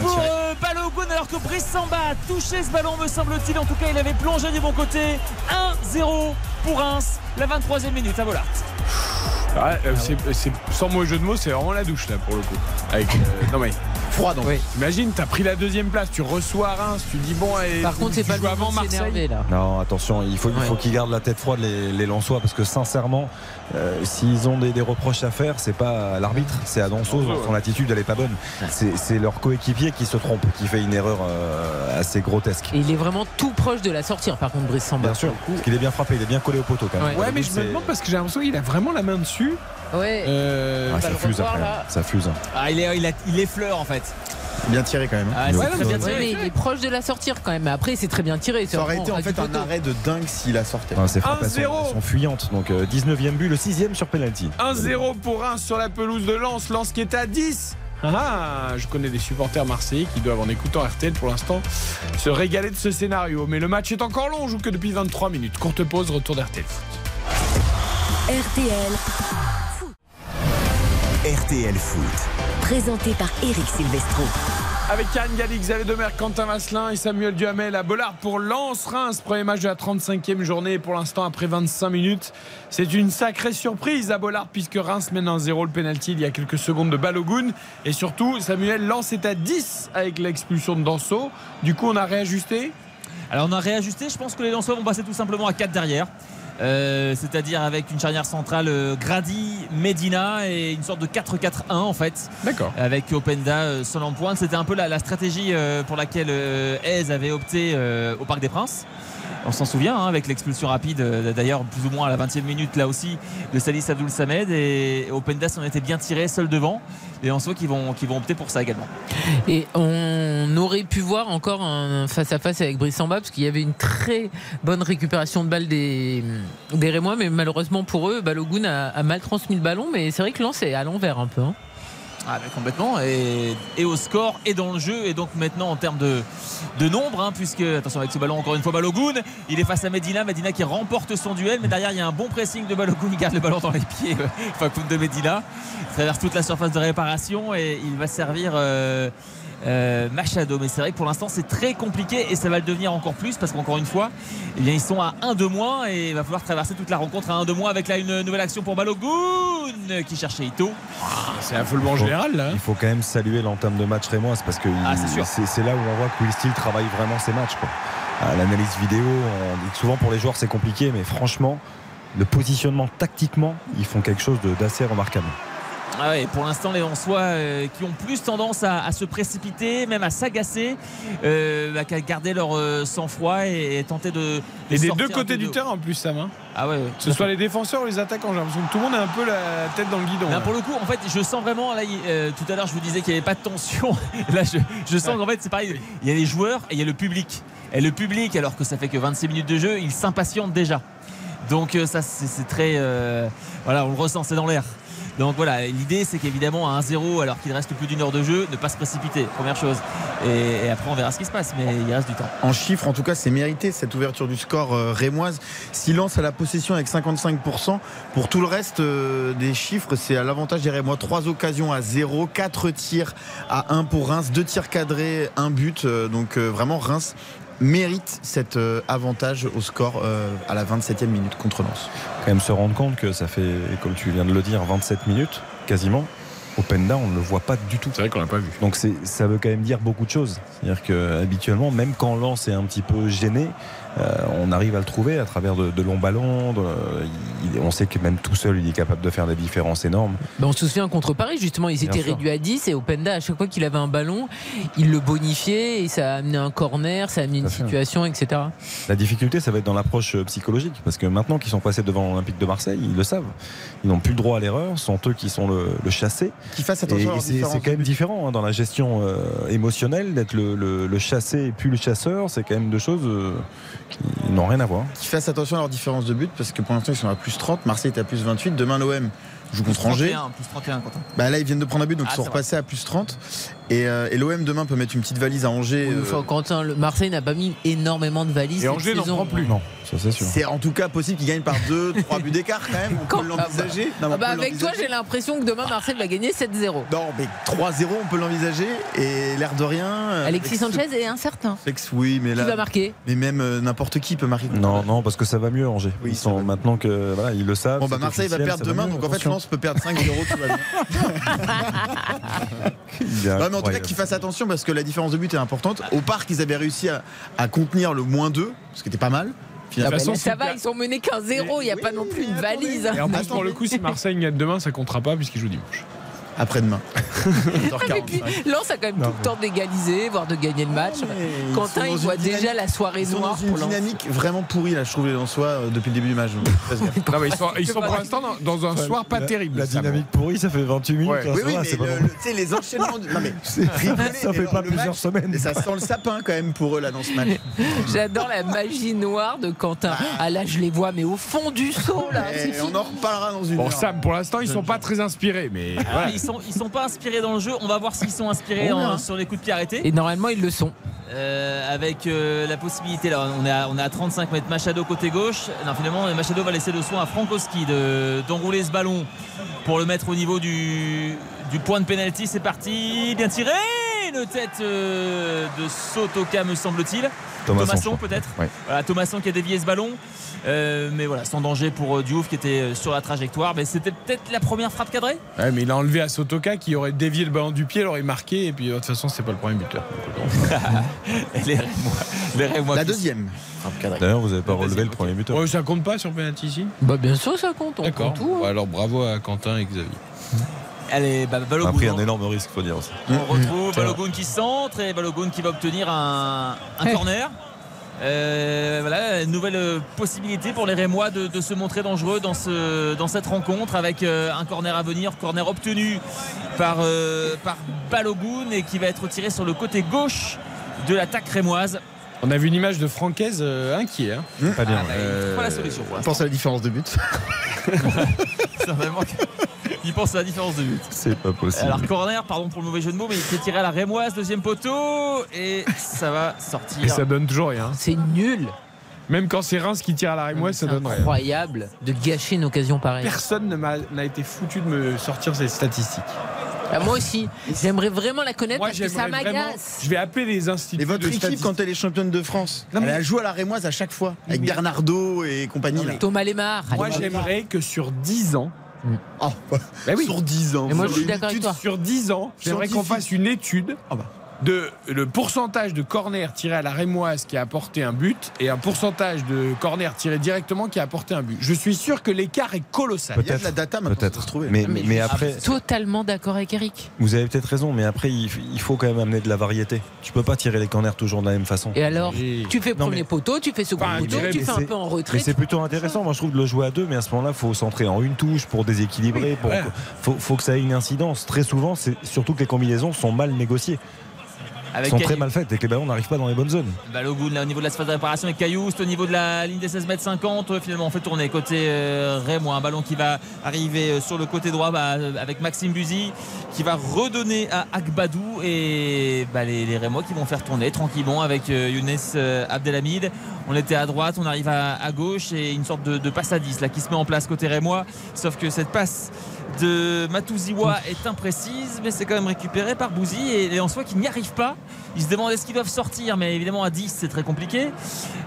pour euh, Balogun alors que Brice Samba a touché ce ballon me semble-t-il. En tout cas il avait plongé du bon côté. 1-0 pour Reims, la 23e minute à Bollard. ouais, euh, c'est- sans mauvais jeu de mots, c'est vraiment la douche là pour le coup. Avec, euh, non mais Froid donc. Oui. imagine, t'as pris la deuxième place, tu reçois Reims, tu dis bon, allez, Par contre, c'est tu pas le avant Marseille. s'énerver là. Non, attention, il faut, il faut Ouais. qu'ils gardent la tête froide, les, les Lensois, parce que sincèrement, euh, s'ils ont des, des reproches à faire, c'est pas à l'arbitre, c'est à Danso. Son attitude, elle est pas bonne. C'est leur coéquipier qui se trompe, qui fait une erreur euh, assez grotesque. Et il est vraiment tout proche de la sortir, par contre, Brice Samba. Bien sûr, parce qu'il est bien frappé, il est bien collé au poteau quand même. Ouais. Ouais, mais je me demande parce que j'ai l'impression qu'il a vraiment la main dessus. Ouais. Euh, Ah, ça le fuse revoir, après, ça fuse. Ah, il, est, il, a- il effleure en fait. Bien tiré quand même. hein. Ah, très bien tiré. mais il est proche de la sortir quand même. Mais après, c'est très bien tiré. Ça aurait été en fait un arrêt de dingue s'il a sorti. Ah, ces frappes, sont, 1-0. elles sont fuyantes. Donc euh, 19e but, le 6e sur penalty. 1-0 pour Reims sur la pelouse de Lens. Lens qui est à 10. Ah, je connais des supporters marseillais qui doivent, en écoutant RTL pour l'instant, se régaler de ce scénario. Mais le match est encore long, on joue que depuis 23 minutes. Courte pause, retour d'RTL. RTL, RTL Foot. Présenté par Eric Silvestro. Avec Karine Galli, Xavier Demer, Quentin Vasselin et Samuel Duhamel à Bollard pour Lens-Reims. Premier match de la 35e journée. Et pour l'instant, après 25 minutes, c'est une sacrée surprise à Bollard puisque Reims mène 1-0 le penalty il y a quelques secondes de Balogun. Et surtout, Samuel, Lens est à 10 avec l'expulsion de Danso. Du coup, on a réajusté? Alors on a réajusté. Je pense que les Lensois vont passer tout simplement à 4 derrière. Euh, c'est-à-dire avec une charnière centrale euh, Grady, Medina et une sorte de 4-4-1 en fait. D'accord. Avec Openda euh, seul en pointe. C'était un peu la, la stratégie pour laquelle Hez avait opté au Parc des Princes. On s'en souvient hein, avec l'expulsion rapide, d'ailleurs plus ou moins à la 20e minute là aussi, de Salis Abdoul Samed et Openda s'en était bien tiré seul devant. Et en soi qui vont, qui vont opter pour ça également. Et on aurait pu voir encore un face-à-face avec Brice Samba parce qu'il y avait une très bonne récupération de balles des, des Rémois, mais malheureusement pour eux, Balogun a, mal transmis le ballon, mais c'est vrai que Lens est à l'envers un peu. hein. Ah, mais complètement. Et, au score et dans le jeu. Et donc maintenant en termes de, de nombre, hein, puisque, attention avec ce ballon, encore une fois Balogun, il est face à Medina. Medina qui remporte son duel. Mais derrière, il y a un bon pressing de Balogun. Il garde le ballon dans les pieds. euh, Facundo de Medina. Traverse toute la surface de réparation et il va servir. euh, euh, Machado, mais c'est vrai que pour l'instant c'est très compliqué et ça va le devenir encore plus parce qu'encore une fois, eh bien, ils sont à 1 de moins et il va falloir traverser toute la rencontre à 1 de moins avec là une nouvelle action pour Balogun qui cherchait Ito. C'est affolement Faut- général là. Il faut quand même saluer l'entame de match rémoise parce que Ah, c'est là où on voit que Will Steele travaille vraiment ses matchs. quoi. À L'analyse vidéo, on dit que souvent pour les joueurs c'est compliqué, mais franchement, le positionnement tactiquement, ils font quelque chose d'assez remarquable. Ah ouais, pour l'instant, les Lensois euh, qui ont plus tendance à, à se précipiter, même à s'agacer, euh, bah, qu'à garder leur euh, sang-froid et, et tenter de. de Et des deux côtés du terrain en plus, Sam. hein. Ah ouais, ouais. Que ce soit les défenseurs ou les attaquants, j'ai l'impression que tout le monde a un peu la tête dans le guidon. Là. pour le coup, en fait, je sens vraiment. Là, euh, tout à l'heure, je vous disais qu'il n'y avait pas de tension. là, je, je sens qu'en fait, c'est pareil. Il y a les joueurs et il y a le public. Et le public, alors que ça fait que 26 minutes de jeu, il s'impatiente déjà. Donc, ça, c'est très. voilà, on le ressent, c'est dans l'air. Donc voilà, l'idée c'est qu'évidemment à 1-0 alors qu'il reste plus d'une heure de jeu, ne pas se précipiter, première chose. Et, après on verra ce qui se passe, mais il reste du temps. En chiffres, en tout cas, c'est mérité cette ouverture du score euh, rémoise. Silence à la possession avec 55%. Pour tout le reste euh, des chiffres, c'est à l'avantage des Rémois. 3 occasions à 0, 4 tirs à 1 pour Reims, 2 tirs cadrés, 1 but. Euh, donc euh, vraiment, Reims mérite cet euh, avantage au score euh, à la 27e minute contre Lens. Quand même se rendre compte que ça fait, comme tu viens de le dire, 27 minutes quasiment. Openda, on ne le voit pas du tout. C'est vrai qu'on l'a pas vu. Donc ça veut quand même dire beaucoup de choses. C'est-à-dire que habituellement, même quand Lens est un petit peu gêné, euh, on arrive à le trouver à travers de, de longs ballons. de- il- on sait que même tout seul, il est capable de faire des différences énormes. Ben, on se souvient contre Paris, justement, ils étaient réduits à 10 et Openda, à chaque fois qu'il avait un ballon, il le bonifiait et ça a amené un corner, ça a amené une situation, etc. La difficulté, ça va être dans l'approche euh, psychologique, parce que maintenant qu'ils sont passés devant l'Olympique de Marseille, ils le savent. Ils n'ont plus le droit à l'erreur, ce sont eux qui sont le, le chassé. Qui fassent attention à et leurs c'est quand même différent hein, dans la gestion euh, émotionnelle d'être le, le- le chassé et plus le chasseur. C'est quand même deux choses euh, qui n'ont rien à voir. Qui fassent attention à leur différence de but parce que pour l'instant, ils sont à plus 30. Marseille est à plus 28. Demain, l'OM joue contre Angers. 31, plus 31, Quentin. Bah là, ils viennent de prendre un but, donc Ah, ils sont c'est repassés à plus 30. Et, euh, et l'OM demain peut mettre une petite valise à Angers. Oui, euh, enfin, Quentin, le- Marseille n'a pas mis énormément de valises. Et cette Angers n'en prend plus. Non, ça c'est sûr. c'est en tout cas possible qu'ils gagnent par 2, 3 buts d'écart quand même. On Quand- peut l'envisager. Non, mais Ah bah, avec toi, j'ai l'impression que demain, Marseille va gagner 7-0. Non, mais 3-0, on peut l'envisager. Et l'air de rien. euh, Alexis Sanchez est incertain. Alex, oui, mais Qui là. va marquer Mais même euh, n'importe qui peut marquer. Non, non, parce que ça va mieux Angers. Oui, ils sont va. maintenant que voilà, ils le savent. Bon, bah Marseille va perdre demain, mieux, donc en fait. Lens peut perdre 5-0, tout va bien. En tout cas, qu'ils fassent attention parce que la différence de but est importante. Au parc, ils avaient réussi à, à contenir le moins 2, ce qui était pas mal. Ah Finalement, bah, façon, ça va, ils sont menés 15-0, il n'y a pas non plus une valise. Et en plus, pour le coup, si Marseille gagne demain, ça comptera pas puisqu'il joue dimanche. Après-demain. Lens a quand même tout le temps d'égaliser, voire de gagner le match. Quentin, il voit déjà la soirée Ils sont noire dans une pour Lens. dynamique vraiment pourrie, là, je trouve, les Lensois, euh, depuis le début du match. Non, mais ils sont, ils sont pour l'instant dans, dans un soir pas La- terrible. La dynamique pourrie, ça fait 28 minutes. Ouais. hein, Oui, oui, mais le- les enchaînements. du- Non, mais rigoler, Ça mais fait pas plusieurs match- semaines. Et ça sent le sapin quand même pour eux, là, dans ce match. J'adore la magie noire de Quentin. Ah là, je les vois, mais au fond du seau, là. on en reparlera dans une Bon. Sam, pour l'instant, ils sont pas très inspirés, mais Ah, ils sont ils sont pas inspirés dans le jeu. On va voir s'ils sont inspirés en- sur les coups de pied arrêtés. Et normalement, ils le sont. Euh, avec euh, la possibilité là, on est à, on est à 35 mètres Machado côté gauche. Non, finalement, Machado va laisser le soin à Frankowski de- d'enrouler ce ballon pour le mettre au niveau du, du point de pénalty. C'est parti, bien tiré une tête euh, de Sotoka, me semble-t-il. Thomasson, peut-être. Ouais. Voilà, Thomasson qui a dévié ce ballon. Euh, mais voilà, sans danger pour euh, Diouf qui était sur la trajectoire. Mais c'était peut-être la première frappe cadrée Ouais, mais il a enlevé à Sotoka qui aurait dévié le ballon du pied, il aurait marqué. Et puis de toute façon, c'est pas le premier buteur. Les Rémois. Les Rémois La deuxième. D'ailleurs, vous n'avez pas relevé le premier buteur. Ouais, ça compte pas sur penalty ici Bah bien sûr ça compte, on D'accord. compte tout. hein. Bon, alors bravo à Quentin et Xavier. Allez, bah, On a Balogun. pris un énorme risque, faut dire aussi. On retrouve Tiens. Balogun qui centre et Balogun qui va obtenir un, un Hey. corner. Euh, voilà, une nouvelle euh, possibilité pour les Rémois de, de se montrer dangereux dans, ce, dans cette rencontre avec euh, un corner à venir, corner obtenu par, euh, par Balogun et qui va être tiré sur le côté gauche de l'attaque rémoise. On a vu une image de Francaise euh, inquiet. hein. Pas bien. Ah, bah, il trouve pas la solution pour l'instant. Pense à la différence de but. Qu'il pense à la différence de but. C'est pas possible. Alors corner, pardon pour le mauvais jeu de mots, mais il s'est tiré à la rémoise, deuxième poteau, et ça va sortir. Et ça donne toujours rien. C'est nul. Même quand c'est Reims qui tire à la rémoise, ça donne rien. incroyable de gâcher une occasion pareille. Personne ne m'a- n'a été foutu de me sortir ces statistiques. Ah, moi aussi, j'aimerais vraiment la connaître Moi, parce que ça j'aimerais vraiment- m'agace. Je vais appeler les instituts Et votre de équipe, quand elle est championne de France, Non, mais- elle a joué à la Rémoise à chaque fois, avec Mais- Bernardo et compagnie. là. Thomas Lemar. Moi, j'aimerais que sur 10 ans, Oh, Bah oui. Sur 10 ans. Et moi, je suis d'accord avec toi. sur 10 ans, j'aimerais qu'on Scientifique. fasse une étude Ah bah. De le pourcentage de corner tiré à la rémoise qui a apporté un but et un pourcentage de corner tiré directement qui a apporté un but. Je suis sûr que l'écart est colossal. Il y a de la data maintenant, Peut-être. trouver. Mais, Mais mais je après, suis totalement d'accord avec Eric. vous avez peut-être raison, mais après, il, il faut quand même amener de la variété. Tu peux pas tirer les corners toujours de la même façon. Et alors, Et- tu fais premier mais- poteau, tu fais second Enfin, poteau, mais tu fais un peu en Mais retrait. c'est plutôt intéressant, moi je trouve, de le jouer à deux, mais à ce moment-là, il faut centrer en une touche pour déséquilibrer. Pour, ouais. faut, faut que ça ait une incidence. Très souvent, c'est surtout que les combinaisons sont mal négociées, Avec sont très mal faites et que les ballons n'arrivent pas dans les bonnes zones. Balogun là au niveau de la surface de réparation et Cailloust au niveau de la ligne des 16 mètres 50 Euh, finalement on fait tourner côté euh, Rémois un ballon qui va arriver euh, sur le côté droit bah, euh, avec Maxime Buzy qui va redonner à Akbadou et bah, les, les Rémois qui vont faire tourner tranquillement avec euh, Younes euh, Abdelhamid on était à droite on arrive à, à gauche et une sorte de, de passe à 10 là qui se met en place côté Rémois. Sauf que cette passe de Matouziwa est imprécise mais c'est quand même récupéré par Bouzy et les Lensois qui n'y arrivent pas. Ils se demandent est-ce qu'ils doivent sortir mais évidemment à 10 c'est très compliqué.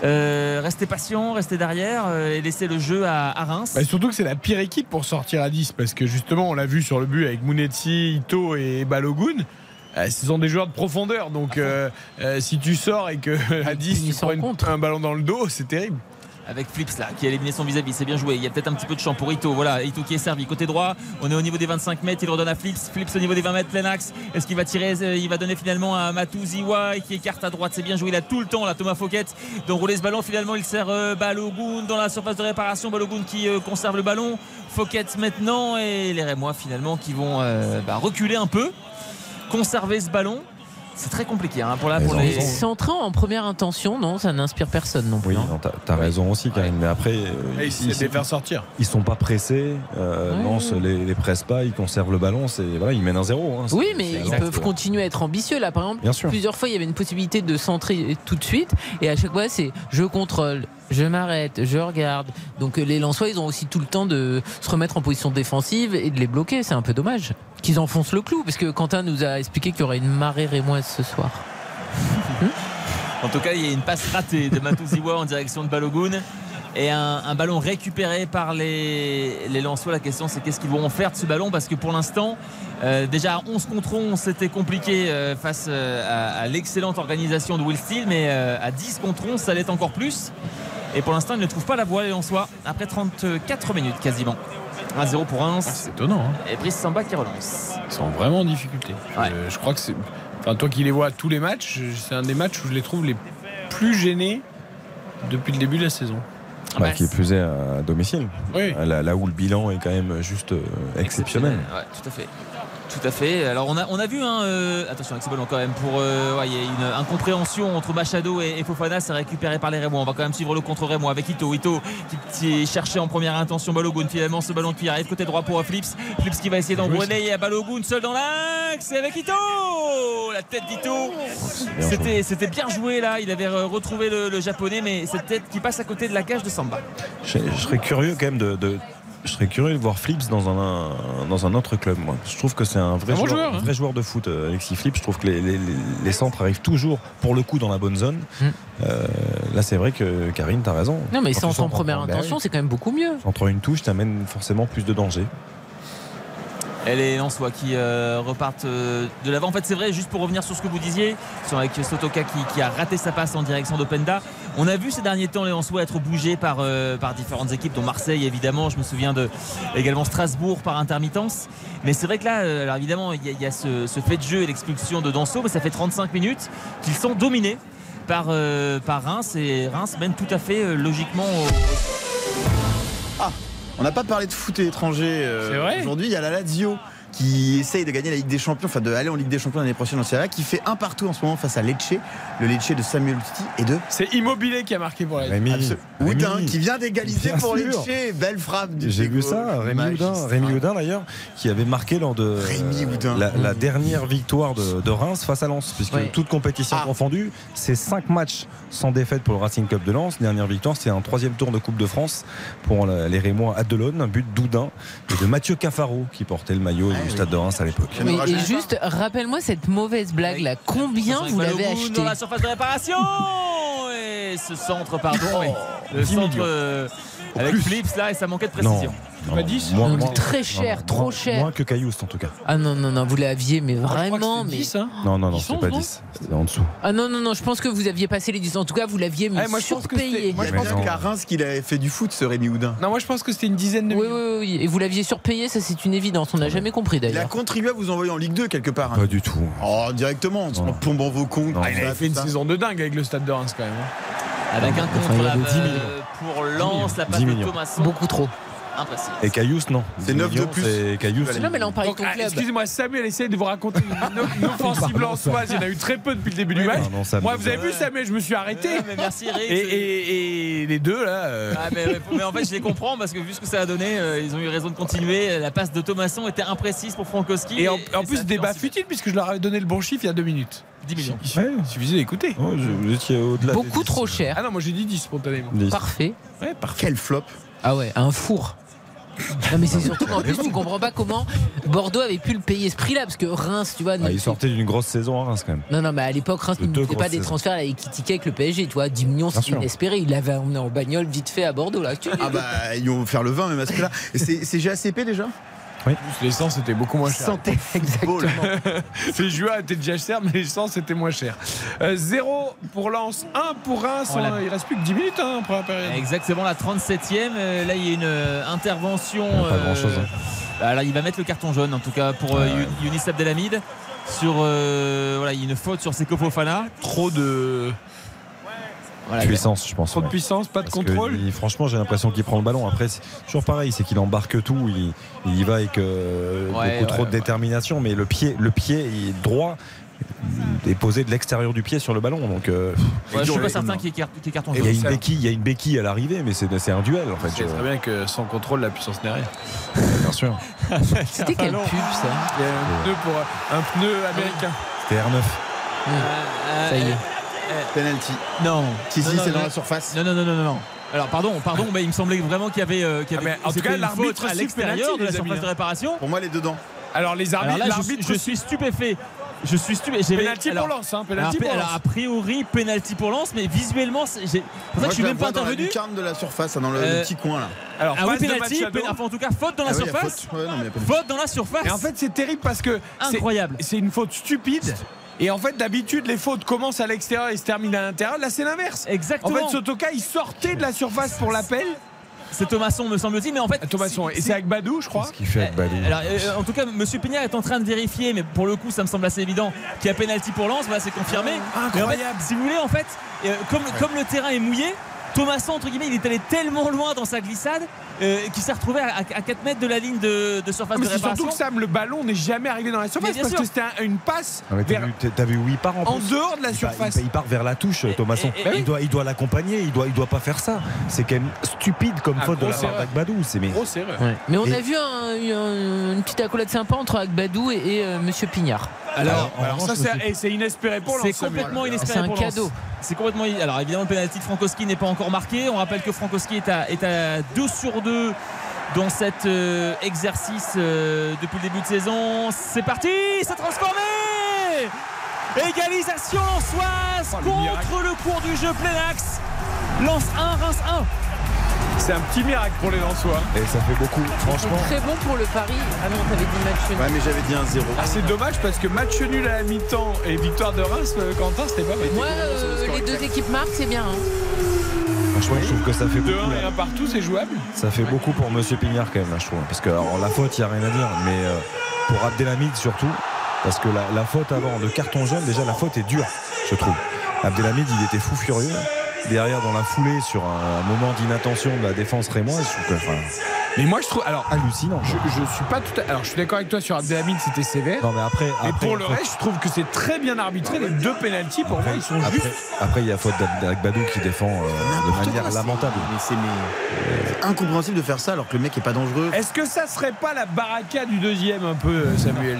Euh, restez patient restez derrière euh, et laissez le jeu à, à Reims. Bah, surtout que c'est la pire équipe pour sortir à 10 parce que justement on l'a vu sur le but avec Mounetzi, Ito et Balogun. Euh, Ce sont des joueurs de profondeur, donc euh, euh, si tu sors et que à 10 tu prends une- contre. un ballon dans le dos, c'est terrible. avec Flips là qui a éliminé son vis-à-vis c'est bien joué. Il y a peut-être un petit peu de champ pour Ito voilà. Ito qui est servi côté droit. On est au niveau des 25 mètres il redonne à Flips Flips au niveau des 20 mètres plein axe est-ce qu'il va tirer il va donner finalement à Matouziwa qui écarte à droite? C'est bien joué il a tout le temps là Thomas Fouquet d'enrouler ce ballon. Finalement il sert euh, Balogun dans la surface de réparation. Balogun qui euh, conserve le ballon. Fouquet maintenant et les Rémois finalement qui vont euh, bah, reculer un peu conserver ce ballon c'est très compliqué hein, pour, la, Ils pour les entré en première intention, non, ça n'inspire personne non plus. Oui, hein. non, t'as as raison aussi, Karine. Mais après, euh, ils, faire sortir. ils sont pas pressés, euh, Ouais. Lens les, les presse pas, ils conservent le ballon. C'est voilà, ils mènent un zéro. hein. Oui, mais c'est ils exact, peuvent continuer à être ambitieux. Là, par exemple, Bien sûr. plusieurs fois, il y avait une possibilité de centrer tout de suite. Et à chaque fois, c'est je contrôle, je m'arrête, je regarde. Donc euh, les Lensois, ils ont aussi tout le temps de se remettre en position défensive et de les bloquer. C'est un peu dommage qu'ils enfoncent le clou. Parce que Quentin nous a expliqué qu'il y aurait une marée rémoise ce soir. En tout cas, il y a une passe ratée de Matouziwa en direction de Balogun. Et un, ballon récupéré par les, les Lensois. La question, c'est qu'est-ce qu'ils vont faire de ce ballon? Parce que pour l'instant, euh, déjà à 11 contre 11, c'était compliqué euh, face euh, à, l'excellente organisation de Will Steele. Mais à 10 contre 11, ça l'est encore plus. Et pour l'instant, ils ne trouvent pas la voie, les Lensois, après 34 minutes quasiment. 1-0 pour Reims. C'est étonnant. hein. Et Brice Samba qui relance. Ils sont vraiment en difficulté. Ouais. Euh, je crois que c'est. Enfin, toi qui les vois à tous les matchs, c'est un des matchs où je les trouve les plus gênés depuis le début de la saison. Bah, qui est plus est à domicile. Oui. Là, là où le bilan est quand même juste euh, exceptionnel. Ouais, tout à fait. Tout à fait. Alors on a, on a vu, hein, euh, attention avec ce ballon quand même, pour euh, ouais, y a une incompréhension entre Machado et, et Fofana, c'est récupéré par les Rémois. On va quand même suivre le contre Rémois avec Ito. Ito qui, qui cherchait en première intention Balogun. Finalement, ce ballon qui arrive côté droit pour Flips. Flips qui va essayer y a Balogun seul dans l'axe et avec Ito. La tête d'Ito. bien C'était, c'était bien joué là. Il avait euh, retrouvé le, le japonais, mais cette tête qui passe à côté de la cage de Samba. Je, je serais curieux quand même de, de- Je serais curieux de voir Flips dans un, dans un autre club, moi. Je trouve que c'est un vrai, Un bon joueur, joueur, hein. vrai joueur de foot, euh, Alexis Flips. Je trouve que les, les- centres arrivent toujours, pour le coup, dans la bonne zone. Mm. Euh, là, c'est vrai que Karine, t'as raison. Non, mais sans en première intention, c'est quand même beaucoup mieux. Entre une touche, t'amènes forcément plus de danger. Elle est Lensois qui euh, repartent euh, de l'avant. En fait, c'est vrai, juste pour revenir sur ce que vous disiez, sur avec Sotoka qui, a raté sa passe en direction d'Openda. On a vu ces derniers temps les Lensois être bougés par, euh, par différentes équipes, dont Marseille évidemment. Je me souviens de également Strasbourg par intermittence. Mais c'est vrai que là, euh, alors évidemment, il y a, ce, fait de jeu et l'expulsion de Danso, mais ça fait 35 minutes qu'ils sont dominés par, par Reims et Reims mène tout à fait logiquement au, Ah, on n'a pas parlé de foot étranger euh, aujourd'hui. Il y a la Lazio qui essaye de gagner la Ligue des Champions, enfin de aller en Ligue des Champions l'année prochaine en Serie A, qui fait un partout en ce moment face à Lecce, le Lecce de Samuel Titi et de C'est Immobilier qui a marqué pour la Rémi. Houdin qui vient d'égaliser pour sûr. Lecce. Belle frappe du J'ai vu ça, Rémi Houdin. Rémi Houdin d'ailleurs, qui avait marqué lors de la, la dernière victoire de, de Reims face à Lens, puisque toute compétition Ah. confondue, c'est 5 matchs sans défaite pour le Racing Club de Lens. Dernière victoire, c'est un troisième tour de Coupe de France pour les Rémois à Delon, un but d'Houdin et de Mathieu Cafaro qui portait le maillot Ah du. Stade de Reims à l'époque. Oui, et juste, rappelle-moi cette mauvaise blague là. Combien vous l'avez acheté dans la surface de réparation et ce centre pardon oui. le 10 centre euh, avec Plus. Flips là et ça manquait de précision non, Pas 10? moins- Non, moins- très cher, non, trop moins- cher. Moins que Caillouste en tout cas. Ah non, non, non, vous l'aviez, mais vraiment. Mais... Non, non, non, Ils sont, c'est pas non 10. C'était en dessous. Ah non, non, non, je pense que vous aviez passé les 10 En tout cas, vous l'aviez mais Ah, moi, je surpayé. moi, Il je a pense qu'à Reims qu'il avait fait du foot, ce Rémi Houdin. Non, moi je pense que c'était une dizaine de Oui, millions. oui, oui. Et vous l'aviez surpayé, ça c'est une évidence. On n'a jamais compris Il a d'ailleurs. contribué à vous envoyer en Ligue 2 quelque part. hein. Pas du tout. Oh, directement, en Non. plombant vos comptes. Non. Ah, il Ça, fait une saison de dingue avec le stade de Reims quand même. hein. avec un contre 10 pour Lens la passe 10 de. Thomasson Beaucoup trop. Imprécis Et Caillouste, non. C'est 10 neuf de millions, plus. Caillouste. Non, mais là on ton ah, club. excusez-moi, Samuel essaye de vous raconter une, offensive lensoise. Il y en a eu très peu depuis le début du match. Moi, vous avez vu Samuel, je me suis arrêté. Ouais, mais merci Eric Et, et- et les deux là. euh, Ah, mais, mais en fait je les comprends parce que vu ce que ça a donné euh, ils ont eu raison de continuer la passe de Thomasson était imprécise pour Frankowski Et en, et en ça plus, débat futile puisque je leur avais donné le bon chiffre il y a deux minutes. 10 millions il suffisait d'écouter. Je- vous étiez au-delà. des Beaucoup 10. trop cher. Ah non, moi j'ai dit 10 spontanément. 10. Parfait. Ouais, parfait. Quel flop. Ah ouais, un four. Non mais c'est surtout qu'en plus tu comprends pas comment Bordeaux avait pu le payer ce prix-là parce que Reims, tu vois. Ah, il sortait d'une grosse saison à Reims quand même. Non, non, mais à l'époque, Reims ne fait pas des saisons. transferts avec Kitike avec le PSG, tu vois. 10 millions, c'est inespéré. Il l'avait emmené en bagnole vite fait à Bordeaux, là. Tu- Ah bah, ils vont faire le 20 même à ce là C'est c'est GACP déjà? L'essence était beaucoup moins cher. Santé, exactement. Les joueurs étaient déjà chers, mais l'essence était moins cher. 0 pour Lens, 1 pour Reims. Hein, Il reste plus que 10 minutes hein, pour la période. Exactement la 37e. Euh, là, il y a une euh, intervention. Non, pas euh, grand-chose, hein. bah, là, il va mettre le carton jaune, en tout cas pour euh. Younis Abdelhamid. Sur, euh, voilà, il y a une faute sur Seko Fofana. Trop de, Voilà, Puissance, je pense. trop de ouais. puissance, pas de Parce contrôle. franchement, j'ai l'impression qu'il prend le ballon. Après, c'est toujours pareil, c'est qu'il embarque tout. Il, il y va avec euh, Ouais, beaucoup trop ouais, de détermination, mais le pied, le pied il est droit est posé de l'extérieur du pied sur le ballon. Donc, euh, Ouais, je suis pas certain qu'il y ait carton il y a une béquille, il y a une béquille à l'arrivée, mais c'est c'est un duel en fait. Je sais très bien que sans contrôle, la puissance n'est rien. Bien sûr. C'était quelle pub, ça Il y a un pneu pour un pneu américain. C'était R9. Euh, Ça y est. Penalty. Non. Si, Non, si, non, c'est dans non. la surface. Non, non, non, non, non. Alors, pardon, pardon, mais il me semblait vraiment qu'il y avait. euh, qu'il y Ah, avait mais en tout cas, l'arbitre faute à l'extérieur de la amis, surface de hein. réparation. Pour moi, les dedans. Alors les Alors arbitres, là, je, l'arbitre suis- je suis stupéfait. Je suis stupéfait. Penalty pour alors- Lens, hein, alors, penalty pour alors, Lens. a priori, penalty pour Lens, mais visuellement, c'est pour ça que je suis même pas vois dans la intervenu. de la surface, hein, dans le, le Euh, petit coin là. Alors Ah oui, penalty, enfin en tout cas, faute dans la Ah oui, surface. faute. Ouais, non. Faute dans la surface. Et en fait, c'est terrible parce que c'est- Incroyable. C'est une faute stupide. Et en fait, d'habitude, les fautes commencent à l'extérieur et se terminent à l'intérieur. Là, c'est l'inverse. En Exactement. fait, Sotoka, il sortait de la surface pour l'appel. C'est Thomasson, me semble-t-il, mais en fait. Thomasson, et c'est- avec Badou, je crois. Ce qu'il fait avec Badou. Alors, euh, en tout cas, Monsieur Pignard est en train de vérifier, mais pour le coup, ça me semble assez évident qu'il y a pénalty pour Lens. Voilà, c'est confirmé. Ah, en fait, incroyable. si vous voulez, en fait, euh, comme, comme le terrain est mouillé, Thomasson, entre guillemets, il est allé tellement loin dans sa glissade euh, qu'il s'est retrouvé à, à 4 mètres de la ligne de, de surface Mais de c'est surtout que Sam, le ballon n'est jamais arrivé dans la surface parce sûr. que c'était un- une passe mais t'as vers- vu- où il part en, en dehors de la il part, surface. il, il part vers la touche, et- et- il, doit, il doit l'accompagner, il doit, il doit pas faire ça. C'est quand même stupide comme Ah, faute de la part d'Agbadou. C'est mais Grosse erreur. Ouais. Mais on Et- a vu un- une, une petite accolade sympa entre Agbadou et, et, euh, Monsieur Pignard. Alors, ça, c'est et c'est inespéré pour C'est complètement C'est inespéré un pour Lens. cadeau. C'est complètement. Alors évidemment, le penalty de Frankowski n'est pas encore marqué. On rappelle que Frankowski est à, est à 2 sur 2 dans cet euh, exercice euh, depuis le début de saison. C'est parti, c'est transformé Égalisation lançoise contre le cours du jeu plein axe. Lance 1, Reims 1. C'est un petit miracle pour les Lensois. Et ça fait beaucoup, franchement. Très bon pour le pari. Ah non, t'avais dit match nul. Ouais, mais j'avais dit un 0. Ah, c'est dommage parce que match nul à la mi-temps et victoire de Reims, euh, Quentin, c'était pas mal. Moi, euh, les deux équipes marquent, c'est bien. hein. Franchement, je trouve que ça fait 2-1 beaucoup. et là. 1 partout, c'est jouable. Ça fait beaucoup pour Monsieur Pignard quand même, là, je trouve. Parce que alors, la faute, il n'y a rien à dire. Mais euh, pour Abdelhamid surtout, parce que la, la faute avant de carton jaune, déjà la faute est dure, je trouve. Abdelhamid, il était fou furieux. Derrière, dans la foulée, sur un, un moment d'inattention de la défense rémoise, je trouve que, enfin, Mais moi, je trouve. Alors, hallucinant. je, suis pas tout à. Alors, je suis d'accord avec toi sur Abdelhamid, c'était sévère. Non, mais après. Et après, pour le reste, je trouve que c'est très bien arbitré. Les deux pénalties, pour moi, ils sont Après, justes. après, il y a faute d'Agbadou qui défend euh, de manière lamentable. Mais c'est incompréhensible de faire ça alors que le mec est pas dangereux. Est-ce que ça serait pas la baraka du deuxième, un peu, euh, Samuel?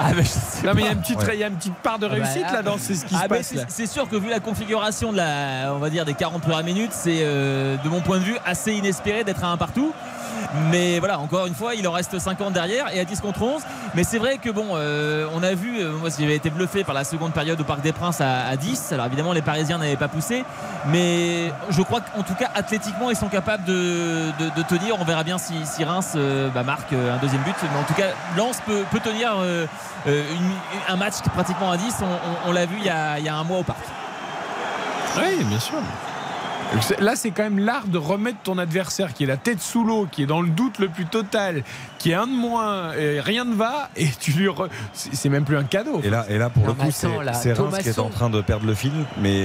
Ah, mais je sais Non, mais il y a une petite, Ouais. y a une petite part de bah, réussite ah, là-dedans, c'est ce qui Ah, se passe c'est là. c'est sûr que vu la configuration de la, on va dire des 40 premières minutes, c'est euh, de mon point de vue assez inespéré d'être à un partout. Mais voilà, encore une fois, il en reste 50 derrière et à 10 contre 11. Mais c'est vrai que bon, euh, on a vu, euh, moi j'avais été bluffé par la seconde période au Parc des Princes à, à 10. Alors évidemment, les Parisiens n'avaient pas poussé. Mais je crois qu'en tout cas, athlétiquement, ils sont capables de, de- tenir. On verra bien si, Reims euh, bah, marque un deuxième but. Mais en tout cas, Lens peut, peut tenir un match pratiquement à 10. On, on- on l'a vu il y, a, il y a un mois au Parc. Oui, bien sûr. Là, c'est quand même l'art de remettre ton adversaire qui est la tête sous l'eau, qui est dans le doute le plus total, qui est un de moins, et rien ne va, et tu lui. re- C'est même plus un cadeau. Et là, et là pour Non, le coup, c'est Reims qui est en train de perdre le fil, mais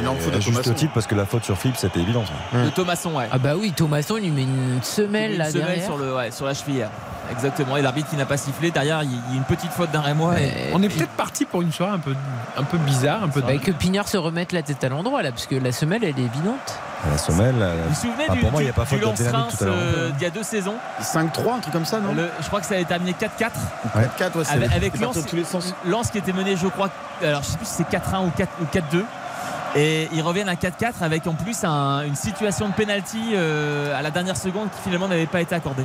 Il en fout de juste Thomasson. titre parce que la faute sur Philippe, c'était évident. ça. De Thomasson, ouais. Ah bah oui, Thomasson, il lui met une semelle une là semelle derrière. sur, le, ouais, sur la cheville. Exactement. Et l'arbitre qui n'a pas sifflé. Derrière, il y a une petite faute d'un Rémois. et- On est peut-être parti pour une soirée un peu, un peu bizarre, un peu. Bah, que Pignard se remette la tête à l'endroit là, parce que la semelle elle est évidente. La semelle. la- Vous vous souvenez Ah, du, pour moi, il du- n'y a pas du faute Lens d'Abdelhamid Reims tout à l'heure. euh, d'il y a deux saisons 5-3, un truc comme ça, non? Le- Je crois que ça avait terminé 4-4. 4 ouais, c'est Avec, avec Lens. Lens qui était mené, je crois. Alors, je sais plus si c'est 4-1 ou 4 ou 4-2. Et ils reviennent à 4-4 avec en plus un- une situation de penalty euh, à la dernière seconde qui finalement n'avait pas été accordée.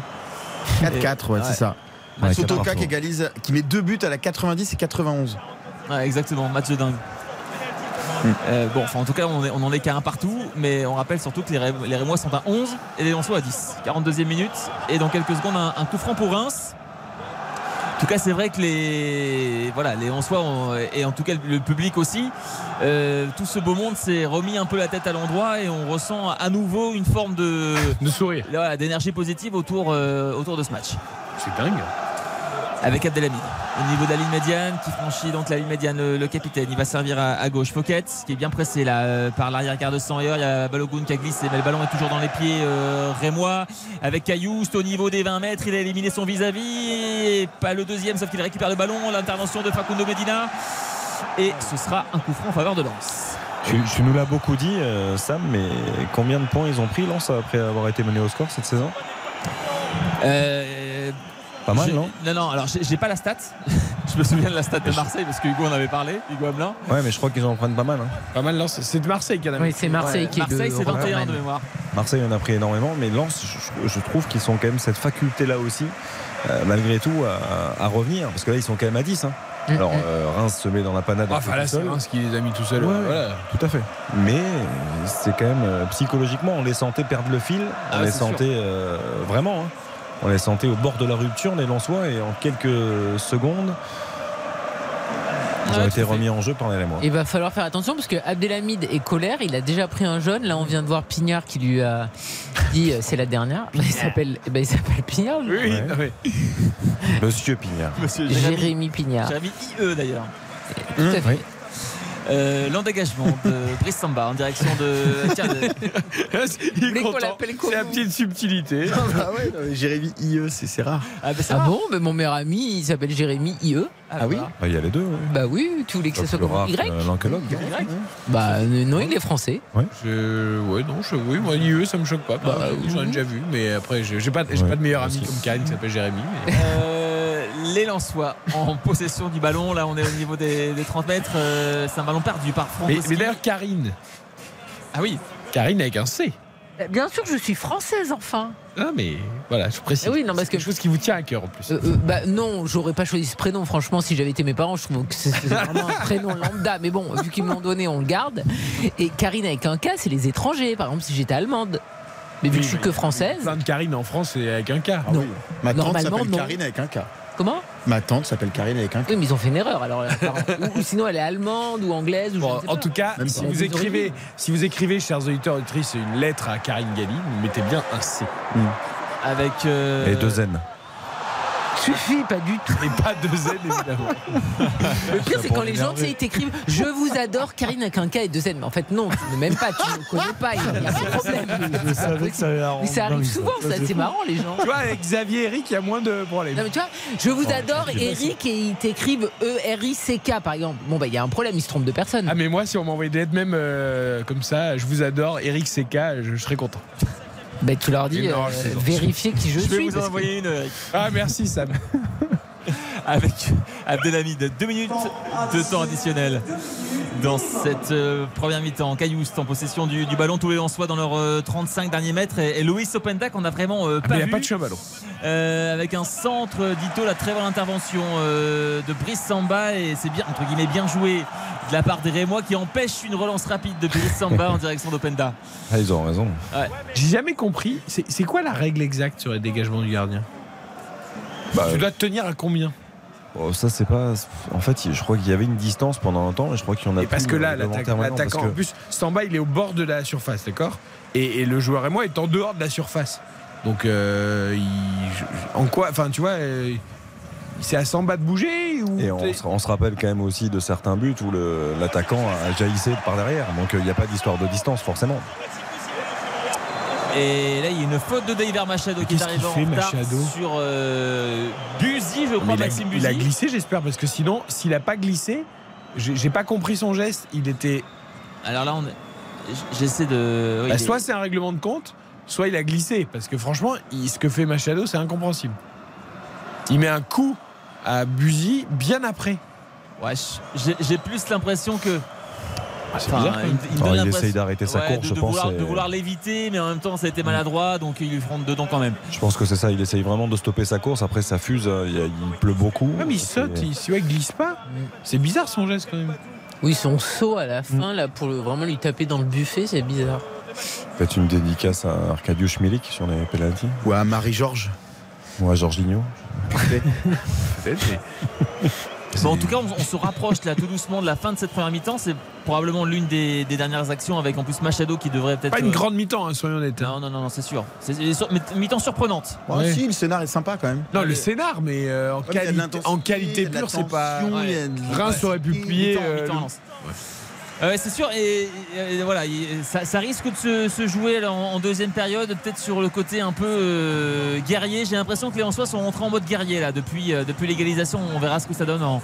4-4, ouais, Ouais. c'est ça. Ouais, Sotoka qui égalise, qui met deux buts à la 90 et 91. Ouais, exactement, match de dingue. Euh, bon, enfin, en tout cas, on, est- on en est qu'à un partout, mais on rappelle surtout que les, Ré- les Rémois sont à 11 et les Lensois à 10. 42e minute, et dans quelques secondes, un, un coup franc pour Reims. En tout cas, c'est vrai que les, voilà, les Lensois et en tout cas le public aussi, euh, tout ce beau monde s'est remis un peu la tête à l'endroit et on ressent à nouveau une forme de, De sourire. d'énergie positive autour, euh, autour de ce match C'est dingue. Avec Abdelhamid. Au niveau de la ligne médiane, qui franchit donc la ligne médiane, le, le capitaine, il va servir à, à gauche. Fouquet, qui est bien pressé là euh, par l'arrière-garde de Sanyer. Il y a Balogun qui a glissé, mais le ballon est toujours dans les pieds euh, rémois. Avec Caillouste au niveau des 20 mètres, il a éliminé son vis-à-vis. Et pas le deuxième, sauf qu'il récupère le ballon. L'intervention de Facundo Medina. Et ce sera un coup franc en faveur de Lens. Tu, tu nous l'as beaucoup dit, euh, Sam, mais combien de points ils ont pris, Lens, après avoir été mené au score cette saison? Euh, Pas mal, non Non, non, alors j'ai pas la stat. je me souviens de la stat de Marseille parce que Hugo en avait parlé, Hugo Hamelin. Ouais, mais je crois qu'ils en prennent pas mal. hein. Pas mal, Lens. C'est de Marseille qui en a Oui, c'est Marseille qui est Marseille, le c'est 21 de mémoire. Marseille en a pris énormément, mais Lens, je, je trouve qu'ils sont quand même cette faculté-là aussi, euh, malgré tout, à, à revenir, parce que là, ils sont quand même à 10. hein. Mm, Alors, mm. euh, Reims se met dans la panade. un Enfin, là, c'est. Reims qui les a mis tout seul. Ouais, Voilà. tout à fait. Mais c'est quand même euh, psychologiquement, on les sentait perdre le fil, Ah, on les sentait euh, vraiment, hein. On les sentait au bord de la rupture, les Lensois, et en quelques secondes, ils Ouais, ont été fait. remis en jeu par les. Il va falloir faire attention parce que Abdelhamid est colère, il a déjà pris un jaune. Là, on vient de voir Pignard qui lui a dit euh, c'est la dernière. Bah, il s'appelle eh ben, il s'appelle Pignard. Oui, Ouais. non, mais- Monsieur Pignard. Monsieur Jérémy Pignard. Jérémy IE d'ailleurs. Tout à fait. Oui. Euh, L'engagement de Brice Samba en direction de. Tiens, de- C'est la petite subtilité. Ah ouais, non, mais Jérémy IE, c'est rare. Ah, bah, Ah bon mais Mon meilleur ami, il s'appelle Jérémy IE. Ah oui voilà. Bah, Il y a les deux. ouais. Bah oui, tu voulais que ça Pas soit Y que l'autre. Y. Bah euh, non, il est français. Je... Ouais, non, je... oui, moi, IE, ça me choque pas. Bah, J'en ai oui. déjà vu, mais après, j'ai pas, j'ai Ouais, pas de meilleur ami comme Karine qui s'appelle Jérémy. mais- Euh, les Lensois en possession du ballon. Là, on est au niveau des, des 30 mètres. Euh, c'est un ballon perdu par Mais, Frankowski. mais d'ailleurs, Karine. Ah oui. Karine avec un C. Bien sûr, je suis française, enfin. Ah, mais voilà, je précise. Eh oui, non, parce C'est quelque chose qui vous tient à cœur en plus. Euh, euh, bah non, j'aurais pas choisi ce prénom. Franchement, si j'avais été mes parents, je trouve que c'est vraiment un prénom lambda. Mais bon, vu qu'ils me l'ont donné, on le garde. Et Karine avec un K, c'est les étrangers. Par exemple, si j'étais allemande. Mais vu que je suis que française. Plein de Karine en France et avec un K. Non. Ma tante Normalement, s'appelle non. Karine avec un K. Comment Ma tante s'appelle Karine avec un. Oui, mais ils ont fait une erreur. Alors, euh, ou, ou sinon, elle est allemande ou anglaise. Ou je ne sais En pas. tout cas, Même si pas. vous, écrivez, si vous écrivez, chers auditeurs et auditrices, une lettre à Karine Galli, vous mettez bien un C. Avec. euh, Et deux N. Suffit, pas du tout. Et pas deux N, évidemment. Le pire, c'est quand les gens, tu sais, ils t'écrivent Je vous adore, Karine avec un K et deux N. Mais en fait, non, tu ne m'aimes pas, tu ne connais pas. Il y a un problème. Je savais que ça allait la Mais ça arrive souvent, ça. C'est marrant, les gens. tu vois, avec Xavier et Eric, il y a moins de problèmes. Non, mais tu vois, je vous adore, Eric, et ils t'écrivent E E-R-I-C-K, par exemple. Bon, bah, il y a un problème, ils se trompent de personne. Ah, mais moi, si on m'envoyait des lettres, même euh, comme ça, je vous adore, Eric CK, je, je serais content. Bah, tu leur dis, euh, vérifiez qui je, Je vais suis. vous en envoyer une, Eric. Ah, merci, Sam. avec Abdelhamid. Deux minutes de temps additionnel dans cette euh, première mi-temps. Caillouste en possession du, du ballon, tous les Lensois dans leurs euh, 35 derniers mètres. Et, et Loïs Openda qu'on n'a vraiment euh, pas il n'y a vu. pas de chien ballon. Euh, avec un centre d'Ito, la très bonne intervention euh, de Brice Samba et c'est bien entre guillemets bien joué de la part des Rémois qui empêche une relance rapide de Brice Samba en direction d'Openda. Ah, ils ont raison. Ouais. J'ai jamais compris. C'est c'est quoi la règle exacte sur les dégagements du gardien? Bah, Tu dois te tenir à combien? Oh, ça, c'est pas. En fait, je crois qu'il y avait une distance pendant un temps et je crois qu'il y en a Et parce que là, l'attaquant, que- en plus, Samba, il est au bord de la surface, d'accord? Et, et le joueur et moi est en dehors de la surface. Donc, euh, il- en quoi Enfin, tu vois, euh, c'est à Samba de bouger ou Et on se, on se rappelle quand même aussi de certains buts où l'attaquant a jaillissé par derrière. Donc euh, il n'y a pas d'histoire de distance forcément. Et là, il y a une faute de Deiver Machado qui est arrivé en retard sur euh, Buzy, je crois, il, a, Maxime il a glissé, j'espère, parce que sinon, s'il a pas glissé, j'ai pas compris son geste. Il était. Alors là, on est- j'essaie de. oui, Bah, est- soit c'est un règlement de compte, soit il a glissé. Parce que franchement, il- ce que fait Machado, c'est incompréhensible. Il met un coup à Buzy bien après. Ouais, j'ai plus l'impression que. C'est Enfin, bizarre, quand il, Alors, essaye d'arrêter sa ouais, course, de, je de pense, Vouloir, et- de vouloir l'éviter, mais en même temps, ça a été maladroit, donc il lui fronte dedans quand même. Je pense que c'est ça. Il essaye vraiment de stopper sa course. Après, ça fuse. euh, Il, pleut beaucoup. Ah, mais il saute, il, ouais, il glisse pas. C'est bizarre son geste quand même. Oui, son saut à la fin, là, pour le- vraiment lui taper dans le buffet, c'est bizarre. Faites une dédicace à Arkadiusz Milik sur les pénaltys. Ou à Marie-Georges. Ou à Jorginho. Bon, en tout cas, on, on se rapproche là tout doucement de la fin de cette première mi-temps. C'est probablement l'une des, des dernières actions avec en plus Machado qui devrait peut-être. Pas une euh, grande mi-temps, hein, soyons honnêtes. Non, non, non, non, c'est sûr. C'est mi-temps surprenante. Ouais. si, le scénar est sympa quand même. Non, le scénar, mais euh, en, Ouais, qualité, en pure, c'est pas. Reims aurait pu plier. Euh, c'est sûr, et, et voilà, il- ça, ça risque de se, se jouer en, en deuxième période, peut-être sur le côté un peu euh, guerrier. J'ai l'impression que les Lensois sont rentrés en mode guerrier là depuis, euh, depuis l'égalisation. On verra ce que ça donne en,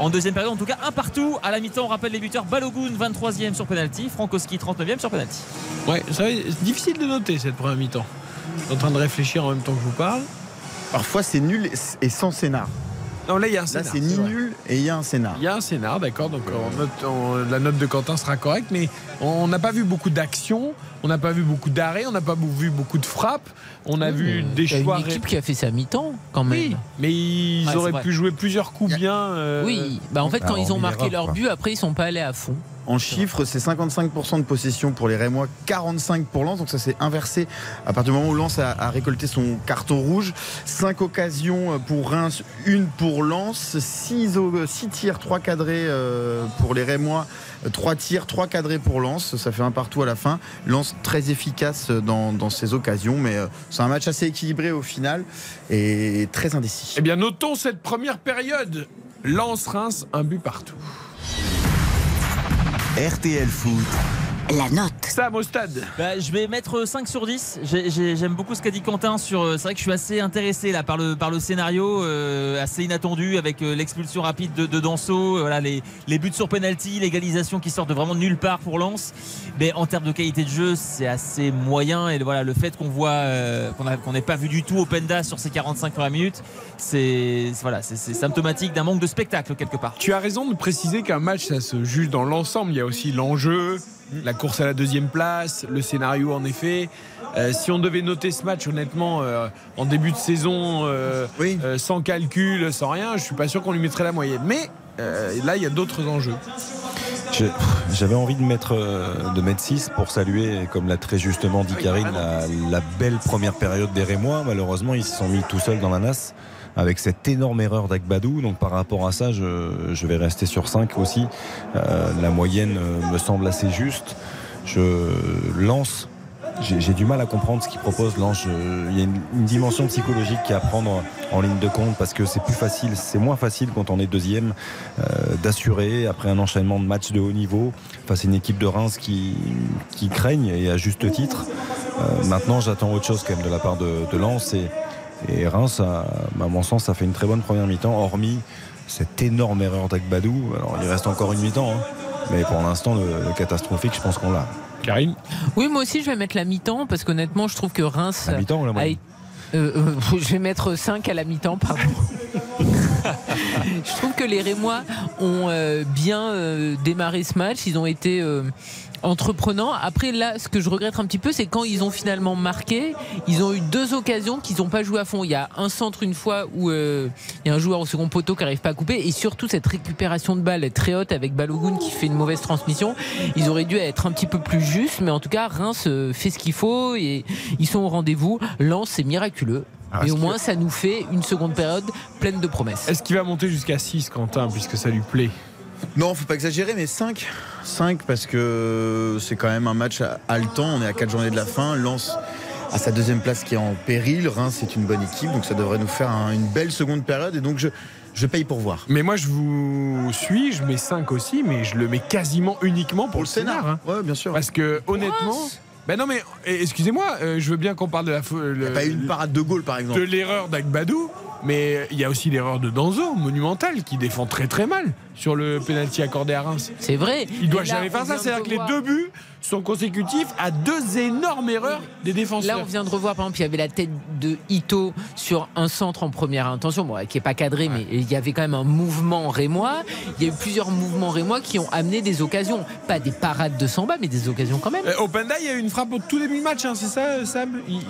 en deuxième période. En tout cas, un partout à la mi-temps. On rappelle les buteurs Balogun 23e sur penalty, Frankowski 39e sur penalty. Ouais, c'est difficile de noter cette première mi-temps. Je suis en train de réfléchir en même temps que je vous parle. Parfois, c'est nul et sans scénar. Non, là, il y a un Là, scénar. c'est ni nul et il y a un scénar. Il y a un scénar, d'accord. Donc on note- on- la note de Quentin sera correcte, mais on n'a pas vu beaucoup d'actions, on n'a pas vu beaucoup d'arrêts, on n'a pas vu beaucoup de frappes, on a vu des choix. une équipe qui a fait sa mi-temps, quand même. Oui, mais ils Ouais, auraient pu jouer plusieurs coups bien. euh, Oui, bah en fait, quand Alors, ils ont on marqué leur quoi. but, après, ils sont pas allés à fond. En chiffres, c'est 55% de possession pour les Rémois, 45 pour Lens. Donc ça s'est inversé à partir du moment où Lens a, a récolté son carton rouge. 5 occasions pour Reims, une pour Lens. 6 tirs, 3 cadrés euh, pour les Rémois. 3 tirs, 3 cadrés pour Lens. Ça fait un partout à la fin. Lens très efficace dans, dans ses occasions. Mais euh, c'est un match assez équilibré au final et très indécis. Eh bien, notons cette première période. Lance-Reims, un but partout. RTL Foot. La note. Sam au stade. Bah, je vais mettre 5 sur 10. J'ai- j'ai- J'aime beaucoup ce qu'a dit Quentin sur. euh, C'est vrai que je suis assez intéressé là par le, par le scénario, euh, assez inattendu avec euh, l'expulsion rapide de, de Danso, euh, voilà, les, les buts sur penalty, l'égalisation qui sortent de vraiment de nulle part pour Lens. Mais en termes de qualité de jeu, c'est assez moyen. Et voilà, le fait qu'on voit euh, qu'on n'ait pas vu du tout Openda sur ces 45 premières minutes, c'est voilà, c'est symptomatique d'un manque de spectacle quelque part. Tu as raison de préciser qu'un match, ça se juge dans l'ensemble. Il y a aussi l'enjeu, La course à la deuxième place, le scénario en effet. Euh, si on devait noter ce match, honnêtement, euh, en début de saison, euh, euh, sans calcul, sans rien, je suis pas sûr qu'on lui mettrait la moyenne. Mais euh, là, il y a d'autres enjeux. J'avais envie de mettre, de mettre 6 pour saluer, comme l'a très justement dit Karine, la, la belle première période des Rémois. Malheureusement, ils se sont mis tout seuls dans la nasse avec cette énorme erreur d'Agbadou. Donc par rapport à ça, je, je vais rester sur 5 aussi. Euh, la moyenne euh, me semble assez juste. Je lance. J'ai du mal à comprendre ce qu'il propose Lance. Il y a une, une dimension psychologique qui à prendre en ligne de compte parce que c'est plus facile, c'est moins facile quand on est deuxième euh, d'assurer après un enchaînement de matchs de haut niveau face à une équipe de Reims qui, qui craigne et à juste titre. Euh, maintenant, j'attends autre chose quand même de la part de, de et, et Reims, a- à mon sens, ça fait une très bonne première mi-temps, hormis cette énorme erreur d'Agbadou. Alors, il reste encore une mi-temps, hein. mais pour l'instant, le, le catastrophique, je pense qu'on l'a. Karine Oui, moi aussi, je vais mettre la mi-temps parce qu'honnêtement, je trouve que Reims. La mi-temps ou la a moyenne? euh, euh, je vais mettre 5 à la mi-temps, pardon. je trouve que les Rémois ont euh, bien euh, démarré ce match. Ils ont été entreprenants. Après, là, ce que je regrette un petit peu, c'est quand ils ont finalement marqué, ils ont eu deux occasions qu'ils n'ont pas joué à fond. Il y a un centre une fois où euh, il y a un joueur au second poteau qui n'arrive pas à couper, et surtout cette récupération de balle très haute avec Balogun qui fait une mauvaise transmission. Ils auraient dû être un petit peu plus justes, mais en tout cas, Reims euh, fait ce qu'il faut et ils sont au rendez-vous. Lens, c'est miraculeux. Ah, et est-ce au moins, ça nous fait une seconde période pleine de promesses. Est-ce qu'il va monter jusqu'à 6, Quentin, puisque ça lui plaît? Non, faut pas exagérer, mais 5. 5 parce que c'est quand même un match à- haletant. On est à 4 journées de la fin. Lens à sa deuxième place qui est en péril. Reims, c'est une bonne équipe, donc ça devrait nous faire un- une belle seconde période. Et donc, je, je paye pour voir. Mais moi, je vous suis, je mets 5 aussi, mais je le mets quasiment uniquement pour, le scénar. hein. Ouais, bien sûr. Parce que, honnêtement. Ben non, mais eh, excusez-moi, euh, je veux bien qu'on parle de la. Il n'y a pas eu une parade de Gaulle, par exemple. De l'erreur d'Agbadou, mais il y a aussi l'erreur de Danzo, monumentale, qui défend très très mal sur le penalty accordé à Reims. C'est vrai. Il doit là, jamais faire ça. C'est-à-dire que les deux buts sont consécutifs à deux énormes erreurs des défenseurs. Là, on vient de revoir, par exemple, il y avait la tête de Ito sur un centre en première intention, bon, qui n'est pas cadré, mais il y avait quand même un mouvement rémois. Il y a eu plusieurs mouvements rémois qui ont amené des occasions. Pas des parades de Samba, mais des occasions quand même. Euh, Openda, il y a eu une frappe au tout début du match, hein, c'est ça, euh, Sam? Il-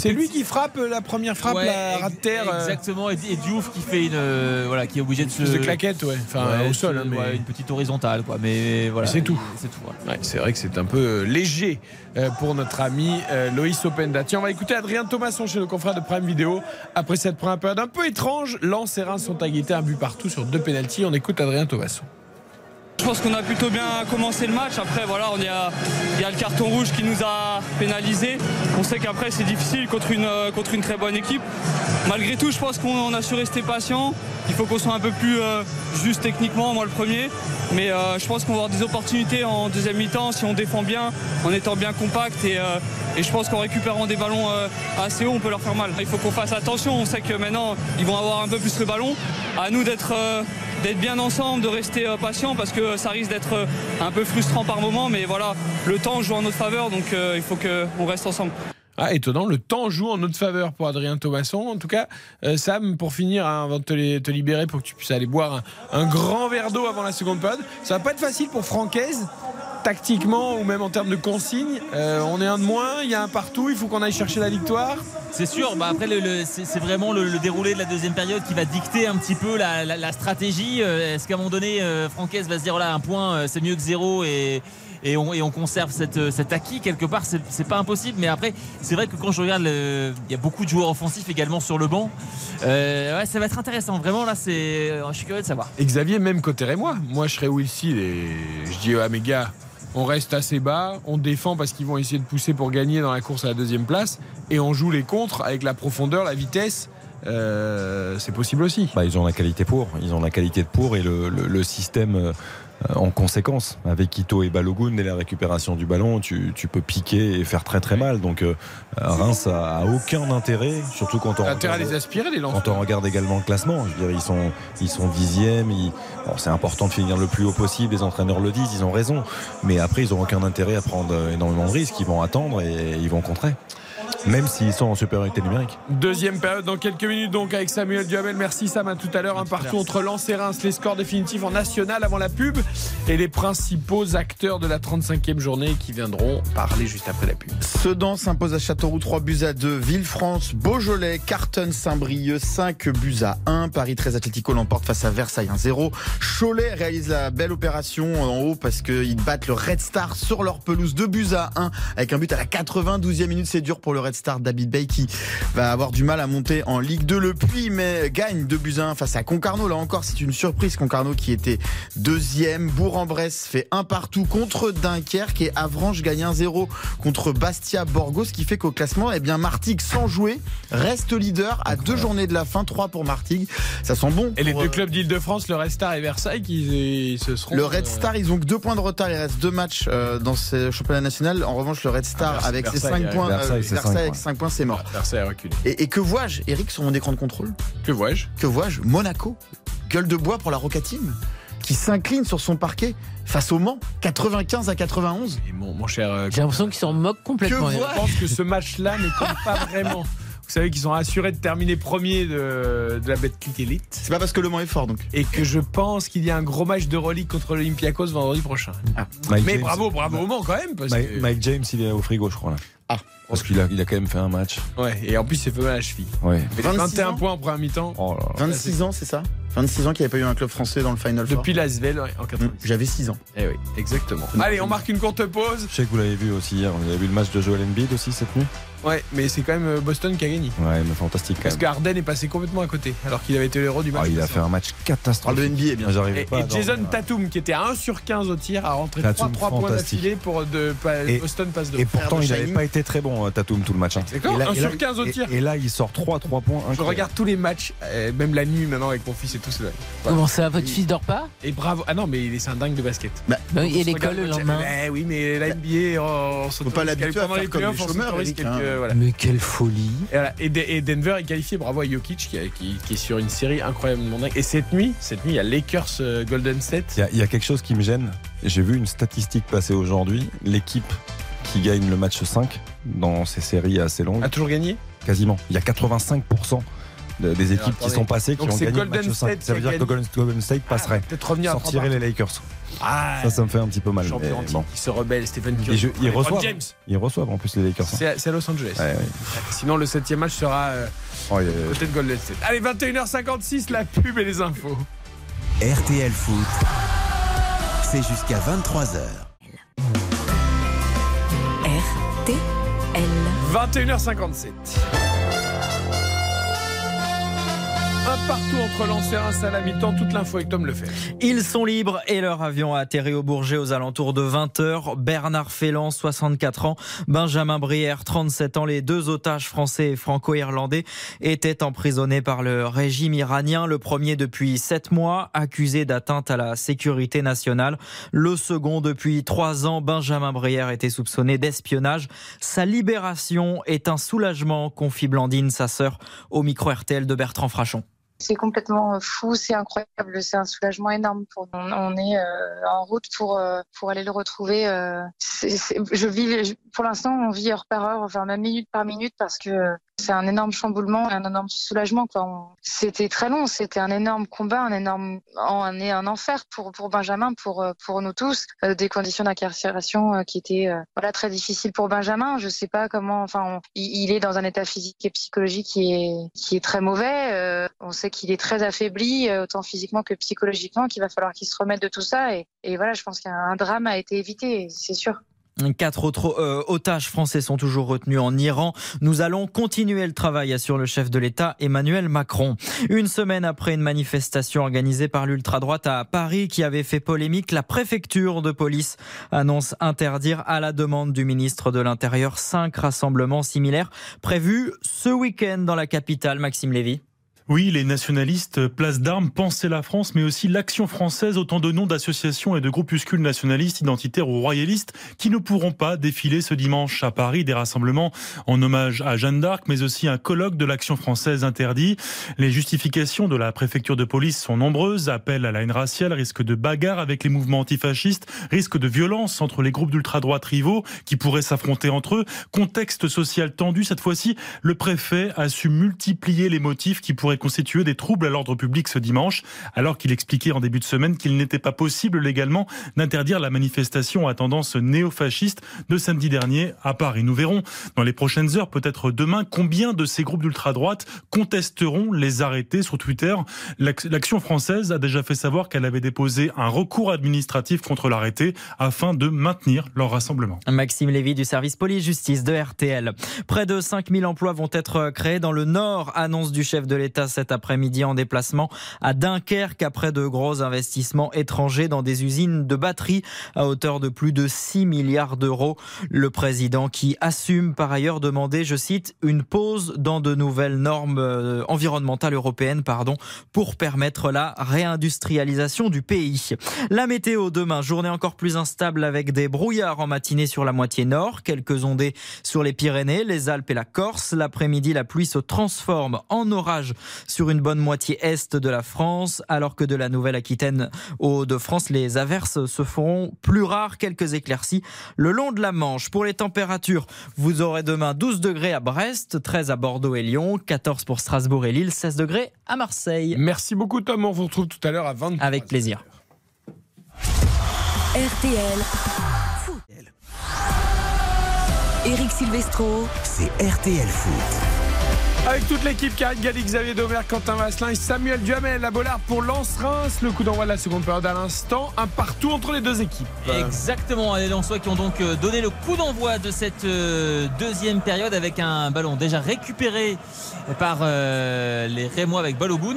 C'est lui qui frappe euh, la première frappe, Ouais, la rat de terre. euh, Exactement, et, et Diouf qui fait une. euh, voilà, qui est obligé de se. de claquette, ouais. Enfin, Ouais, au sol, hein, mais- ouais, une petite horizontale, quoi. Mais voilà. C'est tout. C'est tout. voilà. Ouais, c'est vrai que c'est un peu euh, léger euh, pour notre ami euh, Loïs Openda. Tiens, on va écouter Adrien Thomasson chez nos confrères de Prime Vidéo. Après cette première période un peu étrange, Lens et Reims sont à un but partout sur deux pénalties. On écoute Adrien Thomasson. Je pense qu'on a plutôt bien commencé le match. Après, voilà, il y a le carton rouge qui nous a pénalisé. On sait qu'après, c'est difficile contre une, euh, contre une très bonne équipe. Malgré tout, je pense qu'on a su rester patient. Il faut qu'on soit un peu plus euh, juste techniquement, moi le premier. Mais euh, je pense qu'on va avoir des opportunités en deuxième mi-temps si on défend bien, en étant bien compact. Et, et je pense qu'en récupérant des ballons assez hauts, on peut leur faire mal. Il faut qu'on fasse attention. On sait que maintenant, ils vont avoir un peu plus le ballon. À nous d'être d'être bien ensemble, de rester euh, patient parce que ça risque d'être euh, un peu frustrant par moment. Mais voilà, le temps joue en notre faveur, donc euh, il faut qu'on reste ensemble. Ah, étonnant, le temps joue en notre faveur pour Adrien Thomasson. En tout cas, euh, Sam, pour finir, hein, avant de te, libérer pour que tu puisses aller boire un, grand verre d'eau avant la seconde période, ça va pas être facile pour Francaise, tactiquement ou même en termes de consignes. Euh, on est un de moins, il y a un partout, il faut qu'on aille chercher la victoire. C'est sûr, bah après c'est vraiment le, déroulé de la deuxième période qui va dicter un petit peu la, stratégie. Euh, Est-ce qu'à un moment donné, Francaise va se dire voilà un point c'est mieux que zéro et, on, et on conserve cette, euh, cet acquis quelque part c'est pas impossible. Mais après c'est vrai que quand je regarde, le- il y a beaucoup de joueurs offensifs également sur le banc. Euh, ouais, ça va être intéressant. Vraiment là c'est, je suis curieux de savoir. Et Xavier, même côté et moi, moi je serais Will Seal et je dis à mes gars, on reste assez bas, on défend parce qu'ils vont essayer de pousser pour gagner dans la course à la deuxième place et on joue les contres avec la profondeur, la vitesse. Euh, c'est possible aussi. Bah, ils ont la qualité pour, ils ont la qualité de pour et le, le- le système euh, en conséquence. Avec Ito et Balogun et la récupération du ballon, tu, tu peux piquer et faire très très mal. Donc euh, Reims a, a aucun intérêt, surtout quand on regarde- les aspirer, les lanceurs. quand on regarde également le classement, je veux dire, ils sont, ils sont dixièmes. C'est important de finir le plus haut possible. Les entraîneurs le disent, ils ont raison. Mais après, ils n'ont aucun intérêt à prendre énormément de risques. Ils vont attendre et ils vont contrer. Même s'ils sont en supériorité numérique. Deuxième période dans quelques minutes donc avec Samuel Duhamel. Merci Sam, à tout à l'heure. Un partout entre Lens et Reims. Les scores définitifs en national avant la pub et les principaux acteurs de la 35e journée qui viendront parler juste après la pub. Sedan s'impose à Châteauroux 3 buts à 2. Villefranche, Beaujolais, Carton, Saint-Brieuc 5 buts à 1. Paris 13 Atlético l'emporte face à Versailles 1-0. Cholet réalise la belle opération en haut parce qu'ils battent le Red Star sur leur pelouse 2 buts à 1 avec un but à la 92e minute. C'est dur pour le Red Star David Bay qui va avoir du mal à monter en Ligue 2. Le Puy mais gagne 2 buts à 1 face à Concarneau. Là encore, c'est une surprise. Concarneau qui était deuxième. Bourg-en-Bresse fait un partout contre Dunkerque et Avranches gagne 1-0 contre Bastia Borgo. Ce qui fait qu'au classement, eh bien, Martigues sans jouer reste leader à deux journées de la fin. 3 pour Martigues. Ça sent bon. Et les deux euh, clubs d'Île-de-France, le Red Star et Versailles, qui ils se seront. le Red Star, ils ont que deux points de retard. Il reste deux matchs euh, dans ce championnat national. En revanche, le Red Star, Ah, avec ses Versailles, 5 points, Versailles, euh, c'est Versailles cinq avec points. 5 points, c'est mort. Versailles a reculé. Et, et que vois-je, Eric, sur mon écran de contrôle? Que vois-je? Que vois-je? Monaco, gueule de bois pour la Roca Team, qui s'incline sur son parquet face au Mans, 95 à 91. Et mon, mon cher. euh, J'ai l'impression qu'ils s'en moquent complètement. Que Je pense que ce match-là ne compte pas vraiment. Vous savez qu'ils sont assurés de terminer premier de, de la Betclic Elite. C'est pas parce que le Mans est fort, donc. Et que je pense qu'il y a un gros match de relique contre l'Olympiakos vendredi prochain. Mike Mais James- bravo, bravo au Mans quand même. Parce Mike, que... Mike James, il est au frigo, je crois là. Ah. Parce qu'il a, il a quand même fait un match. Ouais, et en plus, c'est fait mal à la cheville. Ouais. Mais 26 21 ans points en première mi-temps. Oh là là. 26 ans, c'est ça? 26 ans qu'il n'y avait pas eu un club français dans le Final Four. Depuis l'Asvel ouais, en 90. Mmh, J'avais 6 ans. Eh oui, exactement. Allez, on marque une courte pause. Je sais que vous l'avez vu aussi hier. Vous avez vu le match de Joel Embiid aussi cette nuit? Ouais, mais c'est quand même euh, Boston qui a gagné. Ouais, mais fantastique quand Parce même. que Harden est passé complètement à côté, alors qu'il avait été l'héros du match. Ah, il a fait un match catastrophique. de NBA, bien Et, pas à et Jason dormir. Tatum, qui était à 1 sur 15 au tir, a rentré Tatum, 3, points d'affilée pour de, Et- Boston passe de. Et pourtant, il n'avait pas été très bon, euh, Tatum, tout le match. hein. Exactement, Et là- un et là- sur 15 au et- tir. Et là, il sort 3 3 points. Je incroyables. regarde tous les matchs, euh, même la nuit maintenant avec mon fils et tout. vrai. Comment ça, votre fils dort pas? Et bravo. Ah non, mais il est- c'est un dingue de basket. Bah oui, Et On se l'école le lendemain Eh oui, mais la NBA, on Faut pas l'habituer à faire les comme les on chômeurs, voilà. Mais quelle folie Et, voilà. Et De- et Denver est qualifié, bravo à Jokic qui, a- qui- qui est sur une série incroyablement dingue. Et cette nuit, cette nuit, il y a Lakers euh, Golden State. Il y, a- il y a quelque chose qui me gêne. J'ai vu une statistique passer aujourd'hui. L'équipe qui gagne le match 5 dans ces séries assez longues, A toujours gagné? Quasiment. Il y a 85% de- des équipes qui sont passées qui Donc ont c'est gagné Golden le match 5. State Ça veut dire que. Golden, State passerait. Peut-être revenir à Sortirait les Lakers. Ah, Ça, ça me fait un petit peu mal. champion bon. qui se rebelle, Stephen Curry. Je- ils reçoivent. James. Ils reçoivent en plus les Lakers. hein. C'est à, Los Angeles. Ouais, ouais. Sinon, le septième match sera euh, Oh, il y a- côté de Golden State. Allez, 21h56, la pub et les infos. RTL Foot, c'est jusqu'à 23h. RTL. 21h57. Un partout entre et toute l'info avec Tom. Ils sont libres et leur avion a atterri au Bourget aux alentours de 20h. Bernard Félan, 64 ans, Benjamin Brière, 37 ans, les deux otages français et franco-irlandais étaient emprisonnés par le régime iranien. Le premier depuis 7 mois, accusé d'atteinte à la sécurité nationale. Le second depuis 3 ans, Benjamin Brière était soupçonné d'espionnage. Sa libération est un soulagement, confie Blandine, sa sœur, au micro RTL de Bertrand Frachon. C'est complètement fou, c'est incroyable, c'est un soulagement énorme pour nous. On, est euh, en route pour euh, pour aller le retrouver. euh, je vis, pour l'instant, on vit heure par heure, enfin même minute par minute, parce que c'est un énorme chamboulement, un énorme soulagement. C'était très long, c'était un énorme combat, un énorme, un, un enfer pour pour Benjamin, pour euh, pour nous tous, Euh, des conditions d'incarcération euh, qui étaient euh, voilà très difficiles pour Benjamin. Je sais pas comment, enfin, il, est dans un état physique et psychologique qui est qui est très mauvais. Euh, on sait qu'il est très affaibli, euh, autant physiquement que psychologiquement, qu'il va falloir qu'il se remette de tout ça. Et, voilà, je pense qu'un un drame a été évité, c'est sûr. Quatre autres euh, otages français sont toujours retenus en Iran. Nous allons continuer le travail, assure le chef de l'État Emmanuel Macron. Une semaine après une manifestation organisée par l'ultra-droite à Paris qui avait fait polémique, la préfecture de police annonce interdire à la demande du ministre de l'Intérieur cinq rassemblements similaires prévus ce week-end dans la capitale, Maxime Lévy. Oui, les nationalistes, place d'armes, penser la France, mais aussi l'action française, autant de noms d'associations et de groupuscules nationalistes, identitaires ou royalistes qui ne pourront pas défiler ce dimanche à Paris. Des rassemblements en hommage à Jeanne d'Arc, mais aussi un colloque de l'action française interdit. Les justifications de la préfecture de police sont nombreuses. Appel à la haine raciale, risque de bagarre avec les mouvements antifascistes, risque de violence entre les groupes d'ultra-droite rivaux qui pourraient s'affronter entre eux. Contexte social tendu. Cette fois-ci, le préfet a su multiplier les motifs qui pourraient constituer des troubles à l'ordre public ce dimanche, alors qu'il expliquait en début de semaine qu'il n'était pas possible légalement d'interdire la manifestation à tendance néo-fasciste de samedi dernier à Paris. Nous verrons dans les prochaines heures, peut-être demain, combien de ces groupes d'ultra-droite contesteront les arrêtés sur Twitter. L'Action française a déjà fait savoir qu'elle avait déposé un recours administratif contre l'arrêté afin de maintenir leur rassemblement. Maxime Lévy du service police-justice de RTL. Près de 5000 emplois vont être créés dans le Nord, annonce du chef de l'État cet après-midi en déplacement à Dunkerque après de gros investissements étrangers dans des usines de batteries à hauteur de plus de 6 milliards d'euros. Le président qui assume par ailleurs demander, je cite, une pause dans de nouvelles normes euh, environnementales européennes pardon, pour permettre la réindustrialisation du pays. La météo demain, journée encore plus instable avec des brouillards en matinée sur la moitié nord, quelques ondées sur les Pyrénées, les Alpes et la Corse. L'après-midi, la pluie se transforme en orage sur une bonne moitié est de la France, alors que de la Nouvelle-Aquitaine au de France, les averses se feront plus rares, quelques éclaircies le long de la Manche. Pour les températures, vous aurez demain 12 degrés à Brest, 13 à Bordeaux et Lyon, 14 pour Strasbourg et Lille, 16 degrés à Marseille. Merci beaucoup Tom, on vous retrouve tout à l'heure à 20 Avec plaisir. RTL. Eric Silvestro. C'est RTL Foot. Avec toute l'équipe, Karine Galli, Xavier Domer, Quentin Vasselin et Samuel Duhamel, la Bollard pour Lens-Reims. Le coup d'envoi de la seconde période à l'instant. Un partout entre les deux équipes. Exactement. Les Lensois qui ont donc euh, donné le coup d'envoi de cette euh, deuxième période avec un ballon déjà récupéré par euh, les Rémois avec Balogun.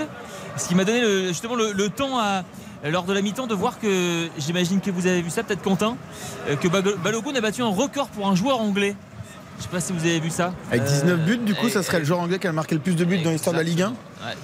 Ce qui m'a donné justement le, le temps à, lors de la mi-temps de voir que, j'imagine que vous avez vu ça, peut-être Quentin, que Balogun a battu un record pour un joueur anglais. Je sais pas si vous avez vu ça. Avec 19 buts, du coup, ça serait le joueur anglais qui a marqué le plus de buts dans l'histoire de la Ligue 1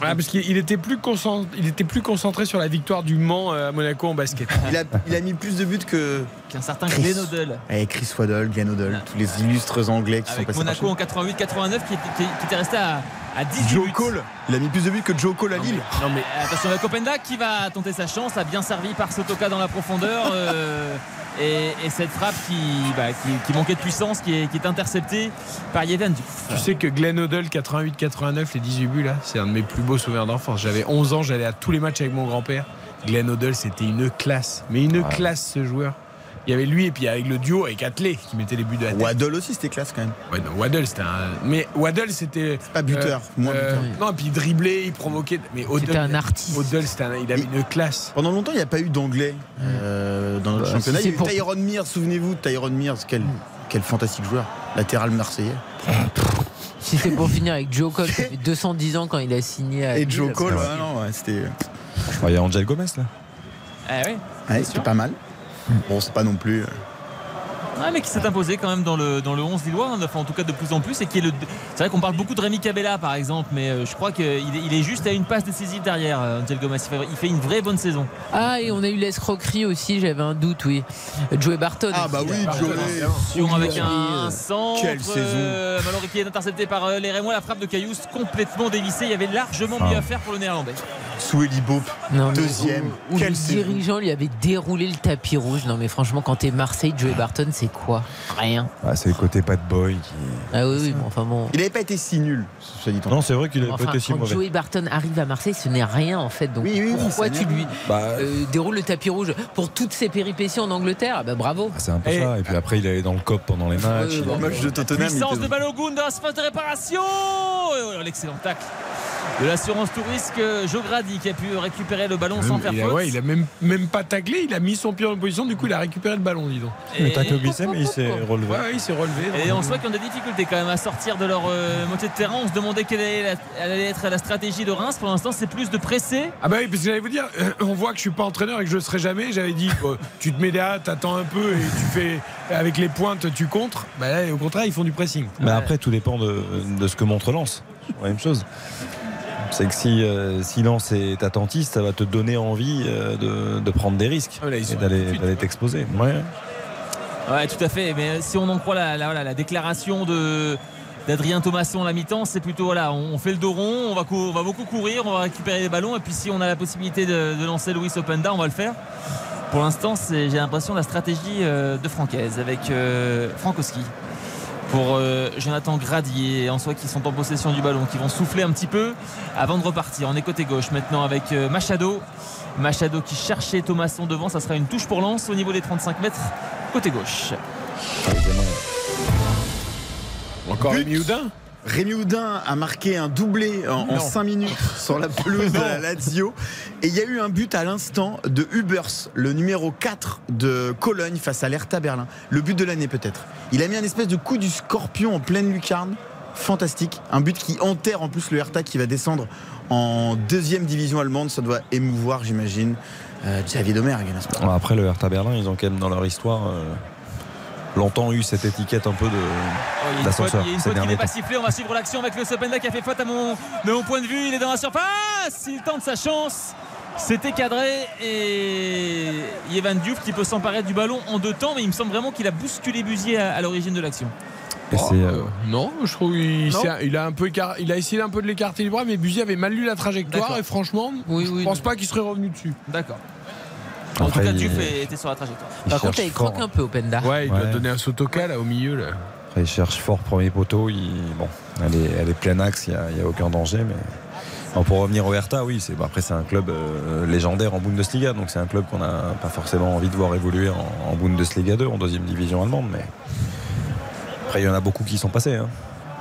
Ouais, parce qu'il était plus concentré, il était plus concentré sur la victoire du Mans à Monaco en basket. il, a, il a mis plus de buts que qu'un certain Glenn Odell. Et Chris Waddle, Glenn Odell, tous les illustres anglais qui Avec sont passés. Monaco en 88-89 qui, était- qui était resté à, à 18 Joe buts. Cole, il a mis plus de buts que Joe Cole à Lille. Non mais attention avec Openda qui va tenter sa chance, a bien servi par Sotoka dans la profondeur euh, et, et cette frappe qui, bah, qui, qui manquait de puissance, qui est, qui est interceptée par Yevhen. Tu sais que Glenn Odell 88-89, les 18 buts là, c'est un de mes plus beaux souvenirs d'enfance. J'avais 11 ans, j'allais à tous les matchs avec mon grand-père. Glenn Odell, c'était une classe, mais une classe ce joueur. Il y avait lui et puis avec le duo avec Atley qui mettait les buts de la tête. Waddle aussi, c'était classe quand même. Ouais, non, Waddle, c'était un. Mais Waddle, c'était. pas buteur, moins buteur. Non, puis il driblait, il provoquait. Mais Odell, C'était un artiste. Odell, c'était un- il avait une classe. Pendant longtemps, il n'y a pas eu d'anglais euh, dans notre Bah, championnat. si Il y a c'est eu pour- Tyrone Mears, souvenez-vous, Tyrone Mears, quel, quel fantastique joueur. Latéral marseillais. Si c'est pour finir avec Joe Cole, ça fait 210 ans quand il a signé à Et Lille, Joe c'est Cole, ouais, non, ouais, c'était Il y a Angel Gomez là. Ah oui. ouais, c'était pas mal. Bon, c'est pas non plus. Ouais, mais qui s'est imposé quand même dans le, dans le 11 Lillois, hein, enfin en tout cas de plus en plus. Et qui est le, c'est vrai qu'on parle beaucoup de Rémi Cabella par exemple, mais euh, je crois qu'il est, il est juste à une passe décisive derrière euh, Angel Gomez. Il fait, il fait une vraie bonne saison. Ah, et on a eu l'escroquerie aussi, j'avais un doute, oui. Joey Barton. Ah, bah oui, Joey. Avec un centre. quelle saison. euh, Malheureux qui est intercepté par euh, les Rémois. La frappe de Caillous complètement dévissée. Il y avait largement mieux Ah. à faire pour le néerlandais. Non, mais deuxième. Où, où Quel le saison. dirigeant lui avait déroulé le tapis rouge. Non, mais franchement, quand t'es Marseille, Joey Barton, c'est quoi Rien. Ah, c'est le côté bad boy qui. Ah oui, oui, bon, enfin bon. Il n'avait pas été si nul, soit dit en Non, c'est vrai qu'il avait Enfin, pas été si quand mauvais. Joey Barton arrive à Marseille, ce n'est rien en fait. Donc Oui, oui, oui, pourquoi tu lui Bah, euh, déroules le tapis rouge pour toutes ses péripéties en Angleterre? Ah bah, Bravo. ah, c'est un peu Et- ça. Et puis après, il allait dans le cop pendant les matchs. Le match de Tottenham. Puissance de Balogun dans la surface de réparation. L'excellent tacle de l'assurance touriste Jogradi qui a pu récupérer le ballon sans faire faute. ouais, il a même, même pas taclé, il a mis son pied en position, du coup il a récupéré le ballon, dis donc. Le Et- tacle glissé, mais il s'est relevé. Ouais, ouais, il s'est relevé. Et on voit qu'ils ont des difficultés quand même à sortir de leur euh, moitié de terrain. On se demandait quelle allait, la- allait être la stratégie de Reims. Pour l'instant, c'est plus de presser. Ah bah oui, parce que j'allais vous dire, euh, on voit que je suis pas entraîneur et que je le serai jamais. J'avais dit, euh, tu te mets derrière, t'attends un peu et tu fais avec les pointes, tu contres. Bah là, au contraire, ils font du pressing. Mais après, tout dépend de, de ce que montre Lens. La même chose. C'est que si euh, Silence est attentiste, ça va te donner envie euh, de, de prendre des risques Ah, là, et d'aller t'exposer. Ouais. Ouais, tout à fait. Mais si on en croit la, déclaration d'Adrien Thomasson à la mi-temps, c'est plutôt voilà, on fait le dos rond, on va, beaucoup courir, on va récupérer les ballons, et puis si on a la possibilité de, lancer Louis Openda, on va le faire. Pour l'instant, j'ai l'impression la stratégie euh, de Francaise avec euh, Frankowski pour euh, Jonathan Gradier en soi qui sont en possession du ballon, qui vont souffler un petit peu avant de repartir. On est côté gauche maintenant avec Machado. Machado qui cherchait Thomasson devant, ça sera une touche pour lance au niveau des 35 mètres côté gauche. Encore But. Rémi Houdin Rémi Houdin a marqué un doublé en, Non. 5 minutes sur la pelouse de la Lazio. Et il y a eu un but à l'instant de Hubers, le numéro 4 de Cologne face à l'Hertha Berlin. Le but de l'année peut-être. Il a mis un espèce de coup du scorpion en pleine lucarne. Fantastique. Un but qui enterre en plus le Hertha qui va descendre en deuxième division allemande. Ça doit émouvoir, j'imagine, euh, Xavier Domergue, n'est-ce pas? Bon, Après le Hertha Berlin, ils ont quand même dans leur histoire euh, longtemps eu cette étiquette un peu de Oh, il y a une faute, d'ascenseur. il y a une ces faute qui n'est pas sifflée. On va suivre l'action avec le Sopenda qui a fait faute à mon, de mon point de vue. Il est dans la surface. Il tente sa chance. C'était cadré et Evan Diouf qui peut s'emparer du ballon en deux temps, mais il me semble vraiment qu'il a bousculé Busier à, à l'origine de l'action. Et c'est, euh, Non, je trouve Non. il a un peu écar- il a essayé un peu de l'écarter du bras, mais Buzy avait mal lu la trajectoire et franchement, Oui, je oui, pense non. pas qu'il serait revenu dessus. D'accord. En Après, tout cas, il- Diouf était sur la trajectoire. il Par contre, il fort. croque un peu, Openda. Ouais, il doit Ouais. donner un sotoka là au milieu là. Après, il cherche fort premier poteau. Il, bon, elle est, elle est plein axe, il n'y a, aucun danger. Mais pour revenir au Hertha, oui, c'est, bon, après c'est un club euh, légendaire en Bundesliga, donc c'est un club qu'on n'a pas forcément envie de voir évoluer en, en Bundesliga 2, en deuxième division allemande. Mais après, il y en a beaucoup qui sont passés, hein,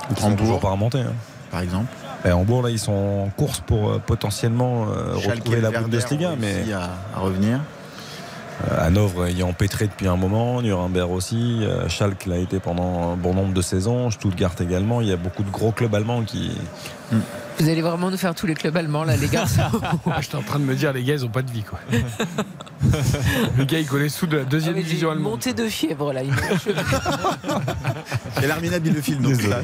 ou qui sont toujours pas remontés. hein. Par exemple. Et Hambourg, là, ils sont en course pour euh, potentiellement euh, retrouver et la Bundesliga, mais à, à revenir. euh, Hanovre y est empêtré depuis un moment, Nuremberg aussi, Schalke l'a été pendant un bon nombre de saisons, Stuttgart également. Il y a beaucoup de gros clubs allemands qui. Vous allez vraiment nous faire tous les clubs allemands, là, les. Ah, J'étais en train de me dire, les gars, ils ont pas de vie quoi. le gars, il connaît sous de la deuxième Ah, division une allemande. montée de fièvre, là. Et l'Armina Bielefeld. donc, Désolé. là.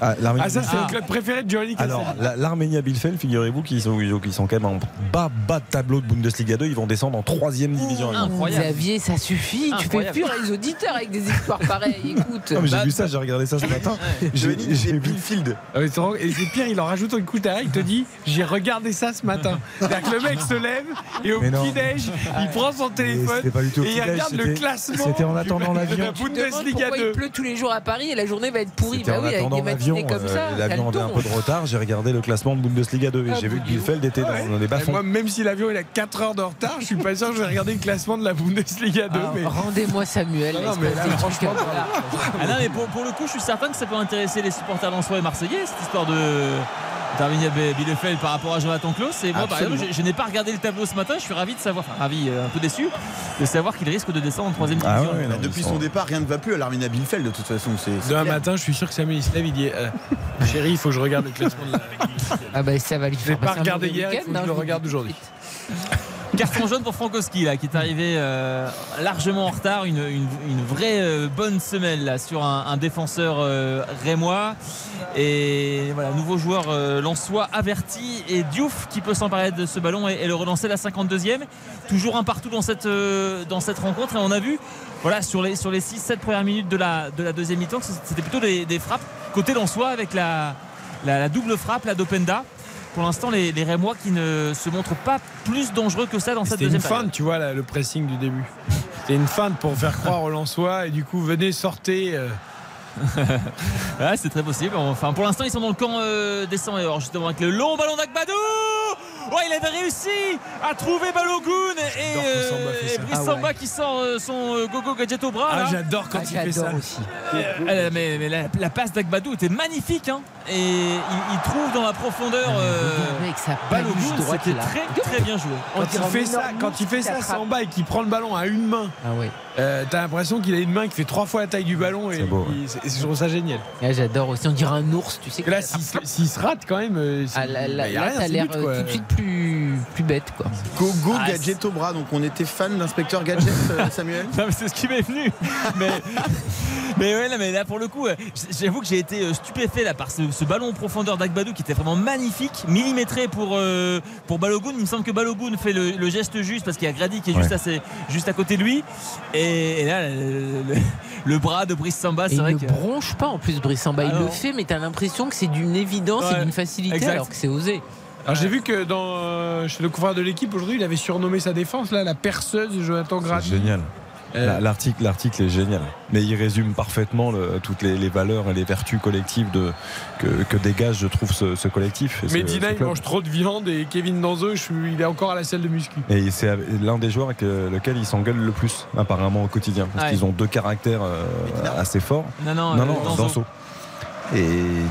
Ah, l'Arménie- Ah, ça, c'est Ah. le club préféré de Johnny Castel. Alors, la- l'Arménia Bielefeld, figurez-vous qu'ils sont, quand même en bas, bas de tableau de Bundesliga 2. Ils vont descendre en troisième division allemande. Incroyable. Xavier, ça suffit. Tu fais fuir les auditeurs avec des histoires pareilles. Écoute. Non, mais j'ai vu ça, j'ai regardé ça ce matin. J'ai. Bielefeld. Ah. Et c'est pire, il en rajoute un coup derrière, il te dit J'ai regardé ça ce matin. C'est-à-dire que le mec se lève et au petit-déj, il prend son téléphone c'était pas du tout au et il regarde le classement. c'était en attendant de l'avion. Bundesliga pourquoi 2. il pleut tous les jours à Paris et la journée va être pourrie. Bah en oui, avec attendant des l'avion. matinées comme euh, ça. L'avion avait un peu de retard. J'ai regardé le classement de Bundesliga 2 et Ah, j'ai vu que. Bielefeld était dans, les bas-fonds. moi, même si l'avion il a 4 heures de retard, je suis pas sûr que je vais regarder le classement de la Bundesliga 2. Ah. Rendez-moi Samuel. Non, mais franchement. Ah non, mais pour, pour le coup, je suis certain que ça peut intéresser les supporters lensois et marseillais, cette histoire de. d'Arminia Bielefeld par rapport à Jonathan Klaus. Et moi, par Absolument. exemple, je, je n'ai pas regardé le tableau ce matin. Je suis ravi de savoir, enfin ravi, euh, un peu déçu, de savoir qu'il risque de descendre en troisième Ah division. ouais, non, Bah, depuis son départ, rien ne va plus à l'Armina Bielefeld de toute façon. C'est, c'est Demain clair. matin, je suis sûr que Samuel lève, il dit euh, Chérie, il faut que je regarde le classement de la. Ah bah ça va lui Je faire pas passer un regardé hier, il week-end, faut que je le regarde aujourd'hui. Carton jaune pour Frankowski qui est arrivé euh, largement en retard, une, vraie euh, bonne semelle sur un, défenseur euh, rémois. Et voilà, nouveau joueur lensois averti et Diouf qui peut s'emparer de ce ballon et, le relancer la 52e. Toujours un partout dans cette, rencontre et on a vu voilà, sur les, sur les 6-7 premières minutes de la, de la deuxième mi-temps c'était plutôt des, frappes côté lensois avec la, la, la double frappe, la d'Openda. Pour l'instant, les, les Rémois qui ne se montrent pas plus dangereux que ça dans cette C'était une deuxième feinte, période. tu vois, là, le pressing du début. C'était une feinte pour faire croire aux Lensois et du coup, venez, sortez. euh, Ouais, c'est très possible. Enfin, pour l'instant, ils sont dans le camp euh, des 100 et or, justement, avec le long ballon d'Akbadou. Ouais, il avait réussi à trouver Balogun et, Samba euh, et. Brice Ah Samba ouais. qui sort euh, son euh, gogo gadget au bras. Ah, j'adore quand Ah, il fait ça. aussi. Euh, mais mais la, la passe d'Akbadou était magnifique. hein. et il, il trouve dans la profondeur euh, Balogun. C'était très, très bien joué. Quand il fait ça, quand il fait ça bas et qu'il prend le ballon à une main, Ah ouais. euh, t'as l'impression qu'il a une main qui fait trois fois la taille du ballon et C'est beau, je trouve ça génial. Ah, J'adore aussi. On dirait un ours, tu sais. Là, s'il se- rate quand même, euh, c'est- Ah, là, là, bah, a là, t'as l'air but, euh, tout de suite plus, plus bête. Quoi. Go go Ah, gadget au bras. Donc on était fan d'inspecteur gadget, euh, Samuel. Non, mais c'est ce qui m'est venu. Mais, mais ouais, non, mais là pour le coup, euh, j'avoue que j'ai été euh, stupéfait là par ce, ce ballon en profondeur d'Agbadou qui était vraiment magnifique, millimétré pour euh, pour Balogun. Il me semble que Balogun fait le, le geste juste parce qu'il y a Grady qui est juste, Ouais. à ses- juste à côté de lui. Et, et là, le, le- le bras de Brice Samba, c'est vrai que. Bronche pas en plus, Brice Samba. Il le fait, mais t'as l'impression que c'est d'une évidence Ouais, et d'une facilité, exact. alors que c'est osé. Alors j'ai vu que dans, euh, chez le couvreur de l'équipe aujourd'hui, il avait surnommé sa défense là, la perceuse de Jonathan C'est Grady. génial. Euh, La- L'article, l'article est génial, mais il résume parfaitement le- toutes les, les valeurs et les vertus collectives de, que, que dégage, je trouve, ce, ce collectif. et ce- Medina, ce il mange trop de viande et Kevin suis- il est encore à la salle de muscu. Et c'est l'un des joueurs avec euh, lequel il s'engueule le plus, apparemment, au quotidien. Parce Ouais. qu'ils ont deux caractères euh, assez forts. Non, non, non, non. Et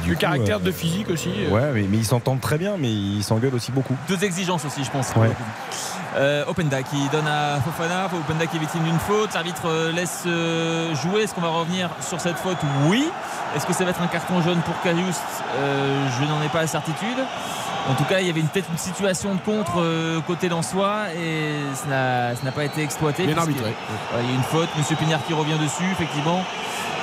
du Le coup, caractère euh, de physique aussi. euh. Ouais, mais, mais ils s'entendent très bien, mais ils s'engueulent aussi beaucoup. Deux exigences aussi, je pense. Ouais. Euh, Openda qui donne à Fofana, Openda qui est victime d'une faute. L'arbitre euh, laisse euh, jouer. Est-ce qu'on va revenir sur cette faute? Oui. Est-ce que ça va être un carton jaune pour Carius Euh, Je n'en ai pas la certitude. En tout cas, il y avait peut-être une situation de contre euh, côté d'Ansois et ça n'a- pas été exploité. Bien arbitré. Ouais, il y a une faute. Monsieur Pignard qui revient dessus, effectivement.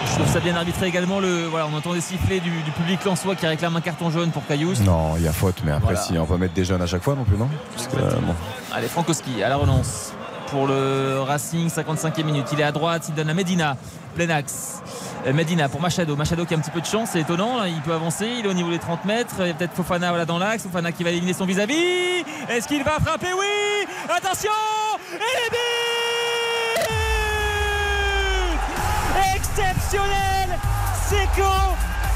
Je trouve ça bien arbitré également. Le, voilà, on entend des sifflets du, du public lensois qui réclame un carton jaune pour Cayus. Non, il y a faute, mais après, Voilà. si on peut mettre des jeunes à chaque fois non plus, non? Parce que, euh, bon. Allez, Frankowski à la relance pour le Racing, 55e minute. Il est à droite, il donne à Medina, plein axe. Euh, Medina pour Machado. Machado qui a un petit peu de chance, c'est étonnant. là, Il peut avancer, il est au niveau des 30 mètres. Il y a peut-être Fofana dans l'axe. Fofana qui va éliminer son vis-à-vis. Est-ce qu'il va frapper? Oui Attention Et les buts Exceptionnel Seco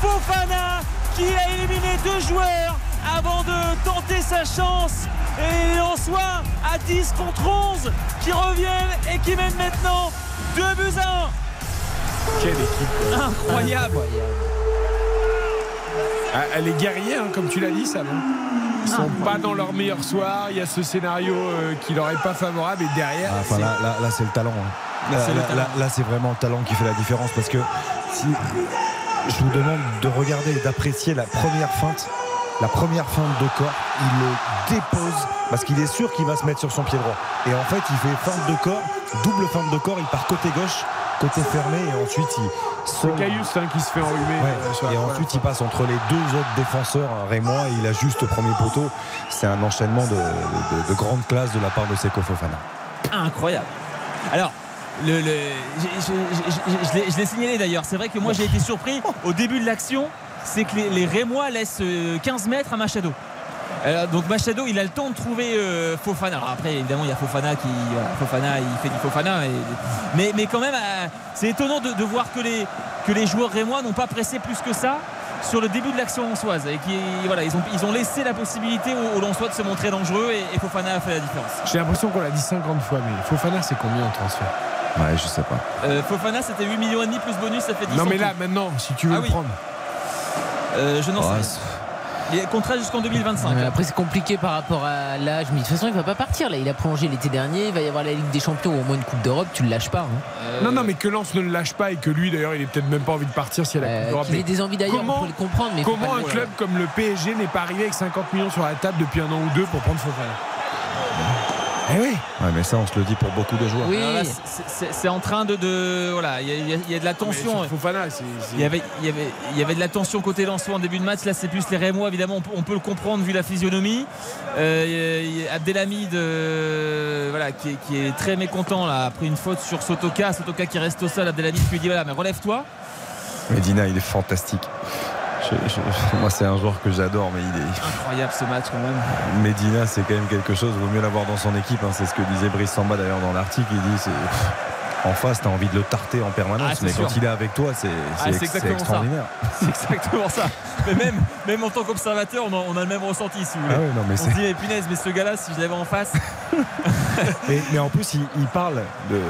Fofana qui a éliminé deux joueurs avant de tenter sa chance. Et en soi à 10 contre 11 qui reviennent et qui mènent maintenant 2 buts à 1. Quelle équipe. Incroyable. Ah, Elle est guerrière, hein, comme tu l'as dit, ça. non Ils sont pas dans leur meilleur soir. Il y a ce scénario euh, qui leur est pas favorable. Et derrière, Ah, Enfin, là, là, là, c'est le talent. hein. Là, C'est le là, talent. là, là, c'est vraiment le talent qui fait la différence parce que si je vous demande de regarder et d'apprécier la première feinte, la première feinte de corps, il le dépose parce qu'il est sûr qu'il va se mettre sur son pied droit. Et en fait, il fait feinte de corps, double feinte de corps, il part côté gauche, côté fermé et ensuite il c'est Caius hein, qui se fait enrhumer. Ouais. euh, Et ensuite, il passe entre les deux autres défenseurs, hein, Rémois, et il a juste au premier poteau. C'est un enchaînement de, de- de grande classe de la part de Seko Fofana. Incroyable. Alors, le, le- je l'ai signalé d'ailleurs. C'est vrai que moi j'ai été surpris au début de l'action. C'est que les, les Rémois laissent euh, 15 mètres à Machado. Euh, donc Machado, il a le temps de trouver euh, Fofana. Alors après, évidemment, il y a Fofana qui, Fofana, il fait du Fofana. et- mais, mais quand même, euh, c'est étonnant de, de voir que les, que les joueurs rémois n'ont pas pressé plus que ça sur le début de l'action lançoise et qui voilà ils ont, ils ont laissé la possibilité aux, aux Lensois de se montrer dangereux et, et Fofana a fait la différence. J'ai l'impression qu'on l'a dit 50 fois, mais Fofana, c'est combien en transfert? Ouais, je sais pas. Euh, Fofana c'était 8 millions et demi plus bonus ça fait 10 Non, mais là, maintenant, si tu veux Ah le oui. prendre. Euh, je n'en sais Ouais, rien. Il est contrat jusqu'en 2025. Ouais, après, c'est compliqué par rapport à l'âge. Mais de toute façon, il va pas partir. Là, il a prolongé l'été dernier. Il va y avoir la Ligue des Champions ou au moins une Coupe d'Europe. Tu le lâches pas. hein. Euh, Non, non, mais que Lens ne le lâche pas et que lui, d'ailleurs, il est peut-être même pas envie de partir s'il y a la Euh, Coupe d'Europe. ait Mais des envies d'ailleurs, comment- on peut le comprendre. Mais il Comment un le- club comme le PSG n'est pas arrivé avec 50 millions sur la table depuis un an ou deux pour prendre Fofana Eh oui Ouais, mais ça, on se le dit pour beaucoup de joueurs. Oui. C'est- en train de, de- voilà, il y, a- y y de la tension. Il y, avait, il, y avait, il y avait de la tension côté Lensois en début de match. Là, c'est plus les Rémois, évidemment. On peut, on peut le comprendre vu la physionomie. Euh, Abdelhamid, euh, voilà, qui, est, qui est très mécontent, là, a pris une faute sur Sotoka. Sotoka qui reste au sol. Abdelhamid qui lui dit voilà, mais relève-toi. Medina, il est fantastique. Je- je- moi, c'est un joueur que j'adore, mais il est. Incroyable ce match quand même. Medina, c'est quand même quelque chose. Vaut mieux l'avoir dans son équipe. hein. C'est ce que disait Brice Samba d'ailleurs dans l'article. Il dit En face, t'as envie de le tarter en permanence, Ah, mais sûr. quand il est avec toi, c'est Ah, extraordinaire. C'est exactement ça. Mais même, même en tant qu'observateur, on, a- on a le même ressenti, si vous voulez. Ah non, mais on se dit, mais punaise, mais ce gars-là, si je l'avais en face. Mais, mais en plus, il, il parle de,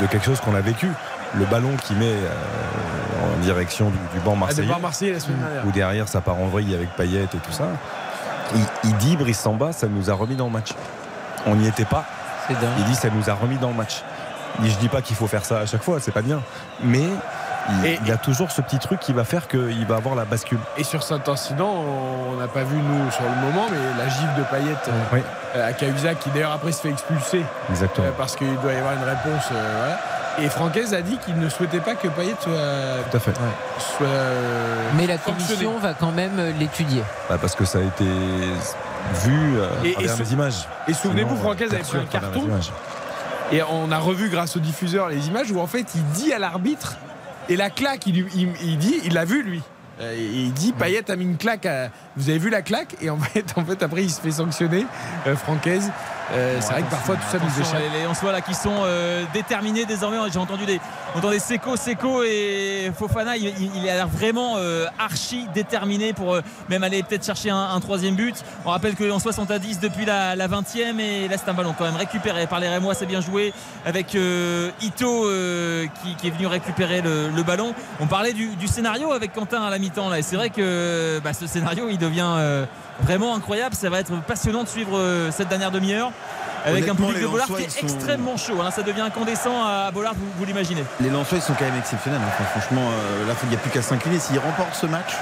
de quelque chose qu'on a vécu. Le ballon qu'il met euh, en direction du, du banc Ah, de marseillais, Marseille la semaine dernière. où derrière ça part en vrille avec Payet et tout ça. Il, il dit, Brice Samba, ça nous a remis dans le match. On n'y était pas. Il dit, ça nous a remis dans le match. Dit, je dis pas qu'il faut faire ça à chaque fois, c'est pas bien. Mais il, il a toujours ce petit truc qui va faire qu'il va avoir la bascule. Et sur cet incident, on n'a pas vu nous sur le moment, mais la gifle de Payet euh, Oui. à Cahuzac qui d'ailleurs après se fait expulser Exactement. euh, parce qu'il doit y avoir une réponse. euh, voilà. Et Francaise a dit qu'il ne souhaitait pas que Payet soit, Tout à fait. soit euh, Mais la commission va quand même l'étudier. Bah, parce que ça a été vu euh, Et- à travers et sou- les images. Et souvenez-vous, Francaise avait pris un carton. images. Et on a revu grâce au diffuseur les images où en fait il dit à l'arbitre et la claque, il, lui- il, il dit, il l'a vu lui. Euh, et il dit Payet a mis une claque. à- Vous avez vu la claque? Et en fait, en fait, après il se fait sanctionner. Euh, Francaise. Euh, c'est vrai que parfois tout ça nous échappe. Les, les Lensois là qui sont euh, déterminés désormais. J'ai entendu des, entendu Seco, Seco et Fofana. Il, il- il a l'air vraiment euh, archi déterminé pour même aller peut-être chercher un, un troisième but. On rappelle que les Lensois sont à 10 depuis la, la 20e et là c'est un ballon quand même récupéré par les Rémois. C'est bien joué avec Ito qui, qui est venu récupérer le, le ballon. On parlait du, du scénario avec Quentin à la mi-temps là et c'est vrai que bah, ce scénario il devient vraiment incroyable. Ça va être passionnant de suivre euh, cette dernière demi-heure avec un public de Bollard qui est sont- extrêmement chaud. hein. Ça devient incandescent à Bollard, vous, vous l'imaginez. Les Lensois, ils sont quand même exceptionnels. hein. Enfin, franchement, euh, là, il n'y a plus qu'à s'incliner. S'ils remportent ce match,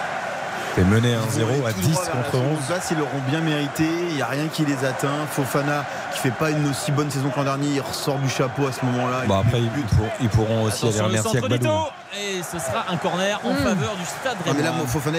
Et mené ils 1-0 vont aller à tout 10 droit vers la contre seconde 11. place, ils l'auront bien mérité. Il n'y a rien qui les atteint. Fofana, qui fait pas une aussi bonne saison que l'an dernier, il ressort du chapeau à ce moment-là. Bon, Il après, ils, pour- pourront aussi aller Attention, remercier centre Agbadou. d'Ito et ce sera un corner en Mmh. faveur du stade Non, mais là,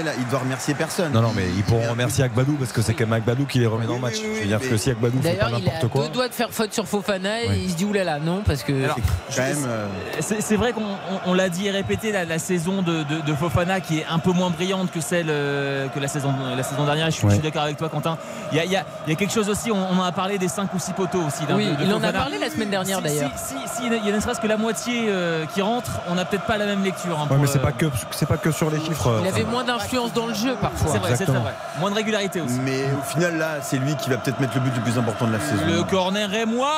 là, il doit remercier personne. Non, non, mais ils pourront remercier Agbadou parce que c'est quand même Agbadou qui les remet dans le match. oui, oui, Je veux dire mais- que si Agbadou fait pas D'ailleurs, il a n'importe quoi. deux doigts de faire faute sur Fofana et Oui. il se dit oulala, non, parce que. Alors, Quand même, euh, C'est vrai qu'on on- on l'a dit et répété, la, la saison de, de- de Fofana qui est un peu moins brillante que celle euh, que la saison, la saison dernière. Je suis, Ouais. d'accord avec toi, Quentin. Il y a, il y a- il y a quelque chose aussi, on, on en a parlé des 5 ou 6 poteaux aussi. oui, de- de il en a parlé la semaine dernière Si- d'ailleurs. Si, si- si il y a ne serait-ce que la moitié euh, qui rentre, on n'a peut-être pas la même lecture. hein, Ouais, mais c'est euh, pas que c'est pas que sur les chiffres. Il avait moins d'influence dans le jeu parfois. C'est vrai, c'est vrai. Moins de régularité aussi. mais au final, là, c'est lui qui va peut-être mettre le but le plus important de la saison. Le corner rémois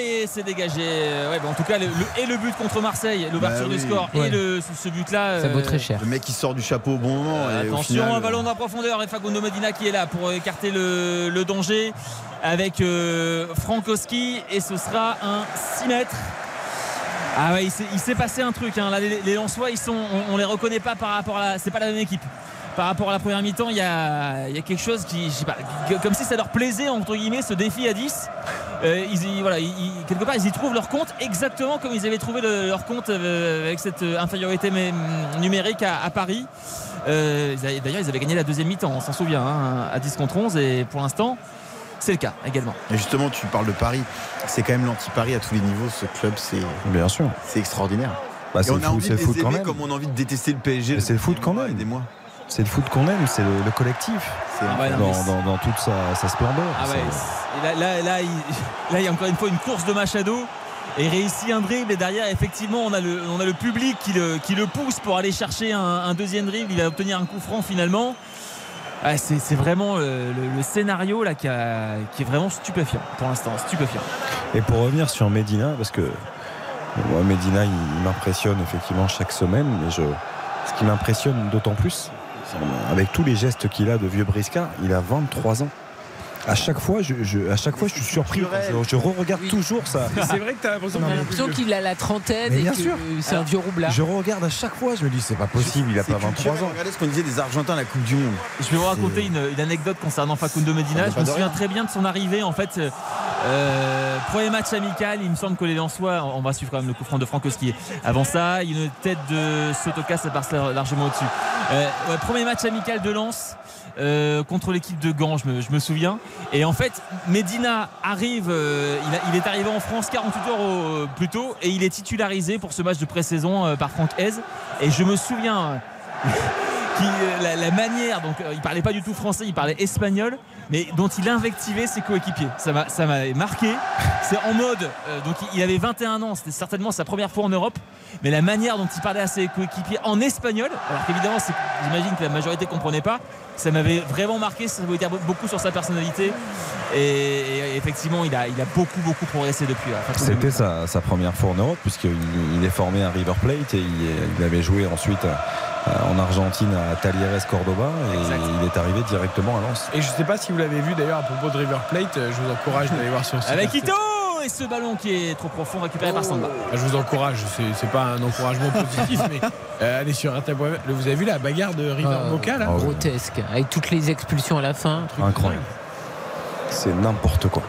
et c'est dégagé. Euh, Ouais, bah, en tout cas, le, le- et le but contre Marseille, l'ouverture Bah du score Ouais. et le, ce, ce but-là. Ça vaut euh, très cher. Le mec qui sort du chapeau au bon moment. Euh, et au attention, final, un ballon dans la profondeur et Facundo Medina qui est là pour écarter le, le danger avec euh, Frankowski et ce sera un 6 mètres. Ah ouais, il s'est- passé un truc. hein. Les, les Lensois, ils sont, on, on les reconnaît pas par rapport à. C'est pas la même équipe. Par rapport à la première mi-temps, il y a, quelque chose qui, je sais pas, comme si ça leur plaisait entre guillemets ce défi à 10. Euh, ils, voilà, quelque part, ils y trouvent leur compte exactement comme ils avaient trouvé le- leur compte euh, avec cette euh, infériorité mé- numérique à, Paris. D'ailleurs, ils avaient gagné la deuxième mi-temps, on s'en souvient, hein, à 10 contre 11 et pour l'instant, c'est le cas également. Et justement, tu parles de Paris. C'est quand même l'anti-Paris à tous les niveaux. Ce club, c'est Bien sûr. c'est extraordinaire. Bah, c'est on le a foot, envie c'est de le les foot quand aimer même. comme on a envie de détester le PSG. C'est le foot quand même. Aidez-moi. C'est le foot qu'on aime, c'est le, le collectif. C'est Ah ouais, non, dans, toute sa, sa splendeur. Ah ouais, C'est- et là, là, là, il, là, il y a encore une fois une course de Machado. Et il réussit un dribble et derrière effectivement on a le, on a le public qui le, qui le pousse pour aller chercher un, un deuxième dribble. Il va obtenir un coup franc finalement. Ah, c'est vraiment le, le- scénario là qui, est vraiment stupéfiant pour l'instant, stupéfiant. Et pour revenir sur Medina, parce que moi, Medina, il, m'impressionne effectivement chaque semaine, mais je, ce qui m'impressionne d'autant plus, avec tous les gestes qu'il a de vieux briscard, il a 23 ans. À chaque fois, je, je- à chaque fois, je suis surpris. Je, je re-regarde toujours ça. C'est vrai que t'as l'impression On a qu'il a la trentaine Mais et bien que sûr. c'est un vieux roublard. Je regarde à chaque fois, je me dis, c'est pas possible, il a pas 23 culturel. ans. Regardez ce qu'on disait des Argentins à la Coupe du Monde. Je vais vous raconter une, une anecdote concernant Facundo Medina. Ça Je me souviens très bien de son arrivée. En fait, euh, premier match amical, il me semble que les Lensois, on va suivre quand même le coup franc de Frankowski. Avant ça, une tête de Sotoka, ça passe largement au-dessus. Euh, premier match amical de Lens. euh, contre l'équipe de Gand, je me, souviens. Et en fait, Medina arrive, il, est arrivé en France 48 heures plus tôt et il est titularisé pour ce match de pré-saison par Franck Hez. Et je me souviens la, manière, donc il parlait pas du tout français, il parlait espagnol, mais dont il invectivait ses coéquipiers. Ça m'a, ça m'a marqué. C'est en mode, euh, donc il- avait 21 ans, c'était certainement sa première fois en Europe, mais la manière dont il parlait à ses coéquipiers en espagnol, alors qu'évidemment, j'imagine que la majorité comprenait pas, ça m'avait vraiment marqué, ça voulait dire beaucoup sur sa personnalité. Et, et effectivement, il a, il a beaucoup, beaucoup progressé depuis. Enfin, C'était sa, sa première fois en Europe, puisqu'il il est formé à River Plate et il, il avait joué ensuite euh, en Argentine à Talleres Cordoba et il est arrivé directement à Lens. Et je sais pas si vous l'avez vu d'ailleurs à propos de River Plate, euh, je vous encourage d'aller voir sur le site. Avec Ito et ce ballon qui est trop profond récupéré par Samba. Ah, Je vous encourage, c'est- pas un encouragement positif, mais euh, allez sur RTL.fr. Vous avez vu la bagarre de River Ah, Boca là? Grotesque, avec toutes les expulsions à la fin. Incroyable. C'est n'importe quoi.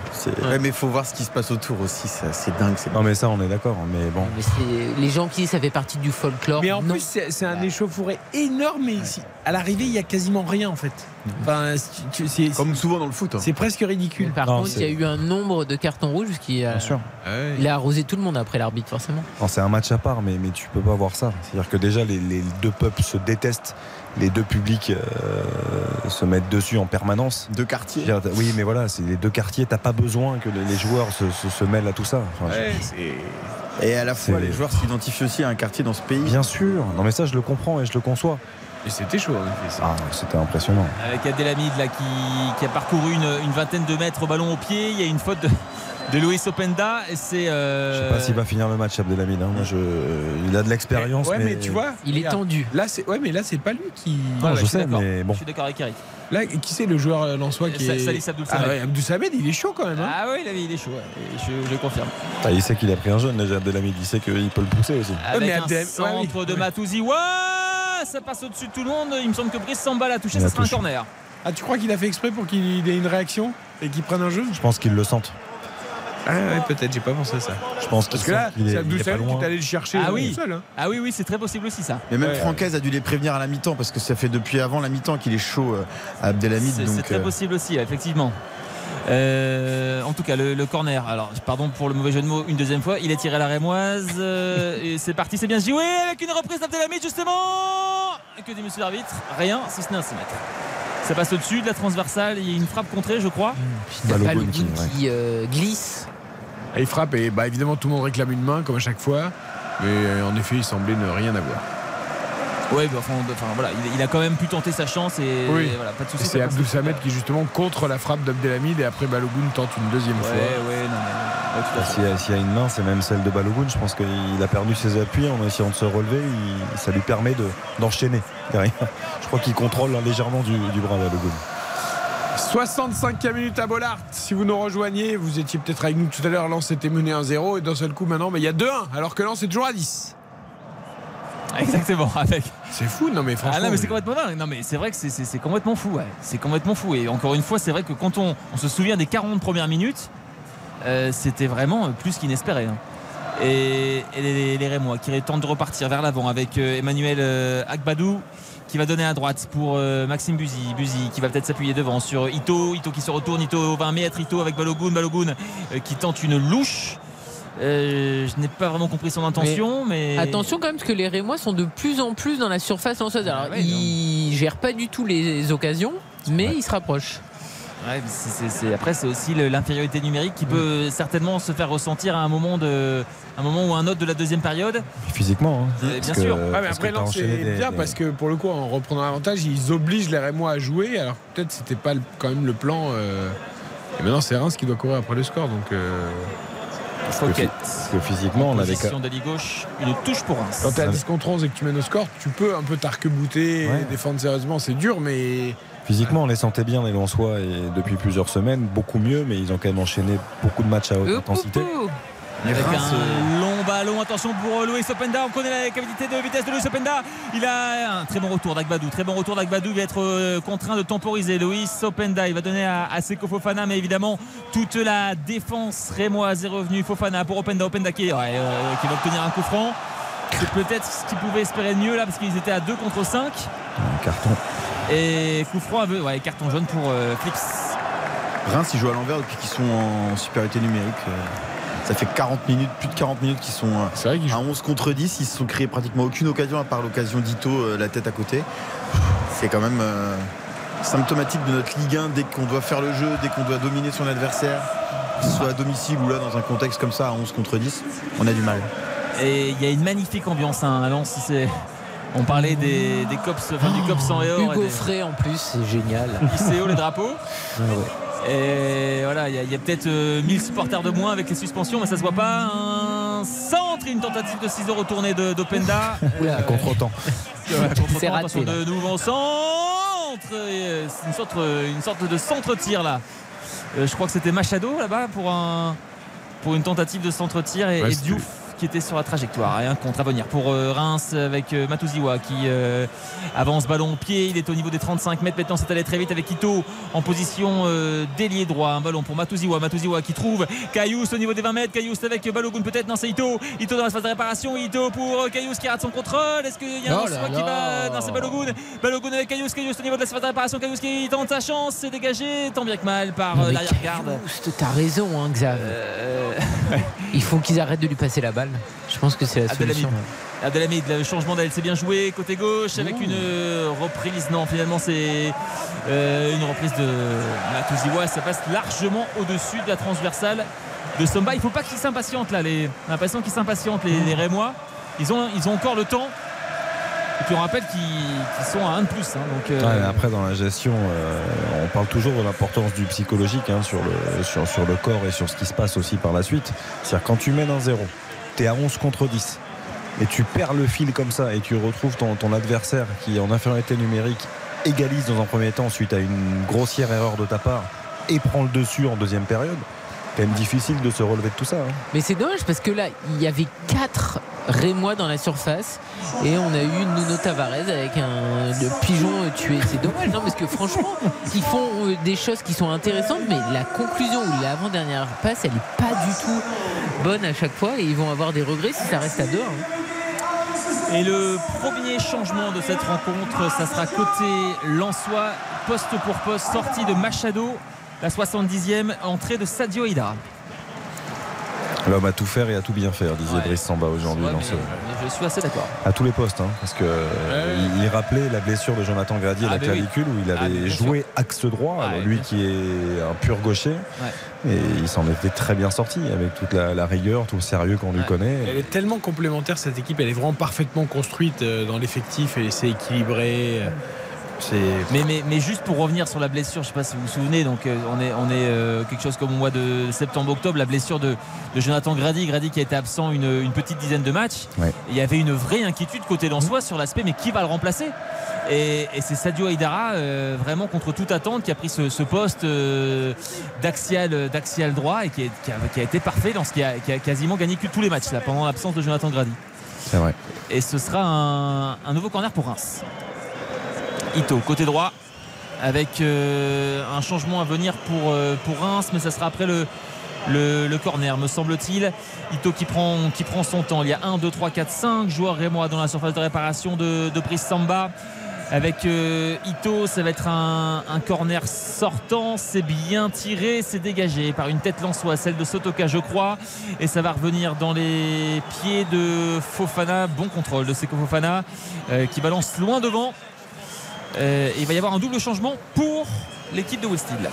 Ouais, mais il faut voir ce qui se passe autour aussi. C'est dingue. Non mais ça on est d'accord, mais bon. Mais c'est- les gens qui disent ça fait partie du folklore. Mais en non. plus, c'est un échauffouré énorme, mais ici, à l'arrivée, il y a quasiment rien en fait. Enfin, c'est- Comme souvent dans le foot. hein. c'est presque ridicule. Par Non, contre, il y a eu un nombre de cartons rouges qui a, Bien sûr. il a arrosé tout le monde après l'arbitre, forcément. C'est un match à part, mais, mais tu peux pas voir ça. C'est-à-dire que déjà, les, les deux peuples se détestent, les deux publics euh, se mettent dessus en permanence. Deux quartiers. Oui, mais voilà, c'est les deux quartiers. T'as pas besoin que les, joueurs se, se- se mêlent à tout ça. Enfin, Ouais, Et à la fois, les joueurs s'identifient aussi à un quartier dans ce pays. Bien sûr. Non, mais ça, je le comprends et je le conçois. Et c'était chaud. en effet, ça. Ah, c'était impressionnant. Avec Abdelhamid là, qui, qui a parcouru une, une vingtaine de mètres au ballon au pied. Il y a une faute de, de Luis Openda. Et c'est. euh, Je sais pas s'il va finir le match, Abdelhamid. hein. Moi, je... Il a de l'expérience. Ouais, mais, tu vois, Il est tendu. Là, c'est ouais, mais là, c'est pas lui qui. Non, ouais, je sais, d'accord. mais bon. Je suis d'accord avec Eric. Là, qui c'est le joueur euh, lensois qui est. Salis Abdul Ah Samed. ouais, Samed, il est chaud quand même. hein. Ah oui, il, avait- il est chaud. ouais. Je, je confirme. Ah, il sait qu'il a pris un jeune, déjà, Abdelhamid. Il sait qu'il peut le pousser aussi. Avec mais un Abdel- ouais, centre oui. de Ouais. Matouzi. Ouah ça passe au-dessus de tout le monde. Il me semble que Brice Samba l'a touché. Il Ça a sera un corner. Ah, tu crois qu'il a fait exprès pour qu'il ait une réaction et qu'il prenne un jeu? Je pense qu'ils le sentent. Ah ouais, peut-être, j'ai pas pensé à ça. Je pense Parce que là, c'est il Abdul est pas Samed qui est allé le chercher Ah euh, oui. tout seul. hein. Ah oui, oui, c'est très possible aussi ça. Mais même Ouais, Francaise a dû les prévenir à la mi-temps parce que ça fait depuis avant la mi-temps qu'il est chaud euh, à Abdelhamid. C'est très euh, possible aussi, effectivement. Euh, en tout cas, le, le corner. Alors, pardon pour le mauvais jeu de mots une deuxième fois. Il est tiré à la rémoise. euh, et c'est parti, c'est bien joué avec une reprise d'Abdelhamid, justement. Et que dit monsieur l'arbitre? Rien, si ce n'est un 6 mètres. Ça passe au-dessus de la transversale. Il y a une frappe contrée, je crois. Il y a Balogun Balogun qui- ouais. euh, glisse. Et il frappe et bah, évidemment tout le monde réclame une main comme à chaque fois. Mais en effet, il semblait ne rien avoir. Ouais, bah, enfin, enfin, voilà, il, il a quand même pu tenter sa chance et, Oui. et voilà, pas de soucis. C'est de soucis. Samed qui justement contre la frappe d'Abdelhamid et après Balogun tente une deuxième Ouais, fois. ouais, non, mais, ouais, tout à fait. S'il y, a- s'il y a une main, c'est même celle de Balogun. Je pense qu'il a perdu ses appuis en essayant de se relever. Il- ça lui permet de- d'enchaîner derrière. Je crois qu'il contrôle hein, légèrement du, du bras Balogun. 65e minute à Bollard. Si vous nous rejoignez, vous étiez peut-être avec nous tout à l'heure. Lens était mené 1-0 et d'un seul coup maintenant, mais il y a 2-1 alors que Lens est toujours à 10. Exactement, avec. C'est fou, non mais franchement. Ah non mais c'est complètement dingue. Non mais c'est vrai que c'est- complètement fou. ouais. C'est complètement fou. Et encore une fois, c'est vrai que quand on, on se souvient des 40 premières minutes, euh, c'était vraiment plus qu'inespéré. hein. Et, et les, les Rémois qui tentent de repartir vers l'avant avec euh, Emmanuel euh, Agbadou qui va donner à droite pour Maxime Buzy. Buzy qui va peut-être s'appuyer devant sur Ito. Ito qui se retourne. Ito 20 mètres. Ito avec Balogun. Balogun qui tente une louche. Euh, je n'ai pas vraiment compris son intention, mais, Attention quand même parce que les Rémois sont de plus en plus dans la surface lançoise. Alors Ah ouais, ils gèrent pas du tout les occasions, mais ils se rapprochent. Ouais, après, c'est aussi l'infériorité numérique qui peut certainement se faire ressentir à un moment, de, un moment ou un autre de la deuxième période. Physiquement. hein. Euh, bien Parce que- sûr. Ouais, mais après que c'est bien des- parce que pour le coup en reprenant l'avantage ils obligent les Rémois à jouer alors que peut-être c'était pas quand même le plan euh, et maintenant c'est Reims qui doit courir après le score donc euh, parce que, parce que physiquement, on avait. Position d'aile gauche, une touche pour Reims. quand t'es à 10 contre 11 et que tu mènes au score tu peux un peu t'arc-bouter Ouais. défendre sérieusement c'est dur mais Physiquement, on les sentait bien, les Lensois, et depuis plusieurs semaines, beaucoup mieux, mais ils ont quand même enchaîné beaucoup de matchs à haute Euh, intensité. coucou. Avec Reims, un long ballon, attention pour Louis Openda, on connaît la capacité de vitesse de Louis Openda. Il a un très bon retour d'Agbadou, très bon retour d'Agbadou, il va être euh, contraint de temporiser. Louis Openda, il va donner à, à Seko Fofana, mais évidemment toute la défense rémoise est revenue. Fofana pour Openda, Openda qui, ouais, euh, qui va obtenir un coup franc. C'est peut-être ce qu'il pouvait espérer de mieux là parce qu'ils étaient à 2 contre 5. Un carton. Et coup franc, ouais, carton jaune pour euh. Reims, ils jouent à l'envers depuis qu'ils sont en supériorité numérique. Euh, Ça fait 40 minutes, plus de 40 minutes qu'ils sont euh, vrai à jouent 11 contre 10. Ils se sont créés pratiquement aucune occasion à part l'occasion d'Ito, euh, la tête à côté. C'est quand même euh, symptomatique de notre Ligue 1 dès qu'on doit faire le jeu, dès qu'on doit dominer son adversaire, que ce soit à domicile ou là dans un contexte comme ça à 11 contre 10, on a du mal. Et il y a une magnifique ambiance hein, à Lens. c'est- On parlait des, des cops, enfin, du cops en et or. et Hugo des- Frey en plus, c'est génial. ICO, les drapeaux. Ah ouais. Et voilà, il y a, peut-être euh, 1000 supporters de moins avec les suspensions, mais ça se voit pas. Un centre et une tentative de ciseaux retournée d'Openda. Oula, Contre-temps. C'est raté, de nouveau centre. Euh, C'est une sorte, une sorte de centre-tir là. Euh, je crois que c'était Machado là-bas pour un. pour une tentative de centre-tir et, Ouais, et Diouf qui était sur la trajectoire. Et un contre à venir pour euh, Reims avec euh, Matouziwa qui euh, avance ballon au pied. Il est au niveau des 35 mètres. Maintenant c'est allé très vite avec Ito en position d'ailier droit. Un ballon pour Matouziwa Matouziwa qui trouve Kayous au niveau des 20 mètres. Kayous avec Balogun peut-être. Non c'est Ito. Ito dans la phase de réparation. Ito pour Kayous qui rate son contrôle. Est-ce qu'il y a un Oh là qui va non c'est Balogun? Balogun avec Kayous Kayous au niveau de la phase de réparation. Kayous qui tente sa chance. C'est dégagé. Tant bien que mal par l'arrière-garde. T'as raison, hein, Xav. Euh, Il faut qu'ils arrêtent de lui passer la balle. Je pense que c'est la Abdelhamid. solution. Abdelhamid, le changement d'aile, c'est bien joué côté gauche avec Ouh. une euh, reprise. Non, finalement, c'est euh, une reprise de Matouziwa. Ça passe largement au-dessus de la transversale de Somba. Il faut pas qu'ils s'impatientent là. Les... On a l'impression qu'ils s'impatientent, les, les Rémois. Ils ont, ils ont encore le temps. Et puis on rappelle qu'ils sont à 1 de plus. hein. donc, euh, Ouais, après, dans la gestion, euh, on parle toujours de l'importance du psychologique hein, sur, le, sur, sur le corps et sur ce qui se passe aussi par la suite. C'est-à-dire, quand tu mènes un 0, tu es à 11 contre 10 et tu perds le fil comme ça et tu retrouves ton, ton adversaire qui, en infériorité numérique, égalise dans un premier temps suite à une grossière erreur de ta part et prend le dessus en deuxième période. Quand même difficile de se relever de tout ça. hein. Mais c'est dommage parce que là, il y avait quatre Rémois dans la surface et on a eu Nuno Tavares avec un pigeon tué. C'est dommage, non Parce que franchement, ils font euh, des choses qui sont intéressantes, mais la conclusion ou l'avant-dernière passe, elle n'est pas du tout bonne à chaque fois et ils vont avoir des regrets si ça reste à deux. hein. Et le premier changement de cette rencontre, ça sera côté Lensois, poste pour poste, sortie de Machado, la 70e, entrée de Sadio Hida. L'homme a tout faire et a tout bien faire, disait Brice Samba aujourd'hui. Ouais, ce- mais je suis assez d'accord. À tous les postes, hein, parce que euh, il, rappelait la blessure de Jonathan Grady à Ah, la oui. clavicule où il Ah, avait joué axe droit, Ah, alors lui qui est un pur gaucher, Ouais. et il s'en était très bien sorti avec toute la, la rigueur, tout le sérieux qu'on lui connaît. Elle est tellement complémentaire cette équipe, elle est vraiment parfaitement construite euh, dans l'effectif et c'est équilibré. Mais, mais, mais juste pour revenir sur la blessure, je ne sais pas si vous vous souvenez, donc euh, on est, on est euh, quelque chose comme au mois de septembre-octobre, la blessure de, de Jonathan Grady, Grady qui a été absent une, une petite dizaine de matchs. Ouais. Il y avait une vraie inquiétude côté Lensois sur l'aspect, mais qui va le remplacer? Et, et c'est Sadio Haidara, euh, vraiment contre toute attente, qui a pris ce, ce poste euh, d'axial, d'axial droit et qui, est- qui a, qui a été parfait dans ce qui a, qui a quasiment gagné que tous les matchs là, pendant l'absence de Jonathan Grady. C'est vrai. Et ce sera un, un nouveau corner pour Reims. Ito, côté droit, avec euh, un changement à venir pour, euh, pour Reims, mais ça sera après le, le, corner, me semble-t-il. Ito qui prend, qui prend son temps. Il y a 1, 2, 3, 4, 5 joueurs rémois dans la surface de réparation de, de Samba. Avec euh, Ito, ça va être un, un corner sortant. C'est bien tiré, c'est dégagé par une tête lançoise, celle de Sotoka, je crois. Et ça va revenir dans les pieds de Fofana. Bon contrôle de Seko Fofana qui balance loin devant. Euh, il va y avoir un double changement pour l'équipe de Westhill.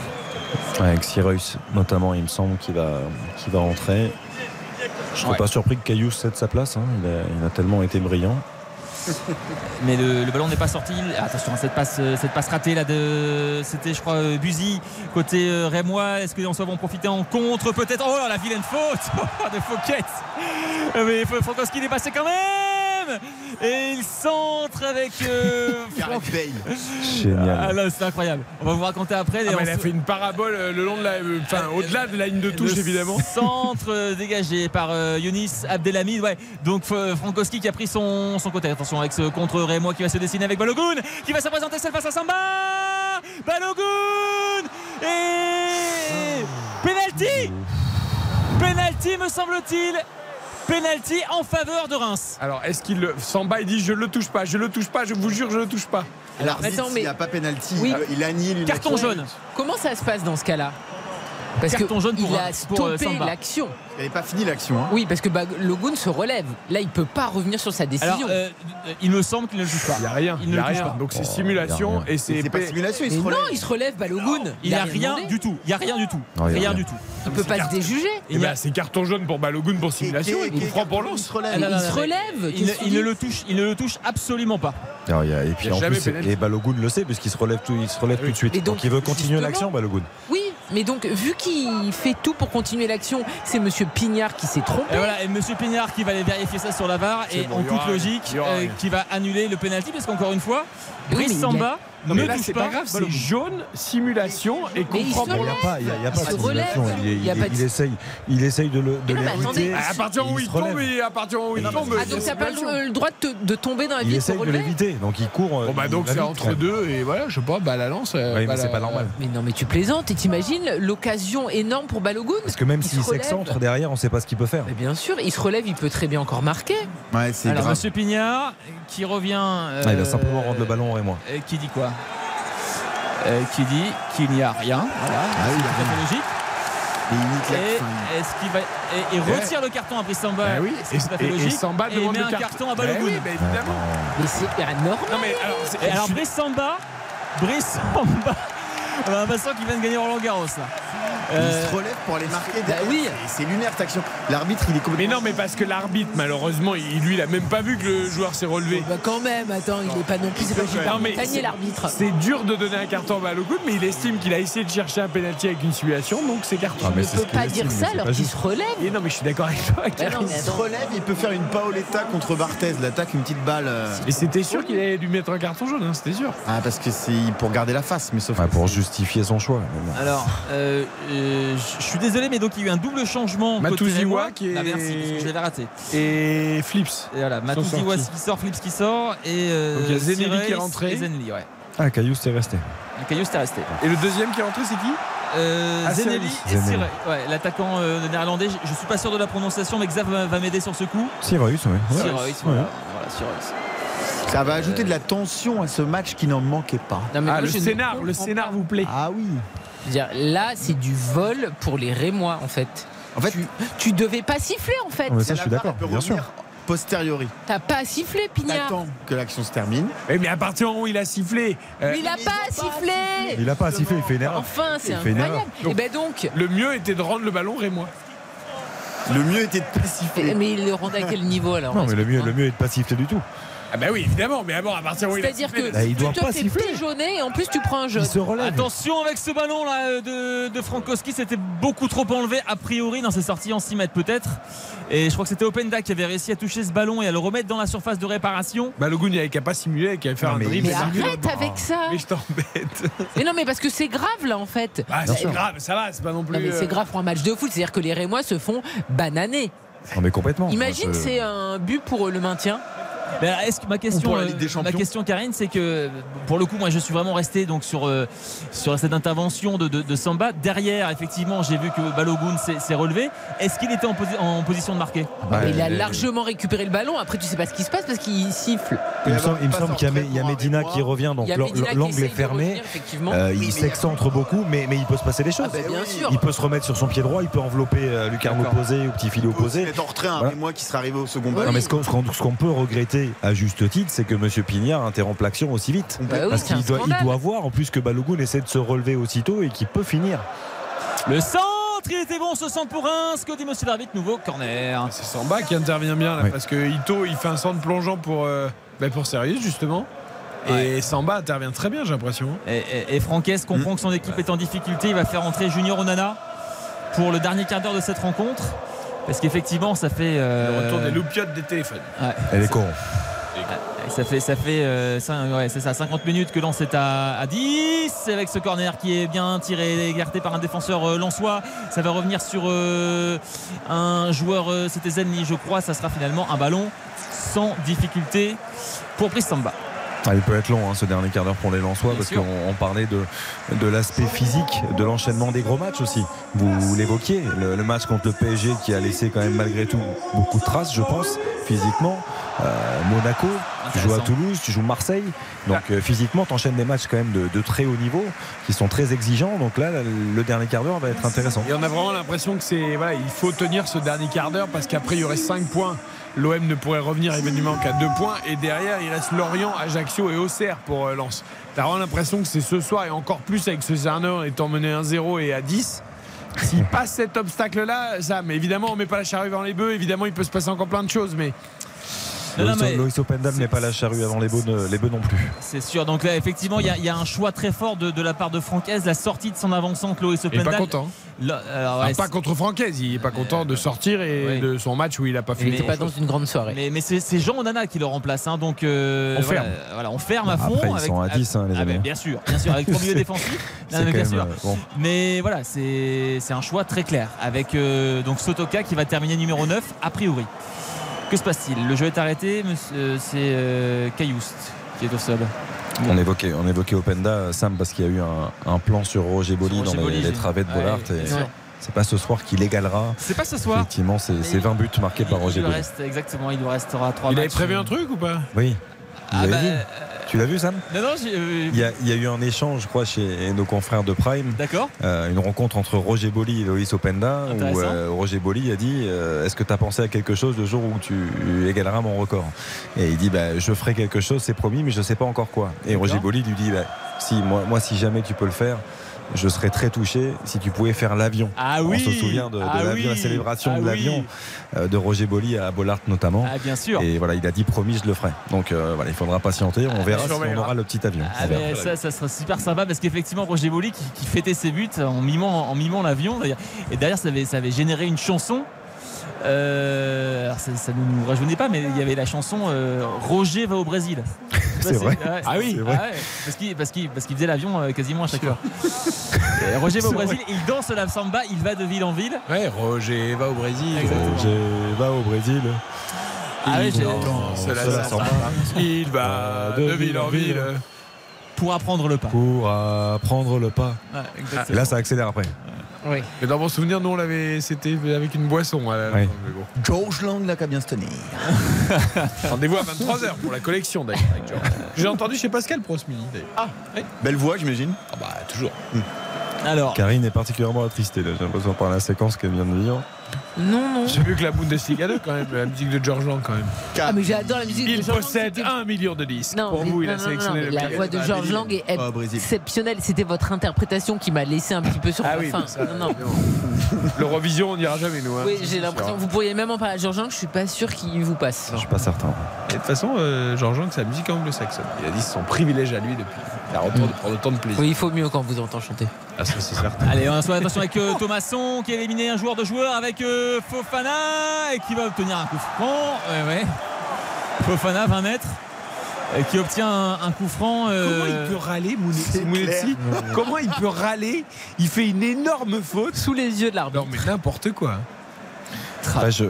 Avec Cyrus notamment, il me semble qu'il va, qu'il va entrer. Je ne serais pas surpris que Caillou cède sa place. hein. Il, a, il a tellement été brillant. Mais le, le ballon n'est pas sorti. Attention à cette passe, euh, cette passe ratée là de. C'était je crois euh, Buzy côté euh, Rémois. Est-ce que les Lensois vont profiter en contre Peut-être? Oh là, la vilaine faute de Fouquet. Mais Frankowski est passé quand même Et il centre avec. euh, Franck- Génial. Ah là, c'est incroyable. On va vous raconter après. Ah, mais elle a fait une parabole euh, le long de la, euh, enfin au-delà de la ligne de touche Le évidemment. Centre euh, dégagé par euh, Yonis Abdelhamid. Ouais. Donc euh, Frankowski qui a pris son, son côté. Attention avec ce contre Rémois qui va se dessiner avec Balogun qui va se présenter seul face à Samba. Balogun et penalty. Penalty me semble-t-il. Penalty en faveur de Reims. Alors est-ce qu'il le Samba il dit je le touche pas, je le touche pas, je vous jure je le touche pas. Alors, Attends, s'il mais- n'y a pas pénalty, Oui. euh, il annule une Carton jaune. Comment ça se passe dans ce cas-là? Parce Carton jaune pour- il a euh, stoppé Samba. l'action. Elle n'est pas finie l'action. hein. Oui, parce que Balogun se relève. Là, il peut pas revenir sur sa décision. Alors, euh, il me semble qu'il ne touche pas. Il y a rien, Il il ne y a rien. pas. Donc c'est Oh, simulation il et c'est pas simulation, il se relève. non, il se relève, Balogun. Il n'y a rien demandé. du tout. Il n'y a rien du tout. Non, il rien. du tout. Il peut pas se déjuger. Eh Il y a- ben, c'est carton jaune pour Balogun pour simulation et qui- coup franc pour Lens. se relève. Il non, se relève. Il, ne- le touche, il ne le touche absolument pas. Alors, il y a- et puis y a en plus, et Balogun le sait puisqu'il se relève tout, il se relève tout de suite. Et donc, donc, il veut continuer l'action, Balogun. Oui, mais donc, vu qu'il fait tout pour continuer l'action, c'est Monsieur Pignard qui s'est trompé. Et voilà, et Monsieur Pignard qui va aller vérifier ça sur la C'est et bon, en toute aura- logique euh, qui va annuler le penalty parce qu'encore une fois, Oui, Brice il Samba Non, mais là, c'est pas, pas grave, c'est jaune, simulation et il comprend pour Il n'y a pas, il y a, il y a pas Il de se relève. simulation. Il, Il y a il- pas de- il essaye, il essaye de le de Mais non, mais l'éviter. attendez. À partir où Il il tombe, et à partir où il tombe. Ah, il y a donc t'as pas le, droit de, te- de tomber dans la Il vie essaye pour de l'éviter, donc il court. Bon, bah il donc c'est entre deux, et voilà, je sais pas, bah la lance. euh, Oui, bah, mais c'est pas normal. Mais non, mais tu plaisantes et t'imagines l'occasion énorme pour Balogun Parce que même Il s'il s'excentre derrière, on ne sait pas ce qu'il peut faire. Mais bien sûr, il se relève, il peut très bien encore marquer. Ouais, c'est Alors, grave. Monsieur Pignard qui revient. euh, Ah, il va simplement rendre le ballon Rémois. euh, qui dit quoi? Euh, Qui dit qu'il n'y a rien. Voilà, Ah oui, c'est logique. Et il nique la- Et enfin, est-ce qu'il va et, et retire le carton après Samba oui, c'est tout à fait et, et logique. Samba et demande met le un carton. carton à Balogun. oui, bah évidemment. Mais c'est énorme. Non mais alors, Et alors je suis- Brice Samba, Brice Samba, on a l'impression qu'il vient de gagner Roland Garros là. Il Euh, se relève pour aller marquer. bah derrière. oui. C'est- lunaire cette action. L'arbitre, il est Mais complètement. non, mais parce que l'arbitre, malheureusement, il, lui, il a même pas vu que le joueur s'est relevé. Bah quand même, attends, il est pas non plus, c'est mais l'arbitre. C'est dur de donner un carton à Balogun, mais il estime qu'il a essayé de chercher un pénalty avec une simulation, donc c'est carton. Ah, mais Il c'est peut pas dire mais ça alors qu'il se relève. Et non, mais je suis d'accord avec toi. Bah non, mais Il se relève, il peut faire une Paoletta contre Barthez. L'attaque, une petite balle. euh, Et c'était sûr qu'il allait lui mettre un carton jaune, hein, c'était sûr. Ah, parce que c'est pour garder la face, mais sauf Ouais, pour justifier son choix. mais. Alors, euh, euh, je suis désolé, mais donc il y a eu un double changement. Rémois. qui est- Ah, merci, parce que je l'avais raté. Et Flips. Et voilà, Matuziwa sortis. qui sort, Flips qui sort, et euh, Donc, il y a Zeneli Sirel qui est rentré. Et Zeneli, ouais. Ah, Caillou, c'est resté. Caillou, c'était resté. Et le deuxième qui est rentré, c'est qui? Euh, Ah, Zeneli. Ouais, l'attaquant euh, néerlandais. Je, je suis pas sûr de la prononciation, mais Xav va, va m'aider sur ce coup. Sirus, oui. Ouais. Voilà. Ça va ajouter de la tension à ce match qui n'en manquait pas. Non, mais Ah, le scénar, le scénar vous plaît. Ah oui. Dire, Là, c'est du vol pour les Rémois en fait. En fait, Tu, tu devais pas siffler en fait. Ouais, ça, je la suis d'accord, bien sûr. Posteriori. T'as pas sifflé, Pignard. T'attends que l'action se termine. Eh, mais à partir du moment où il a sifflé, euh, Mais il a pas sifflé. Il a pas sifflé, il fait une erreur. Enfin, c'est incroyable. Et ben donc, le mieux était de rendre le ballon Rémois. Le mieux était de pas siffler. mais il le rendait à quel niveau alors Non, mais le mieux, le mieux est de pas siffler du tout. Ah bah oui, évidemment, mais bon, à partir du moment où il C'est-à-dire que Bah, il tu doit te pas fais siffler. pigeonner et en plus tu prends un jaune. Il se relève. Attention avec ce ballon là de, de Frankowski, c'était beaucoup trop enlevé a priori dans ses sorties en 6 mètres peut-être. Et je crois que c'était Openda qui avait réussi à toucher ce ballon et à le remettre dans la surface de réparation. Balogun, il avait qu'à pas simuler, qu'il avait fait Non, un mais dribble. Mais arrête avec ça. Mais je t'embête. Mais non, mais parce que c'est grave là en fait. Ah, Bien c'est sûr. grave, ça va, c'est pas non plus. Non, mais euh, c'est grave pour un match de foot, c'est-à-dire que les Rémois se font bananer. Non, mais complètement. Imagine, c'est un but pour le maintien. Mais alors, est-ce que ma question, pour la euh, Ligue des ma question, Karine, c'est que pour le coup, moi, je suis vraiment resté donc sur euh, sur cette intervention de, de- de Samba. Derrière, effectivement, j'ai vu que Balogun s'est s'est relevé. Est-ce qu'il était en, posi- en position de marquer? Ouais, il a largement récupéré le ballon. Après, tu sais pas ce qui se passe parce qu'il siffle. Il me Il semble, il me qu'il y a, il y Medina qui revient, donc Il l'angle est fermé. revenir. Euh, il mais- s'excentre beaucoup, mais, mais il peut se passer des choses. Ah bah, bien sûr. Il peut se remettre sur son pied droit, il peut envelopper euh, lucarne opposée ou petit filet Il opposé. mettre en retrait un Voilà. Rémois qui serait arrivé au second ballon. Non, mais ce qu'on ce qu'on- ce qu'on peut regretter à juste titre, c'est que M. Pignard interrompt l'action aussi vite. Bah oui, Parce qu'il doit, il scandale. doit voir en plus que Balogun essaie de se relever aussitôt et qu'il peut finir. Le centre, il était bon ce centre pour un. Ce que dit Monsieur l'arbitre, nouveau corner. C'est Samba qui intervient bien là, Oui. parce que Ito, il fait un centre plongeant pour, euh, bah, pour justement. Et Samba intervient très bien, j'ai l'impression. Et, et, et Franquès comprend que son équipe est en difficulté. Il va faire entrer Junior Onana pour le dernier quart d'heure de cette rencontre. Parce qu'effectivement, ça fait. euh, Le retour des loupiottes des téléphones. ouais, Elle est con. ça fait, ça fait euh, cin- ouais, c'est ça, 50 minutes que Lens est à, à 10 avec ce corner qui est bien tiré et écarté par un défenseur euh, lensois. Ça va revenir sur euh, un joueur, euh, c'était Zenli, je crois. Ça sera finalement un ballon sans difficulté pour Brice Samba. Ah, il peut être long hein, ce dernier quart d'heure pour les Lensois parce qu'on on parlait de, de l'aspect physique, de l'enchaînement des gros matchs aussi. Vous l'évoquiez, le, le match contre le PSG qui a laissé quand même malgré tout beaucoup de traces, je pense, physiquement. Euh, Monaco, tu joues à. Toulouse, tu joues Marseille. Donc euh, physiquement, tu enchaînes des matchs quand même de, de très haut niveau qui sont très exigeants. Donc là, le dernier quart d'heure va être intéressant. Et on a vraiment l'impression que c'est. Voilà, il faut tenir ce dernier quart d'heure parce qu'après, il y aurait 5 points. L'OM ne pourrait revenir évidemment qu'à 2 points. Et derrière, il reste Lorient, Ajaccio et Auxerre pour euh, Lens. T'as vraiment l'impression que c'est ce soir et encore plus avec ce Cerner étant mené 1-0 et à 10. S'il passe cet obstacle-là, ça, mais évidemment, on met pas la charrue dans les bœufs. Évidemment, il peut se passer encore plein de choses, mais Loïs, Opendam n'est pas la charrue avant les bœufs, ne- les bœufs non plus. C'est sûr. Donc là, effectivement, il y, a- il y a un choix très fort de, de la part de Francaise. La sortie de son avançante, Loïs Il est Opendal. pas content. Alors, Ah, pas contre Francaise, il est pas content de sortir et Ouais. de son match où il a pas fait Il n'était pas dans une grande soirée. Mais, mais c'est Jean Onana qui le remplace. hein, donc euh, On voilà, ferme. voilà, on ferme à fond. Après, ils avec- sont à 10, hein, les Ah, amis. bien sûr, bien sûr, avec trois milieux défensifs. C'est Non, mais quand bien même, sûr. euh, bon. Mais voilà, c'est c'est un choix très clair. Avec euh, donc Sotoka qui va terminer numéro 9, a priori. Que se passe-t-il Le jeu est arrêté, monsieur- c'est euh, Caillouste qui est au sol. On évoquait, on évoquait Openda, Sam, parce qu'il y a eu un, un plan sur Roger Roger dans les, Boli, les j'ai- travées de Bollard. et. C'est pas ce soir qu'il égalera. C'est pas ce soir. Effectivement, c'est c'est 20 buts marqués par Roger Il Boli. reste exactement, il lui restera 3 Il matchs. avait prévu un truc ou pas? Oui. Vous Ah bah, euh, Tu l'as vu, Sam? Non, non, j'ai. euh, il y, a, il y a eu un échange, je crois, chez nos confrères de Prime. D'accord. Euh, une rencontre entre Roger Boli et Loïs Openda où euh, Roger Boli a dit euh, Est-ce que tu as pensé à quelque chose le jour où tu égaleras mon record? Et il dit bah, Je ferai quelque chose, c'est promis, mais je sais pas encore quoi. Et. Roger Boli lui dit bah, si, moi, moi, si jamais tu peux le faire, je serais très touché si tu pouvais faire l'avion. Ah oui On se souvient de, de Ah l'avion, la célébration Ah de l'avion euh, de Roger Boli à Bollard notamment. Ah, bien sûr. Et voilà, il a dit promis, je le ferai. Donc euh, voilà, il faudra patienter. On verra si on aura le petit avion. Ah ben, ça, ça sera super sympa parce qu'effectivement Roger Boli qui, qui fêtait ses buts en mimant, en mimant l'avion et derrière ça avait, ça avait généré une chanson Euh, alors ça, ça ne nous rajeunit pas mais il y avait la chanson euh, Roger va au Brésil C'est vrai. Ouais, Ah oui, c'est vrai. ouais, parce qu'il parce qu'il parce qu'il faisait l'avion euh, quasiment à chaque fois Et Roger va au Brésil il danse la samba il va de ville en ville Ouais, Roger va au Brésil. Exactement. Roger va au Brésil. ah ouais, j'ai- danse la la samba. samba. Il va de ville en ville. Pour apprendre le pas Pour apprendre le pas. Ouais, exactement. Et là, ça accélère après. Oui. Mais dans mon souvenir, nous, on l'avait, c'était avec une boisson. à la- Oui. George Lang, là, qu'à bien se tenir. Rendez-vous à 23h pour la collection d'ailleurs. J'ai entendu chez Pascal Pro ce midi. Ah, Belle voix, j'imagine. ah bah toujours. alors Karine est particulièrement attristée. là. J'ai l'impression par la séquence qu'elle vient de vivre. Non, non. J'ai vu que la Bundesliga 2 quand même, la musique de George Lang quand même. Ah, mais j'adore la musique de Il George Lang, possède un million de disques. Non, pour mais- vous, il non, a non, sélectionné non, le La voix de George Lang est exceptionnelle. C'était votre interprétation qui m'a laissé un petit peu sur Ah la oui, fin. mais ça, non, non. L'Eurovision, on n'ira jamais nous. hein. Oui, j'ai c'est l'impression. Vous pourriez même en parler à George Lang. Je suis pas sûr qu'il vous passe. Je suis pas certain. Et de toute façon, euh, George Lang, c'est la musique anglo-saxonne. Il a dit c'est son privilège à lui depuis 40 ans de prendre autant de plaisir. Oui, il faut mieux quand vous entend chanter. Ah, ça, c'est certain. Allez, on soit attention avec euh, Thomasson qui a éliminé un joueur de joueur avec euh, Fofana et qui va obtenir un coup franc. Ouais, ouais. Fofana, 20 mètres, et qui obtient un, un coup franc. euh, Comment il peut râler, Mounetzi Mounetzi Comment il peut râler? Il fait une énorme faute. Sous les yeux de l'arbitre. Non, mais n'importe quoi. Je...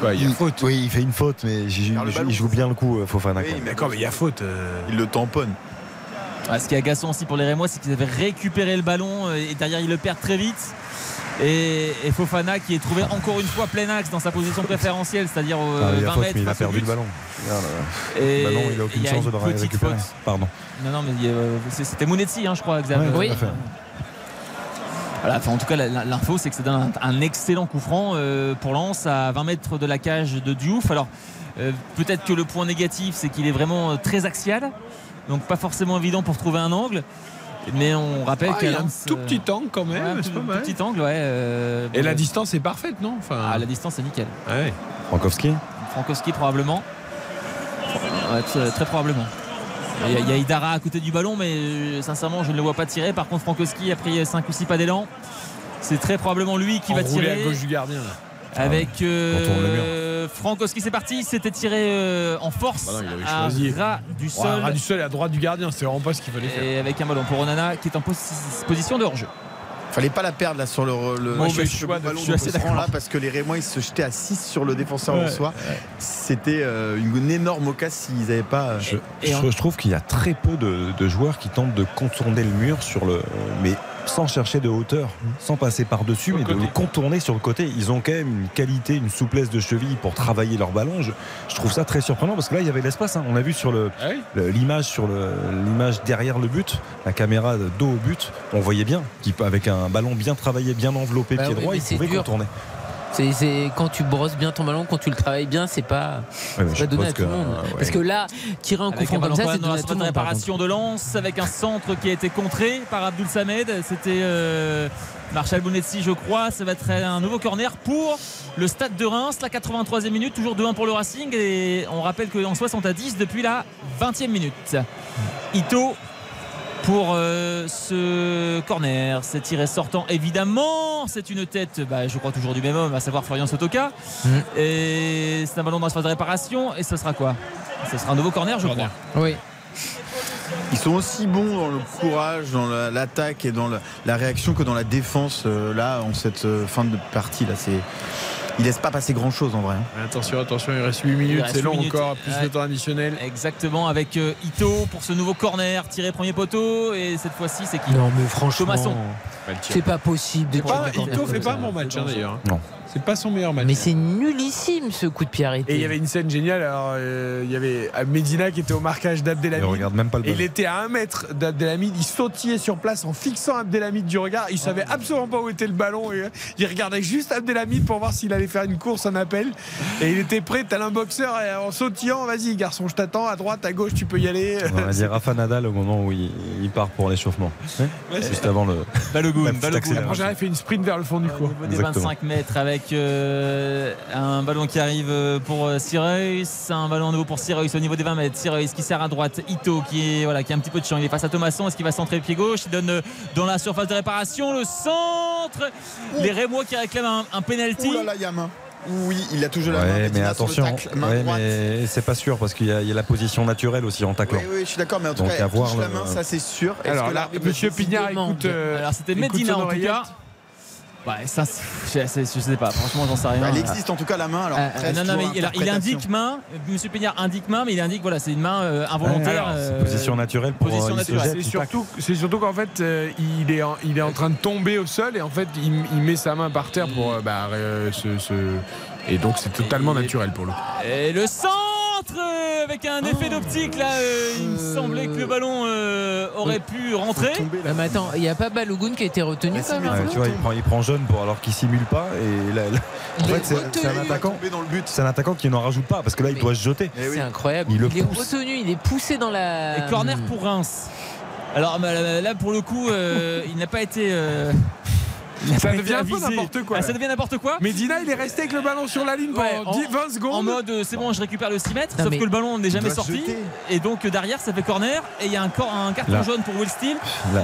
Quoi, il y a faute. Oui, il fait une faute, mais il joue bien le coup, euh, Fofana. Oui, mais D'accord, mais il y a faute. euh. Il le tamponne. Ah, ce qui est agaçant aussi pour les Rémois, c'est qu'ils avaient récupéré le ballon euh, et derrière ils le perdent très vite. Et, et Fofana qui est trouvé encore une fois plein axe dans sa position préférentielle, c'est-à-dire euh, Ah, 20 faute, mètres. il a perdu le ballon. Euh, Et le ballon, il a aucune il y a chance de le récupérer. faute. Pardon. Non, non, mais c'était Mounetzi, hein, je crois, Xavier. Oui. Voilà, enfin, en tout cas, l'info, c'est que c'est un, un excellent coup franc euh, pour Lens à 20 mètres de la cage de Diouf. Alors, euh, peut-être que le point négatif, c'est qu'il est vraiment très axial, donc pas forcément évident pour trouver un angle. Mais on rappelle Ah, qu'à il y a un tout euh, petit angle quand ouais, même, un c'est tout- pas mal. petit angle, ouais. euh, Et bon, la euh, distance est parfaite, non? Enfin... ah, la distance, c'est nickel. ouais. Frankowski? Frankowski, probablement. Ouais, très, très probablement. Il y, a, il y a Idara à côté du ballon, mais euh, sincèrement, je ne le vois pas tirer. Par contre, Frankowski a pris 5 ou 6 pas d'élan. C'est très probablement lui qui va tirer. à gauche du gardien. là. Avec euh, Frankowski, c'est parti. C'était tiré euh, en force Bah non, il avait à choisi. ras du Ouais, sol. ras du sol et à droite du gardien, c'est vraiment pas ce qu'il fallait faire. et avec un ballon pour Onana qui est en posi- position de hors-jeu. Fallait pas la perdre là sur le, le choix de- ballon je suis assez d'accord. là parce que les Rémois ils se jetaient à 6 sur le défenseur Ouais, en soi. C'était euh, une énorme occasion s'ils n'avaient pas. euh, Je, Et je- en- je trouve qu'il y a très peu de, de joueurs qui tentent de contourner le mur sur le, mais sans chercher de hauteur, sans passer par-dessus, mais de les contourner sur le côté. Ils ont quand même une qualité, une souplesse de cheville pour travailler leur ballon. Je, je trouve ça très surprenant parce que là, il y avait l'espace. hein. On a vu sur le, Ah oui le- l'image sur le- l'image derrière le but, la caméra de dos au but, on voyait bien qu'avec un ballon bien travaillé, bien enveloppé, Bah pied oui, droit, il pouvait dur. contourner. C'est, quand tu brosses bien ton ballon, quand tu le travailles bien, c'est pas, Ouais, pas donné à tout le monde. euh, ouais. Parce que là, tirer un coup Avec franc comme ballon ça, c'est donné la à tout le monde. réparation de Lens avec un centre qui a été contré par Abdul Samed. C'était euh, Marshall Bounetzi, je crois. Ça va être un nouveau corner pour le stade de Reims. La 83e minute, toujours 2-1 pour le Racing. Et on rappelle que en 60 à 10 depuis la 20e minute. Ito pour euh, ce corner. C'est tiré sortant, évidemment. C'est une tête, bah, je crois, toujours du même homme, à savoir Florian Sotoka. Mm. Et c'est un ballon dans la phase de réparation. Et ce sera quoi? Ce sera un nouveau corner, je crois. Oui. Ils sont aussi bons dans le courage, dans la- l'attaque et dans la, la réaction que dans la défense. euh, là, en cette euh, fin de partie, là, c'est. Ils laissent pas passer grand chose en vrai. hein. Attention, attention, il reste 8 minutes, c'est long minutes. encore, plus Ouais. de temps additionnel. Exactement, avec euh, Ito pour ce nouveau corner, tiré premier poteau. Et cette fois-ci, c'est qui? Non, mais franchement, Thomasson. c'est pas possible pas- Ito fait pas un bon match hein, d'ailleurs. Non. C'est pas son meilleur match. Mais c'est nullissime ce coup de pied arrêté. Et il y avait une scène géniale. Alors, euh, il y avait Medina qui était au marquage Il d'Abdelhamid. regarde même pas le Et il ballon. était à un mètre d'Abdelhamid. Il sautillait sur place en fixant Abdelhamid du regard. Il savait absolument pas où était le ballon. Et, euh, il regardait juste Abdelhamid pour voir s'il allait faire une course, un appel. Et il était prêt, tel un boxeur. Et en sautillant, vas-y, garçon, je t'attends. À droite, à gauche, tu peux y aller. On va dire Rafa Nadal au moment où il, il part pour l'échauffement. Ouais, Juste avant le. Balogun, général, il fait une sprint vers le fond du cours. Au niveau des Exactement. 25 mètres avec euh, un ballon qui arrive euh, pour euh, Sirius, un ballon nouveau pour Sirius au niveau des 20 mètres. Sirius qui sert à droite, Ito qui est voilà qui a un petit peu de champ, il est face à Thomasson, est-ce qu'il va centrer le pied gauche? Il donne dans la surface de réparation le centre. Les Rémois qui réclament un, un penalty. Ouh là là, il y a main. Oui, il a toujours la main. Mais attention. Ouais, c'est pas sûr parce qu'il y, a- il y a la position naturelle aussi en taclant. Oui, oui, je suis d'accord, mais en tout Donc, cas, à il touche la le- main, ça c'est sûr. Alors que là, monsieur Pignard écoute. euh, Alors c'était Medina en tout cas. Ouais, ça, c'est- je, sais- je sais pas, franchement, j'en sais rien. Bah, Elle existe en tout cas la main. Alors, Euh, après, non, non, mais il, indique main. Monsieur Pignard indique main, mais il indique voilà, c'est une main euh, involontaire. Alors, euh, position naturelle pour position euh, naturelle. C'est surtout, c'est surtout qu'en fait, euh, il, est en, il est en train de tomber au sol et en fait, il, il met sa main par terre pour euh, bah, euh, se, se- Et donc, c'est totalement naturel pour le coup. Et le centre euh, avec un effet d'optique là, euh, il me semblait que le ballon euh, aurait pu rentrer. Mais attends, il n'y a pas Balogun qui a été retenu quand même. Ouais, tu vois, il prend, il prend jaune pour alors qu'il simule pas et là, là- en fait c'est un attaquant. dans le but. C'est un attaquant qui n'en rajoute pas parce que là il doit se jeter. Eh oui. C'est incroyable. Il le est retenu, il est poussé dans la. Et corner pour Reims. Alors bah, là, pour le coup, euh, il n'a pas été. Il Ça devient un peu n'importe quoi, Ah, ça là. devient n'importe quoi. Medina, il est resté avec le ballon sur la ligne pendant Ouais, en- 10, 20 secondes. En mode euh, c'est bon, je récupère le 6 mètres, Non, sauf mais que le ballon n'est jamais sorti. jeter. Et donc euh, derrière, ça fait corner. Et il y a un, cor- un carton Là. jaune pour Will Steele.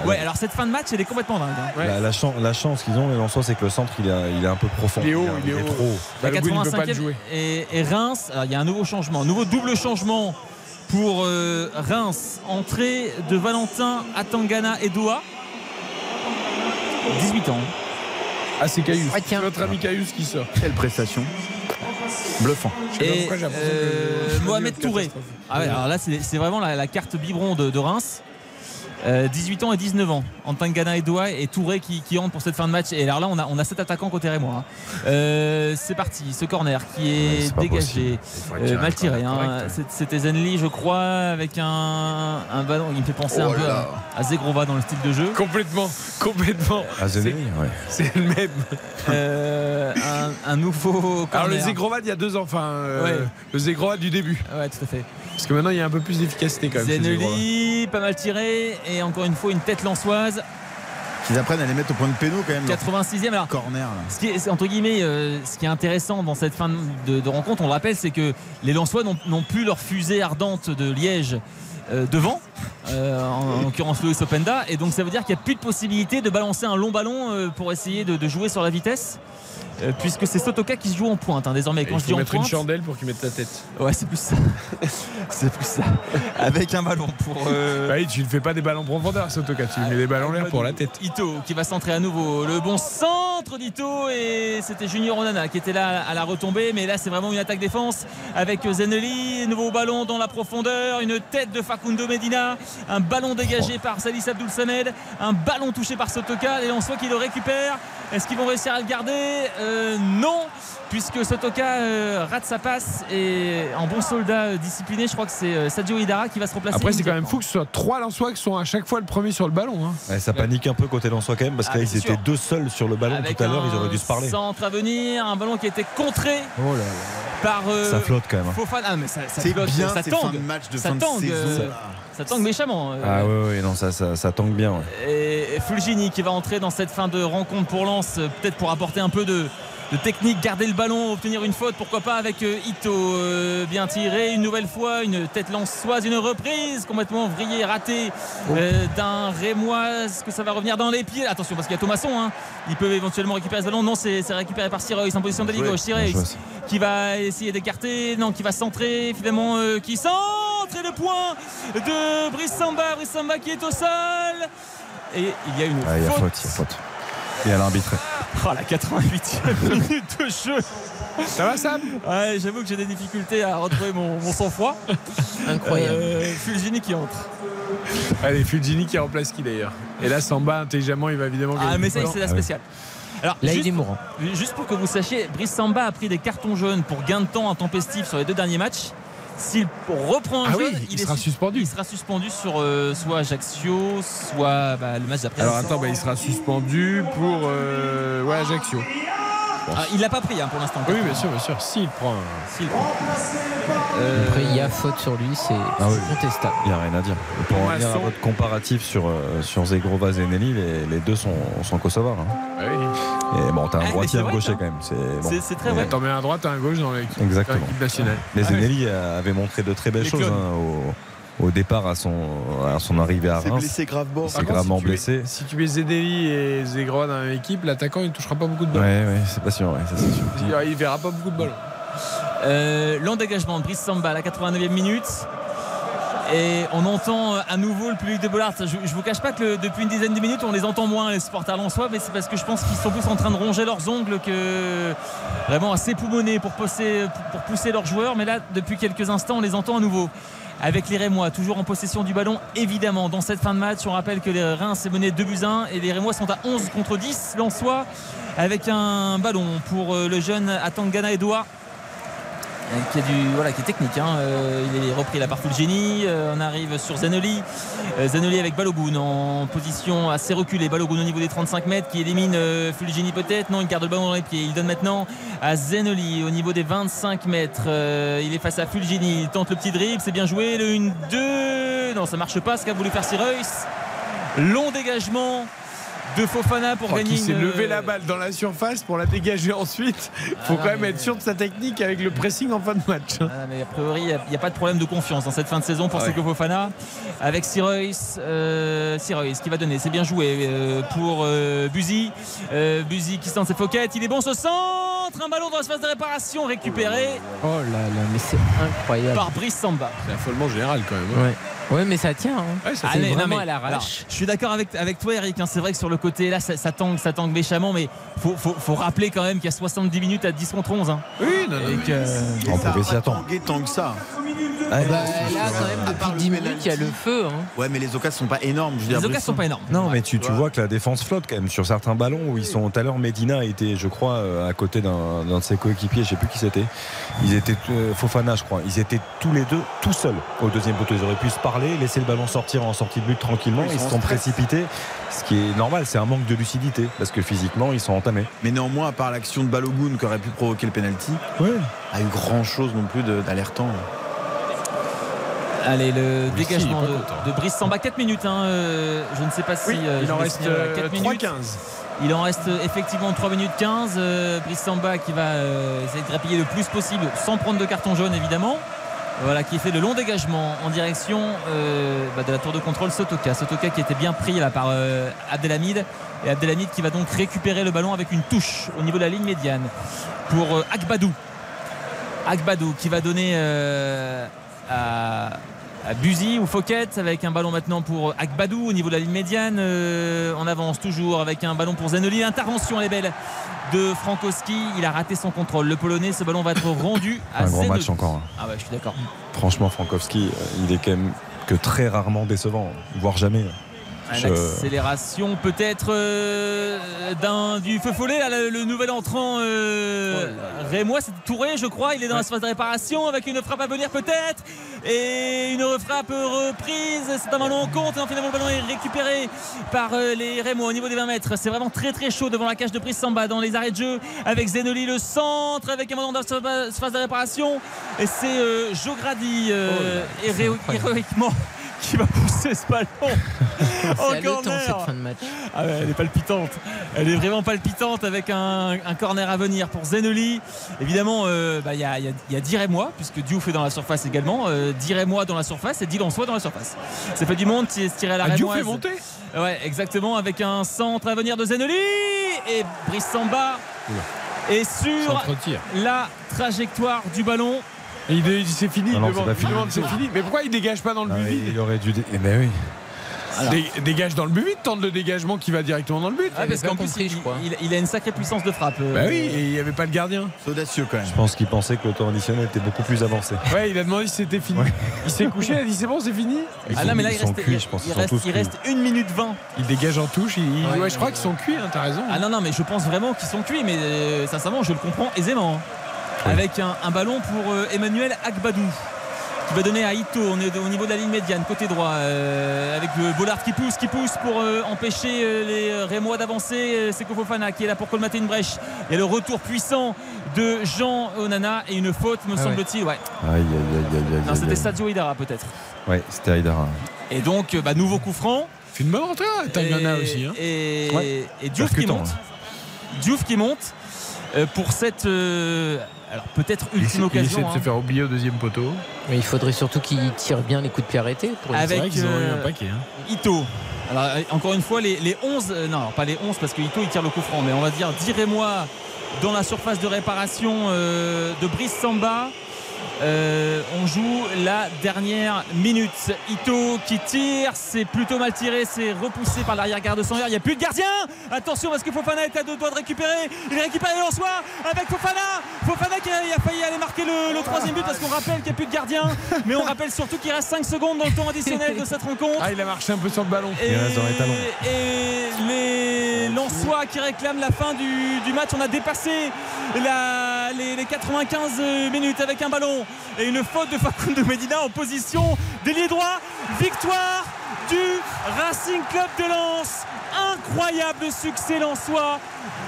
Ouais, alors cette fin de match, elle est complètement dingue. hein. Ouais. la- la chan- la chance qu'ils ont, les Lensois, c'est que le centre il est, il est un peu profond. Il est haut, a- il est haut. trop haut. La Balogun, il peut pas le 85e jouer. et, et Reims, alors, il y a un nouveau changement, un nouveau double changement pour euh, Reims. Entrée de Valentin Atangana et Doha. 18 ans. Ah, c'est Caillou. Ah, tiens. C'est notre ami Caillou qui sort. Quelle prestation. Bluffant. Je sais pas Et pourquoi j'ai l'impression euh, Mohamed Touré. Ah ouais, alors là, c'est c'est vraiment la, la carte biberon de, de Reims. Euh, 18 ans et 19 ans. Antangana et Doha et Touré qui, qui entrent pour cette fin de match. Et alors là, on a, on a cet attaquant côté Rémois. hein. Euh, c'est parti, ce corner qui est, dégagé. Euh, mal tiré. hein. C'était Zenli, je crois, avec un, un ballon. Il me fait penser un Oh peu là. à, à Zegrova dans le style de jeu. Complètement, complètement. Zeneli, ouais. C'est le même. Euh, un, un nouveau corner. Alors le Zegrovad il y a deux ans, enfin euh, Ouais. le Zegrovad du début. Ouais, tout à fait. Parce que maintenant il y a un peu plus d'efficacité quand même. Zeneli, pas mal tiré. Et encore une fois, une tête lançoise. Qu'ils apprennent à les mettre au point de péno quand même. leur 86e. Alors, Corner. là. Ce qui est, entre guillemets, euh, ce qui est intéressant dans cette fin de, de- de rencontre, on le rappelle, c'est que les Lensois n'ont plus leur fusée ardente de Liège euh, devant, euh, en, en l'occurrence Louis Openda, et donc ça veut dire qu'il n'y a plus de possibilité de balancer un long ballon pour essayer de, de jouer sur la vitesse. Euh, puisque c'est Sotoka qui se joue en pointe hein, désormais. Quand il je faut dis en mettre une chandelle pour qu'il mette ta tête. ouais, c'est plus ça. c'est plus ça. Avec un ballon pour. euh, Bah oui, tu ne fais pas des ballons profondeur, Sotoka, tu mets des ballons en l'air pour la tête. Ito qui va centrer à nouveau. Le bon centre d'Ito et c'était Junior Onana qui était là à la retombée. Mais là, c'est vraiment une attaque-défense avec Zeneli. Nouveau ballon dans la profondeur. Une tête de Facundo Medina. Un ballon dégagé par Salis Abdoul Samed. Un ballon touché par Sotoka. Et on soit qui le récupère. Est-ce qu'ils vont réussir à le garder? Euh, Non puisque Sotoka euh, rate sa passe et en bon soldat euh, discipliné, je crois que c'est euh, Sadio Hidara qui va se replacer. Après, c'est quand même fou que ce soit trois Lensois qui sont à chaque fois le premier sur le ballon. hein. Ouais, ça panique un peu côté Lensois quand même parce Ah, que là mais ils c'est étaient sûr. deux seuls sur le ballon Avec tout à l'heure, ils auraient dû se parler. Centre à venir, un ballon qui a été contré Oh là là. par euh, Ça flotte quand même. hein. Fofana. Ah, mais ça, ça flotte, bien ça tangue. de match de ça fin de tangue, saison. euh, ça tangue méchamment. euh. Ah ouais, ouais, non, ça, ça, ça tangue bien. ouais. Et Fulgini qui va entrer dans cette fin de rencontre pour Lens, peut-être pour apporter un peu de, de technique, garder le ballon, obtenir une faute, pourquoi pas avec euh, Ito euh, bien tiré une nouvelle fois, une tête lançoise, une reprise complètement vrillée, ratée euh, d'un Rémois. Est-ce que ça va revenir dans les pieds? Attention parce qu'il y a Thomasson, hein. il peut éventuellement récupérer ce ballon. Non, c'est récupéré par Sirois en position d'aile Bien gauche. Sirois qui va essayer d'écarter, non, qui va centrer, finalement euh, qui centre et le point de Brice Samba, Brice Samba qui est au sol. Et il y a une Ah, il y a faute. faute, il y a faute. Et à l'arbitre. Oh la 88e minute de jeu. Ça va Sam? Ouais, j'avoue que j'ai des difficultés à retrouver mon, mon sang-froid. Incroyable. Euh, Fulgini qui entre. Allez, Fulgini qui remplace qui d'ailleurs? Et là, Samba, intelligemment, il va évidemment Ah gagner mais ça c'est la spéciale. Alors, Là, juste, il est mourant. juste pour que vous sachiez, Brice Samba a pris des cartons jaunes pour gain de temps intempestif sur les deux derniers matchs. S'il reprend un Ah oui, jaune, il sera sus- suspendu. Il sera suspendu sur euh, soit Ajaccio, soit bah, le match d'après. Alors attends, bah, il sera suspendu pour euh, ouais, Ajaccio. Ah, il l'a pas pris hein, pour l'instant. Oui, bien sûr, bien sûr. S'il prend. S'il prend. Après, il y a faute sur lui, c'est Ah oui. contestable. Il n'y a rien à dire. Et pour revenir à votre comparatif sur, euh, sur Zegrova et Nelly, les, les deux sont, sont kosovars. hein. Ah oui. Et bon, t'as Ah, un mais droitier c'est et un gaucher quand même. C'est bon. Très vrai. T'en mets un à droite, un à gauche dans l'équipe nationale. Mais Ah oui. Zenelli avait montré de très belles Les choses hein, au, au départ à son, à son arrivée à C'est Reims. blessé gravement. Il s'est Par contre, gravement si tu mets- blessé. Si tu mets Zedeli et Zegrova dans la même équipe, l'attaquant il ne touchera pas beaucoup de ballons. Ouais, ouais, c'est pas sûr, ouais, ça c'est sûr. Il- Il verra pas beaucoup de ballons. Euh, Long dégagement de Brice Samba à la 89e minute. Et on entend euh, à nouveau le public de Bollard. Je, je vous cache pas que le- depuis une dizaine de minutes, on les entend moins, les supporters lensois, mais c'est parce que je pense qu'ils sont plus en train de ronger leurs ongles que vraiment à s'époumoner pour pousser, pour pousser leurs joueurs. Mais là, depuis quelques instants, on les entend à nouveau. Avec les Rémois, toujours en possession du ballon, évidemment. Dans cette fin de match, on rappelle que les Reims s'est mené 2 buts 1 et les Rémois sont à 11 contre 10. Lensois avec un ballon pour euh, le jeune Atangana Edouard qui est, du, voilà, qui est technique. hein. Euh, il est repris là par Fulgini. Euh, on arrive sur Zanoli. Euh, Zanoli avec Balogun en position assez reculée. Balogun au niveau des 35 mètres qui élimine euh, Fulgini peut-être. Non, il garde le ballon dans les pieds. Il donne maintenant à Zanoli au niveau des 25 mètres. Euh, il est face à Fulgini. Il tente le petit dribble. C'est bien joué. Le 1-2. Non, ça marche pas ce qu'a voulu faire Sireus. Long dégagement de Fofana pour Oh, gagner qui s'est une- levé la balle dans la surface pour la dégager ensuite. faut Ah, quand non, même mais- être sûr de sa technique avec le pressing en fin de match. Ah, mais a priori, il n'y a, pas de problème de confiance dans cette fin de saison pour Ouais. Seko Fofana. Avec Sirois, euh, qui va donner, c'est bien joué euh, pour euh, Buzy. Euh, Buzy qui sent ses foquettes, il est bon ce centre, un ballon dans l'espace de réparation récupéré Oh là là, mais c'est incroyable. par Brice Samba. C'est affolement général quand même. hein. Ouais. Ouais, mais ça tient. hein. Ouais, ça Ah, non, vraiment mais- à l'arrache. alors, je suis d'accord avec, avec toi Eric, hein, c'est vrai que sur le côté là ça, ça tangue, ça tangue méchamment, mais faut, faut, faut rappeler quand même qu'il y a 70 minutes à 10 contre 11. hein. Oui, non, non, que- On pouvait s'y attendre. Tant que ça. Bah, là, quand même, depuis 10 minutes, il y a le feu. hein. Ouais, mais les occasions sont pas énormes. Je veux les dire, occasions sont pas énormes. Non, mais tu, tu Ouais. vois que la défense flotte quand même sur certains ballons où ils sont tout à l'heure. Medina était, je crois, euh, à côté d'un de ses coéquipiers, je sais plus qui c'était. Ils étaient euh, Fofana, je crois. Ils étaient tous les deux tout seuls au deuxième poteau. Ils auraient pu se parler, laisser le ballon sortir en sortie de but tranquillement. Ils se sont stress. précipités, ce qui est normal. C'est un manque de lucidité parce que physiquement ils sont entamés. Mais néanmoins, à part l'action de Balogun qui aurait pu provoquer le penalty, Ouais. a eu grand chose non plus d'alertant. Allez, le Oui, dégagement de, Brice Samba, 4 minutes. hein, euh, je ne sais pas si. Oui, euh, il en reste signaler, euh, 4 minutes. 3-15. Il en reste euh, effectivement 3 minutes 15. Euh, Brice Samba qui va euh, essayer de grappiller le plus possible sans prendre de carton jaune évidemment. Voilà, qui fait le long dégagement en direction euh, bah, de la tour de contrôle Sotoka. Sotoka qui était bien pris là par euh, Abdelhamid. Et Abdelhamid qui va donc récupérer le ballon avec une touche au niveau de la ligne médiane pour euh, Akbadou. Akbadou qui va donner à Buzy ou Fouquet avec un ballon maintenant pour Akbadou au niveau de la ligne médiane. Euh, on avance toujours avec un ballon pour Zenoli. Intervention, elle est belle de Frankowski. Il a raté son contrôle. Le Polonais, ce ballon va être rendu à Un grand match encore. hein. Ah ouais, je suis d'accord. Franchement, Frankowski, euh, il est quand même que très rarement décevant, voire jamais. Je- L'accélération peut-être euh, d'un du feu follet là, le, le nouvel entrant euh, Rémois c'est Touré je crois. Il est dans la phase de réparation avec une frappe à venir peut-être. Et une frappe reprise. C'est un ballon en compte. Et finalement le ballon est récupéré par euh, les Rémois au niveau des 20 mètres. C'est vraiment très très chaud devant la cage de prise Samba dans les arrêts de jeu avec Zenoli le centre avec un ballon dans la phase de réparation. Et c'est euh, Jogradi héro- héroïquement qui va pousser ce ballon C'est en corner. cette fin de match. Ah ouais, elle est palpitante. Elle est vraiment palpitante avec un, un corner à venir pour Zenoli. Évidemment, euh, bah, il y, a, il y a- il y a Dire et moi, puisque Diouf est dans la surface également. Euh, Dire et moi dans la surface et Dylan soit dans la surface. Ça fait du monde, c'est se tirer à la Ah, Diouf est monté Ouais, exactement, avec un centre à venir de Zenoli et Brice Samba est sur Centre-tir. la trajectoire du ballon. Il, il- c'est fini, Ah il non, c'est pas il fini. demande, c'est fini. Mais pourquoi il dégage pas dans le Ah, but vide il aurait dû. dé- Eh ben oui. Dé- Dégage dans le but vide, tente le dégagement qui va directement dans le but. Ah, parce qu'en plus, il, il- il a une sacrée puissance de frappe. euh, Bah oui, et il n'y avait pas le gardien. C'est audacieux quand même. Je pense qu'il pensait que le temps additionnel était beaucoup plus avancé. Ouais, il a demandé si c'était fini. Il s'est couché, il a dit c'est bon, c'est fini. Ah non, mais là, il Ils sont reste, cuits, il- je pense, il ils sont reste, il reste 1 minute 20. Il dégage en touche. Ouais, ouais, je crois qu'ils sont cuits, hein, t'as raison. Ah non, non, mais je pense vraiment qu'ils sont cuits, mais euh, sincèrement, je le comprends aisément. hein. Avec un, un ballon pour euh, Emmanuel Agbadou. Qui va donner à Ito, on est au niveau de la ligne médiane, côté droit, euh, avec le Bollard qui pousse, qui pousse pour euh, empêcher euh, les Rémois d'avancer. C'est Kofofana qui est là pour colmater une brèche. Il y a le retour puissant de Jean Onana et une faute, me Ah semble-t-il. Ouais. Aïe, aïe, aïe, aïe, aïe. Non, aïe, c'était. Sadio Hidara peut-être. Ouais, c'était Aïdara. Et donc, bah, nouveau coup franc. Fait une bonne rentrée, aussi. Hein. Et, Ouais. et Diouf qui monte. Diouf qui monte pour cette. Alors peut-être Il, ultime il essaie occasion. de se hein. faire oublier au deuxième poteau. Mais il faudrait surtout qu'il tire bien les coups de pied arrêtés. Pour Avec, C'est vrai qu'ils ont eu un paquet. Hein. Ito. Alors, euh, encore une fois, les, les 11, euh, non, alors, pas les 11 parce que Ito il tire le coup franc, mais on va dire direz-moi dans la surface de réparation euh, de Brice Samba. Euh, on joue la dernière minute. Ito qui tire, c'est plutôt mal tiré, c'est repoussé par l'arrière-garde Sanvert. Il n'y a plus de gardien. Attention parce que Fofana est à deux doigts de récupérer. Il récupère en soi avec Fofana. Fofana qui a, il a failli aller marquer le, le troisième but parce qu'on rappelle qu'il n'y a plus de gardien. Mais on rappelle surtout qu'il reste 5 secondes dans le temps additionnel de cette rencontre. Ah, il a marché un peu sur le ballon. Et, Il reste dans les talons. et les Lensois qui réclament la fin du, du match. On a dépassé la- les, les 95 minutes avec un ballon et une faute de Facundo Medina en position d'ailier droit. Victoire du Racing Club de Lens. Incroyable succès lensois.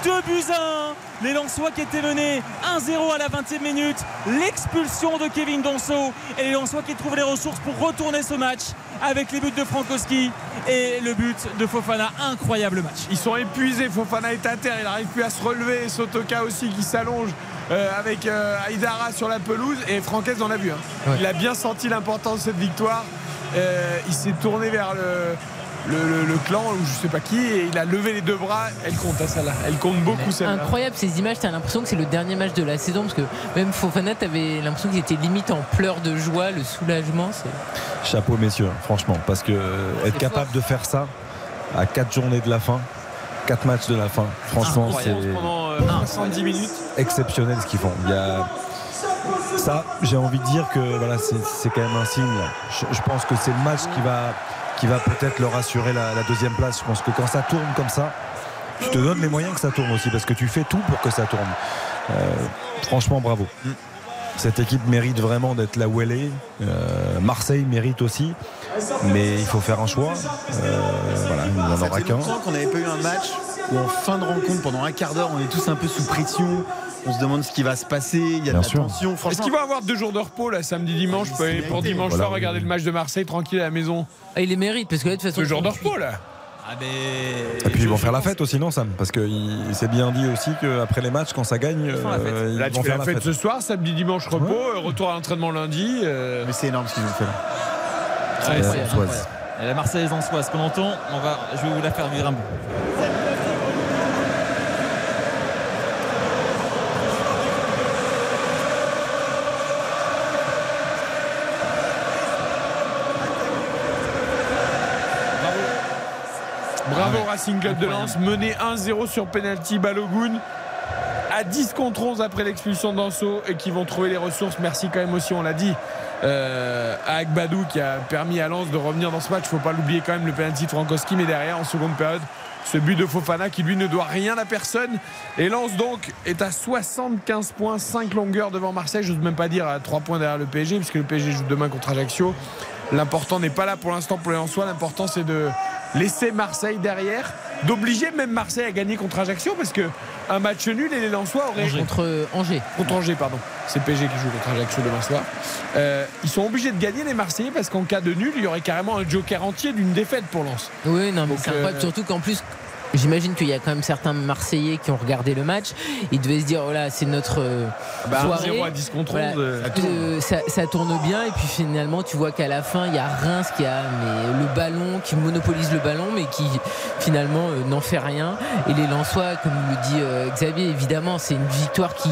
2 buts à 1. Les Lensois qui étaient menés 1-0 à la 20e minute. L'expulsion de Kevin Donso. Et les Lensois qui trouvent les ressources pour retourner ce match avec les buts de Frankowski et le but de Fofana. Incroyable match. Ils sont épuisés. Fofana est à terre. Il n'arrive plus à se relever. Sotoka aussi qui s'allonge euh, avec euh, Aïdara sur la pelouse. Et Franquès en a vu. hein. Ouais. Il a bien senti l'importance de cette victoire. Euh, il s'est tourné vers le, le, le- le clan ou je sais pas qui et il a levé les deux bras. Elle compte à celle-là. Elle compte beaucoup celle-là. Incroyable ces images, t'as l'impression que c'est le dernier match de la saison parce que même Fofana, t'avais l'impression qu'il était limite en pleurs de joie, le soulagement. c'est- Chapeau, messieurs, franchement. Parce que euh, être capable de faire ça à 4 journées de la fin, 4 matchs de la fin, franchement, c'est pendant euh, 70 minutes. exceptionnel ce qu'ils font. Il y a ça, j'ai envie de dire que voilà, c'est c'est quand même un signe. Je, je pense que c'est le match qui va, qui va peut-être leur assurer la, la deuxième place. Je pense que quand ça tourne comme ça, tu te donnes les moyens que ça tourne aussi parce que tu fais tout pour que ça tourne. Euh, franchement, bravo. Cette équipe mérite vraiment d'être là où elle est. Euh, Marseille mérite aussi, mais il faut faire un choix. Euh, voilà, il n'y en aura qu'un. qu'on n'avait pas eu un match où en fin de rencontre, pendant un quart d'heure, on est tous un peu sous pression. On se demande ce qui va se passer. Il y a de Bien la sûr. tension. Est-ce qu'il va avoir deux jours de repos là samedi dimanche pour, c'est pour dimanche Voilà, soir regarder oui. le match de Marseille tranquille à la maison Ah, il les mérite parce que là, de toute façon. Deux jours de repos là Ah, mais... Et puis ils vont faire la fête aussi, non, Sam? Parce que il- c'est bien dit aussi qu'après les matchs, quand ça gagne, font la fête. euh, ils Là tu vont faire la la fête fête. ce soir, samedi dimanche repos, euh, retour à l'entraînement lundi. euh, mais c'est énorme ce qu'ils ont fait là. Ouais, la Marseillaise en soi, ce qu'on entend, on va, je vais vous la faire vivre un bout. Bravo Racing Club de Lens, mené 1-0 sur penalty Balogun. À 10 contre 11 après l'expulsion d'Anso et qui vont trouver les ressources. Merci quand même aussi, on l'a dit, euh, à Agbadou qui a permis à Lens de revenir dans ce match. Faut pas l'oublier quand même, le penalty de Frankowski, mais derrière en seconde période, ce but de Fofana qui lui ne doit rien à personne. Et Lens donc est à 75 points, 5 longueurs devant Marseille. Je n'ose même pas dire à 3 points derrière le PSG, puisque le PSG joue demain contre Ajaccio. L'important n'est pas là pour l'instant pour les Lensois. L'important c'est de laisser Marseille derrière, d'obliger même Marseille à gagner contre Ajaccio, parce que un match nul et les Lensois auraient Contre Angers. contre Angers, pardon. C'est PSG qui joue contre Ajaccio demain soir. Euh, ils sont obligés de gagner les Marseillais parce qu'en cas de nul, il y aurait carrément un joker entier d'une défaite pour Lens. Oui, non, mais Donc, c'est incroyable. euh, Surtout qu'en plus, j'imagine qu'il y a quand même certains Marseillais qui ont regardé le match. Ils devaient se dire, voilà, c'est notre euh, Bah, soirée. 0 à 10 contre Voilà. 11, euh, Euh, ça, ça tourne bien. Et puis finalement, tu vois qu'à la fin, il y a Reims qui a mais, le ballon, qui monopolise le ballon, mais qui finalement euh, n'en fait rien. Et les Lensois, comme le dit euh, Xavier, évidemment, c'est une victoire qui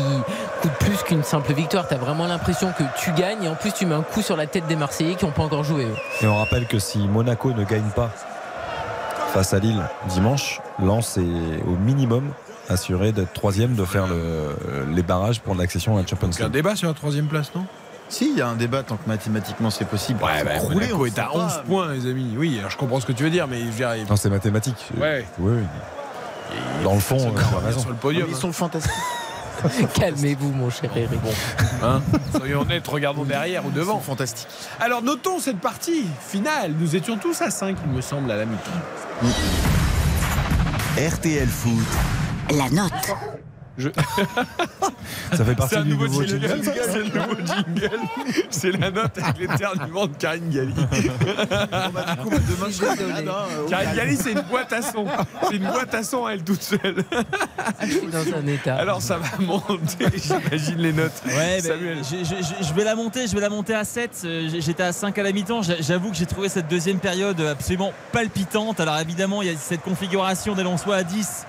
coûte plus qu'une simple victoire. Tu as vraiment l'impression que tu gagnes. Et en plus, tu mets un coup sur la tête des Marseillais qui n'ont pas encore joué. eux. Et on rappelle que si Monaco ne gagne pas face à Lille dimanche, Lens est au minimum assuré d'être troisième, de faire le- les barrages pour l'accession à la Champions Il y a un League. débat sur la troisième place, non? Si, il y a un débat tant que mathématiquement c'est possible. Ouais, bah, rouler, on est à sait pas. 11 points, les amis. Oui, alors je comprends ce que tu veux dire, mais je veux dire, Non, c'est mathématique. Ouais. Oui, oui. Dans le fond, euh, raison. sur le podium. Ils hein. sont fantastiques. Calmez-vous, mon cher Eric. Hein Soyons honnêtes, regardons derrière ou devant. Fantastique. Alors notons cette partie finale. Nous étions tous à 5, il me semble, à la mi-temps. RTL Foot. La note. Je- Ça fait partie du nouveau nouveau jingle. C'est le nouveau jingle. C'est la note avec l'éternuement de Karine Galli. Karine Galli, c'est une boîte à son. C'est une boîte à son à elle toute seule. Suis dans un état. Alors ça va monter, j'imagine les notes. Ouais, ben, Samuel. je, je- je- je vais la monter, je vais la monter à 7. Euh, J'étais à 5 à la mi-temps. J'a- J'avoue que j'ai trouvé cette deuxième période absolument palpitante. Alors évidemment, il y a cette configuration des Lensois à 10.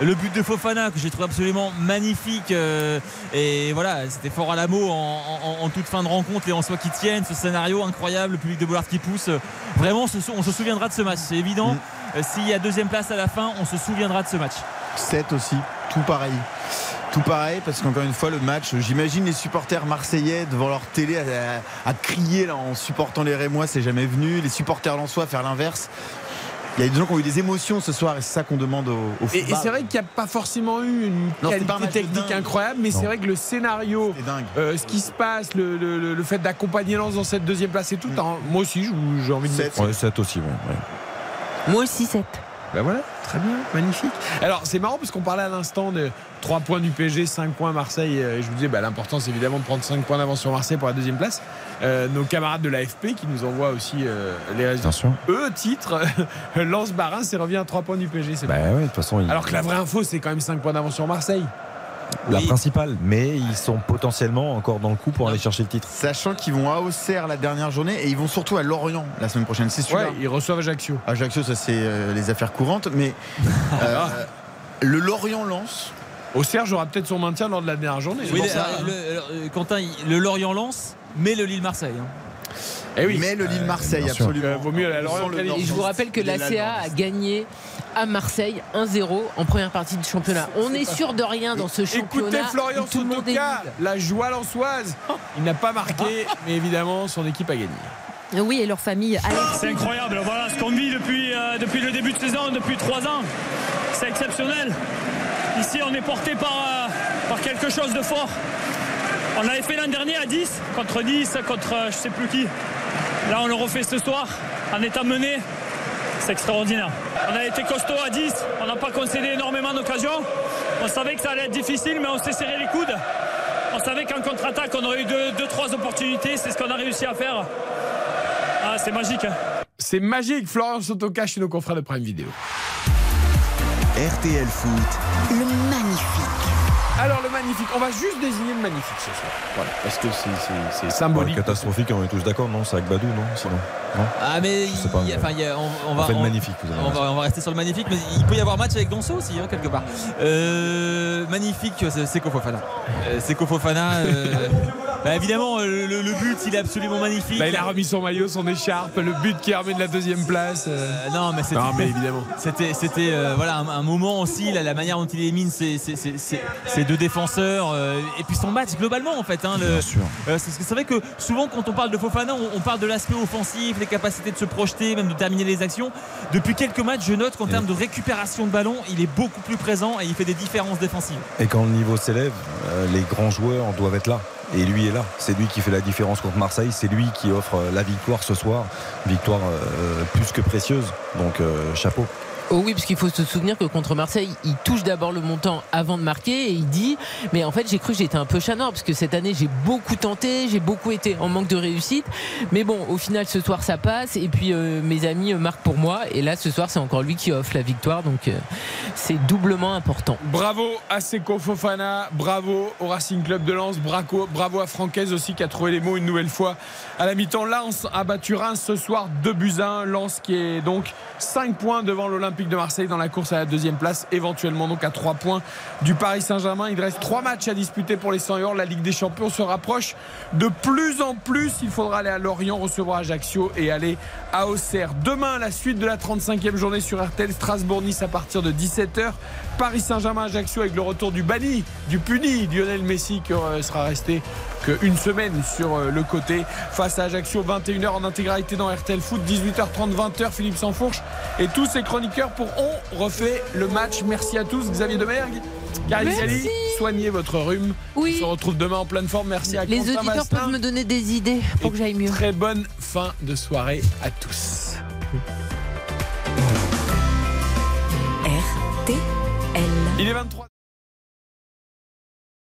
Le but de Fofana que j'ai trouvé absolument magnifique euh, et voilà c'était fort à la mot en, en- en toute fin de rencontre les Lensois qui tiennent ce scénario incroyable le public de Bollard qui pousse vraiment on se souviendra de ce match c'est évident Euh, s'il y a deuxième place à la fin on se souviendra de ce match 7 aussi, tout pareil. Tout pareil, parce qu'encore une fois, le match, j'imagine les supporters marseillais devant leur télé à, à crier là, en supportant les Rémois, c'est jamais venu. Les supporters lensois faire l'inverse. Il y a des gens qui ont eu des émotions ce soir et c'est ça qu'on demande au, au Et, et football. c'est vrai qu'il n'y a pas forcément eu une Non, c'était pas un qualité technique incroyable, mais c'est vrai que le scénario, euh, ce qui se passe, le, le- le- le fait d'accompagner Lens dans cette deuxième place et tout, hein, moi aussi j'ai envie de Sept. mettre. Ouais, 7 aussi, ouais. Moi aussi, 7. Ben voilà, très bien, magnifique. Alors c'est marrant parce qu'on parlait à l'instant de 3 points du PSG, 5 points Marseille. euh, Et je vous disais, bah, l'important c'est évidemment de prendre 5 points d'avance sur Marseille pour la deuxième place. Euh, nos camarades de l'AFP qui nous envoient aussi euh, les résultats. Attention. Eux, titre, Lance Barin, c'est revient à 3 points du PSG. C'est Bah ouais, de toute façon, il- Alors que la vraie info, c'est quand même 5 points d'avance sur Marseille. la Oui. principale. Mais ils sont potentiellement encore dans le coup pour aller chercher le titre. Sachant qu'ils vont à Auxerre la dernière journée et ils vont surtout à Lorient la semaine prochaine. C'est celui-là. Ouais, ils reçoivent Ajaccio. Ajaccio, ça c'est euh, les affaires courantes, mais euh, le Lorient lance. Au Serge aura peut-être son maintien lors de la dernière journée. Oui, ça, euh, le- euh, Quentin il- le Lorient lance mais le Lille Marseille hein. Eh oui. Mais le Lille-Marseille, sûr. absolument. Euh, vaut mieux à Lorient le. Nord. Je vous rappelle que la CA a gagné à Marseille 1-0 en première partie du championnat. On est sûr de rien dans ce championnat. Écoutez Florian où tout le monde est Sotoka, la joie lançoise. Il n'a pas marqué, mais évidemment, son équipe a gagné. Oui, et leur famille. Alex. C'est incroyable, voilà ce qu'on vit depuis, euh, depuis le début de saison, depuis trois ans. C'est exceptionnel. Ici, on est porté par, euh, par quelque chose de fort. On l'avait fait l'an dernier à 10, contre 10, contre euh, je sais plus qui. Là, on le refait ce soir, en étant mené. C'est extraordinaire. On a été costaud à 10, on n'a pas concédé énormément d'occasions. On savait que ça allait être difficile, mais on s'est serré les coudes. On savait qu'en contre-attaque, on aurait eu 2-3 deux, trois opportunités. C'est ce qu'on a réussi à faire. Ah, c'est magique. hein. C'est magique, Florian Sotoka chez nos confrères de Prime Vidéo. RTL Foot. Le magnifique. Alors, le magnifique, on va juste désigner le magnifique ce soir. Voilà, parce que c'est- c'est c'est Ouais, symbolique. catastrophique, on est tous d'accord, non C'est avec Badou, non Sinon Non Ah mais sais pas, il y a- il y a- on, on va On le magnifique, vous avez on va, on va rester sur le magnifique, mais il peut y avoir match avec Donso aussi hein, quelque part. Euh, magnifique, c'est Seko Fofana. Euh, Seko Fofana. euh, bah, évidemment, euh, le, le but, il est absolument magnifique. Là, il a remis son maillot, son écharpe, le but qui remet de la deuxième place. euh. Euh, non, mais c'était. Non, mais évidemment. C'était, c'était euh, voilà un, un moment aussi, là, la manière dont il élimine ces- ces deux défenseurs euh, et puis son match globalement en fait. hein, le- Bien sûr. euh, c'est, vrai que souvent quand on parle de Fofana, on, on parle de l'aspect offensif, les capacités de se projeter, même de terminer les actions. Depuis quelques matchs, je note qu'en termes de récupération de ballon, il est beaucoup plus présent et il fait des différences défensives. Et quand le niveau s'élève, euh, les grands joueurs doivent être là. Et lui est là. C'est lui qui fait la différence contre Marseille. C'est lui qui offre la victoire ce soir. Victoire euh, plus que précieuse. Donc euh, chapeau. Oh oui, parce qu'il faut se souvenir que contre Marseille, il touche d'abord le montant avant de marquer et il dit Mais en fait, j'ai cru que j'étais un peu chanard parce que cette année, j'ai beaucoup tenté, j'ai beaucoup été en manque de réussite. Mais bon, au final, ce soir, ça passe. Et puis, euh, mes amis marquent pour moi. Et là, ce soir, c'est encore lui qui offre la victoire. Donc, euh, c'est doublement important. Bravo à Seko Fofana, bravo au Racing Club de Lens, bravo, bravo à Francaise aussi qui a trouvé les mots une nouvelle fois à la mi-temps. Lens a battu ce soir 2 buts 1. Lens qui est donc 5 points devant l'Olympique de Marseille dans la course à la deuxième place, éventuellement donc à 3 points du Paris Saint-Germain. Il reste 3 matchs à disputer pour les 100 euros. La Ligue des Champions se rapproche de plus en plus. Il faudra aller à Lorient, recevoir Ajaccio et aller à Auxerre. Demain, la suite de la 35e journée sur RTL Strasbourg-Nice à partir de 17h. Paris Saint-Germain-Ajaccio avec le retour du banni, du puni, Lionel Messi qui euh, sera resté qu'une semaine sur euh, le côté face à Ajaccio 21h en intégralité dans RTL Foot 18h30 20h Philippe Sansfourche et tous ses chroniqueurs pour On refait le match merci à tous Xavier Demergue Gary Gali, soignez votre rhume. Oui. On se retrouve demain en pleine forme. Merci à Les Quentin auditeurs peuvent me donner des idées pour que j'aille mieux. Très bonne fin de soirée à tous. RTL. Il est 23.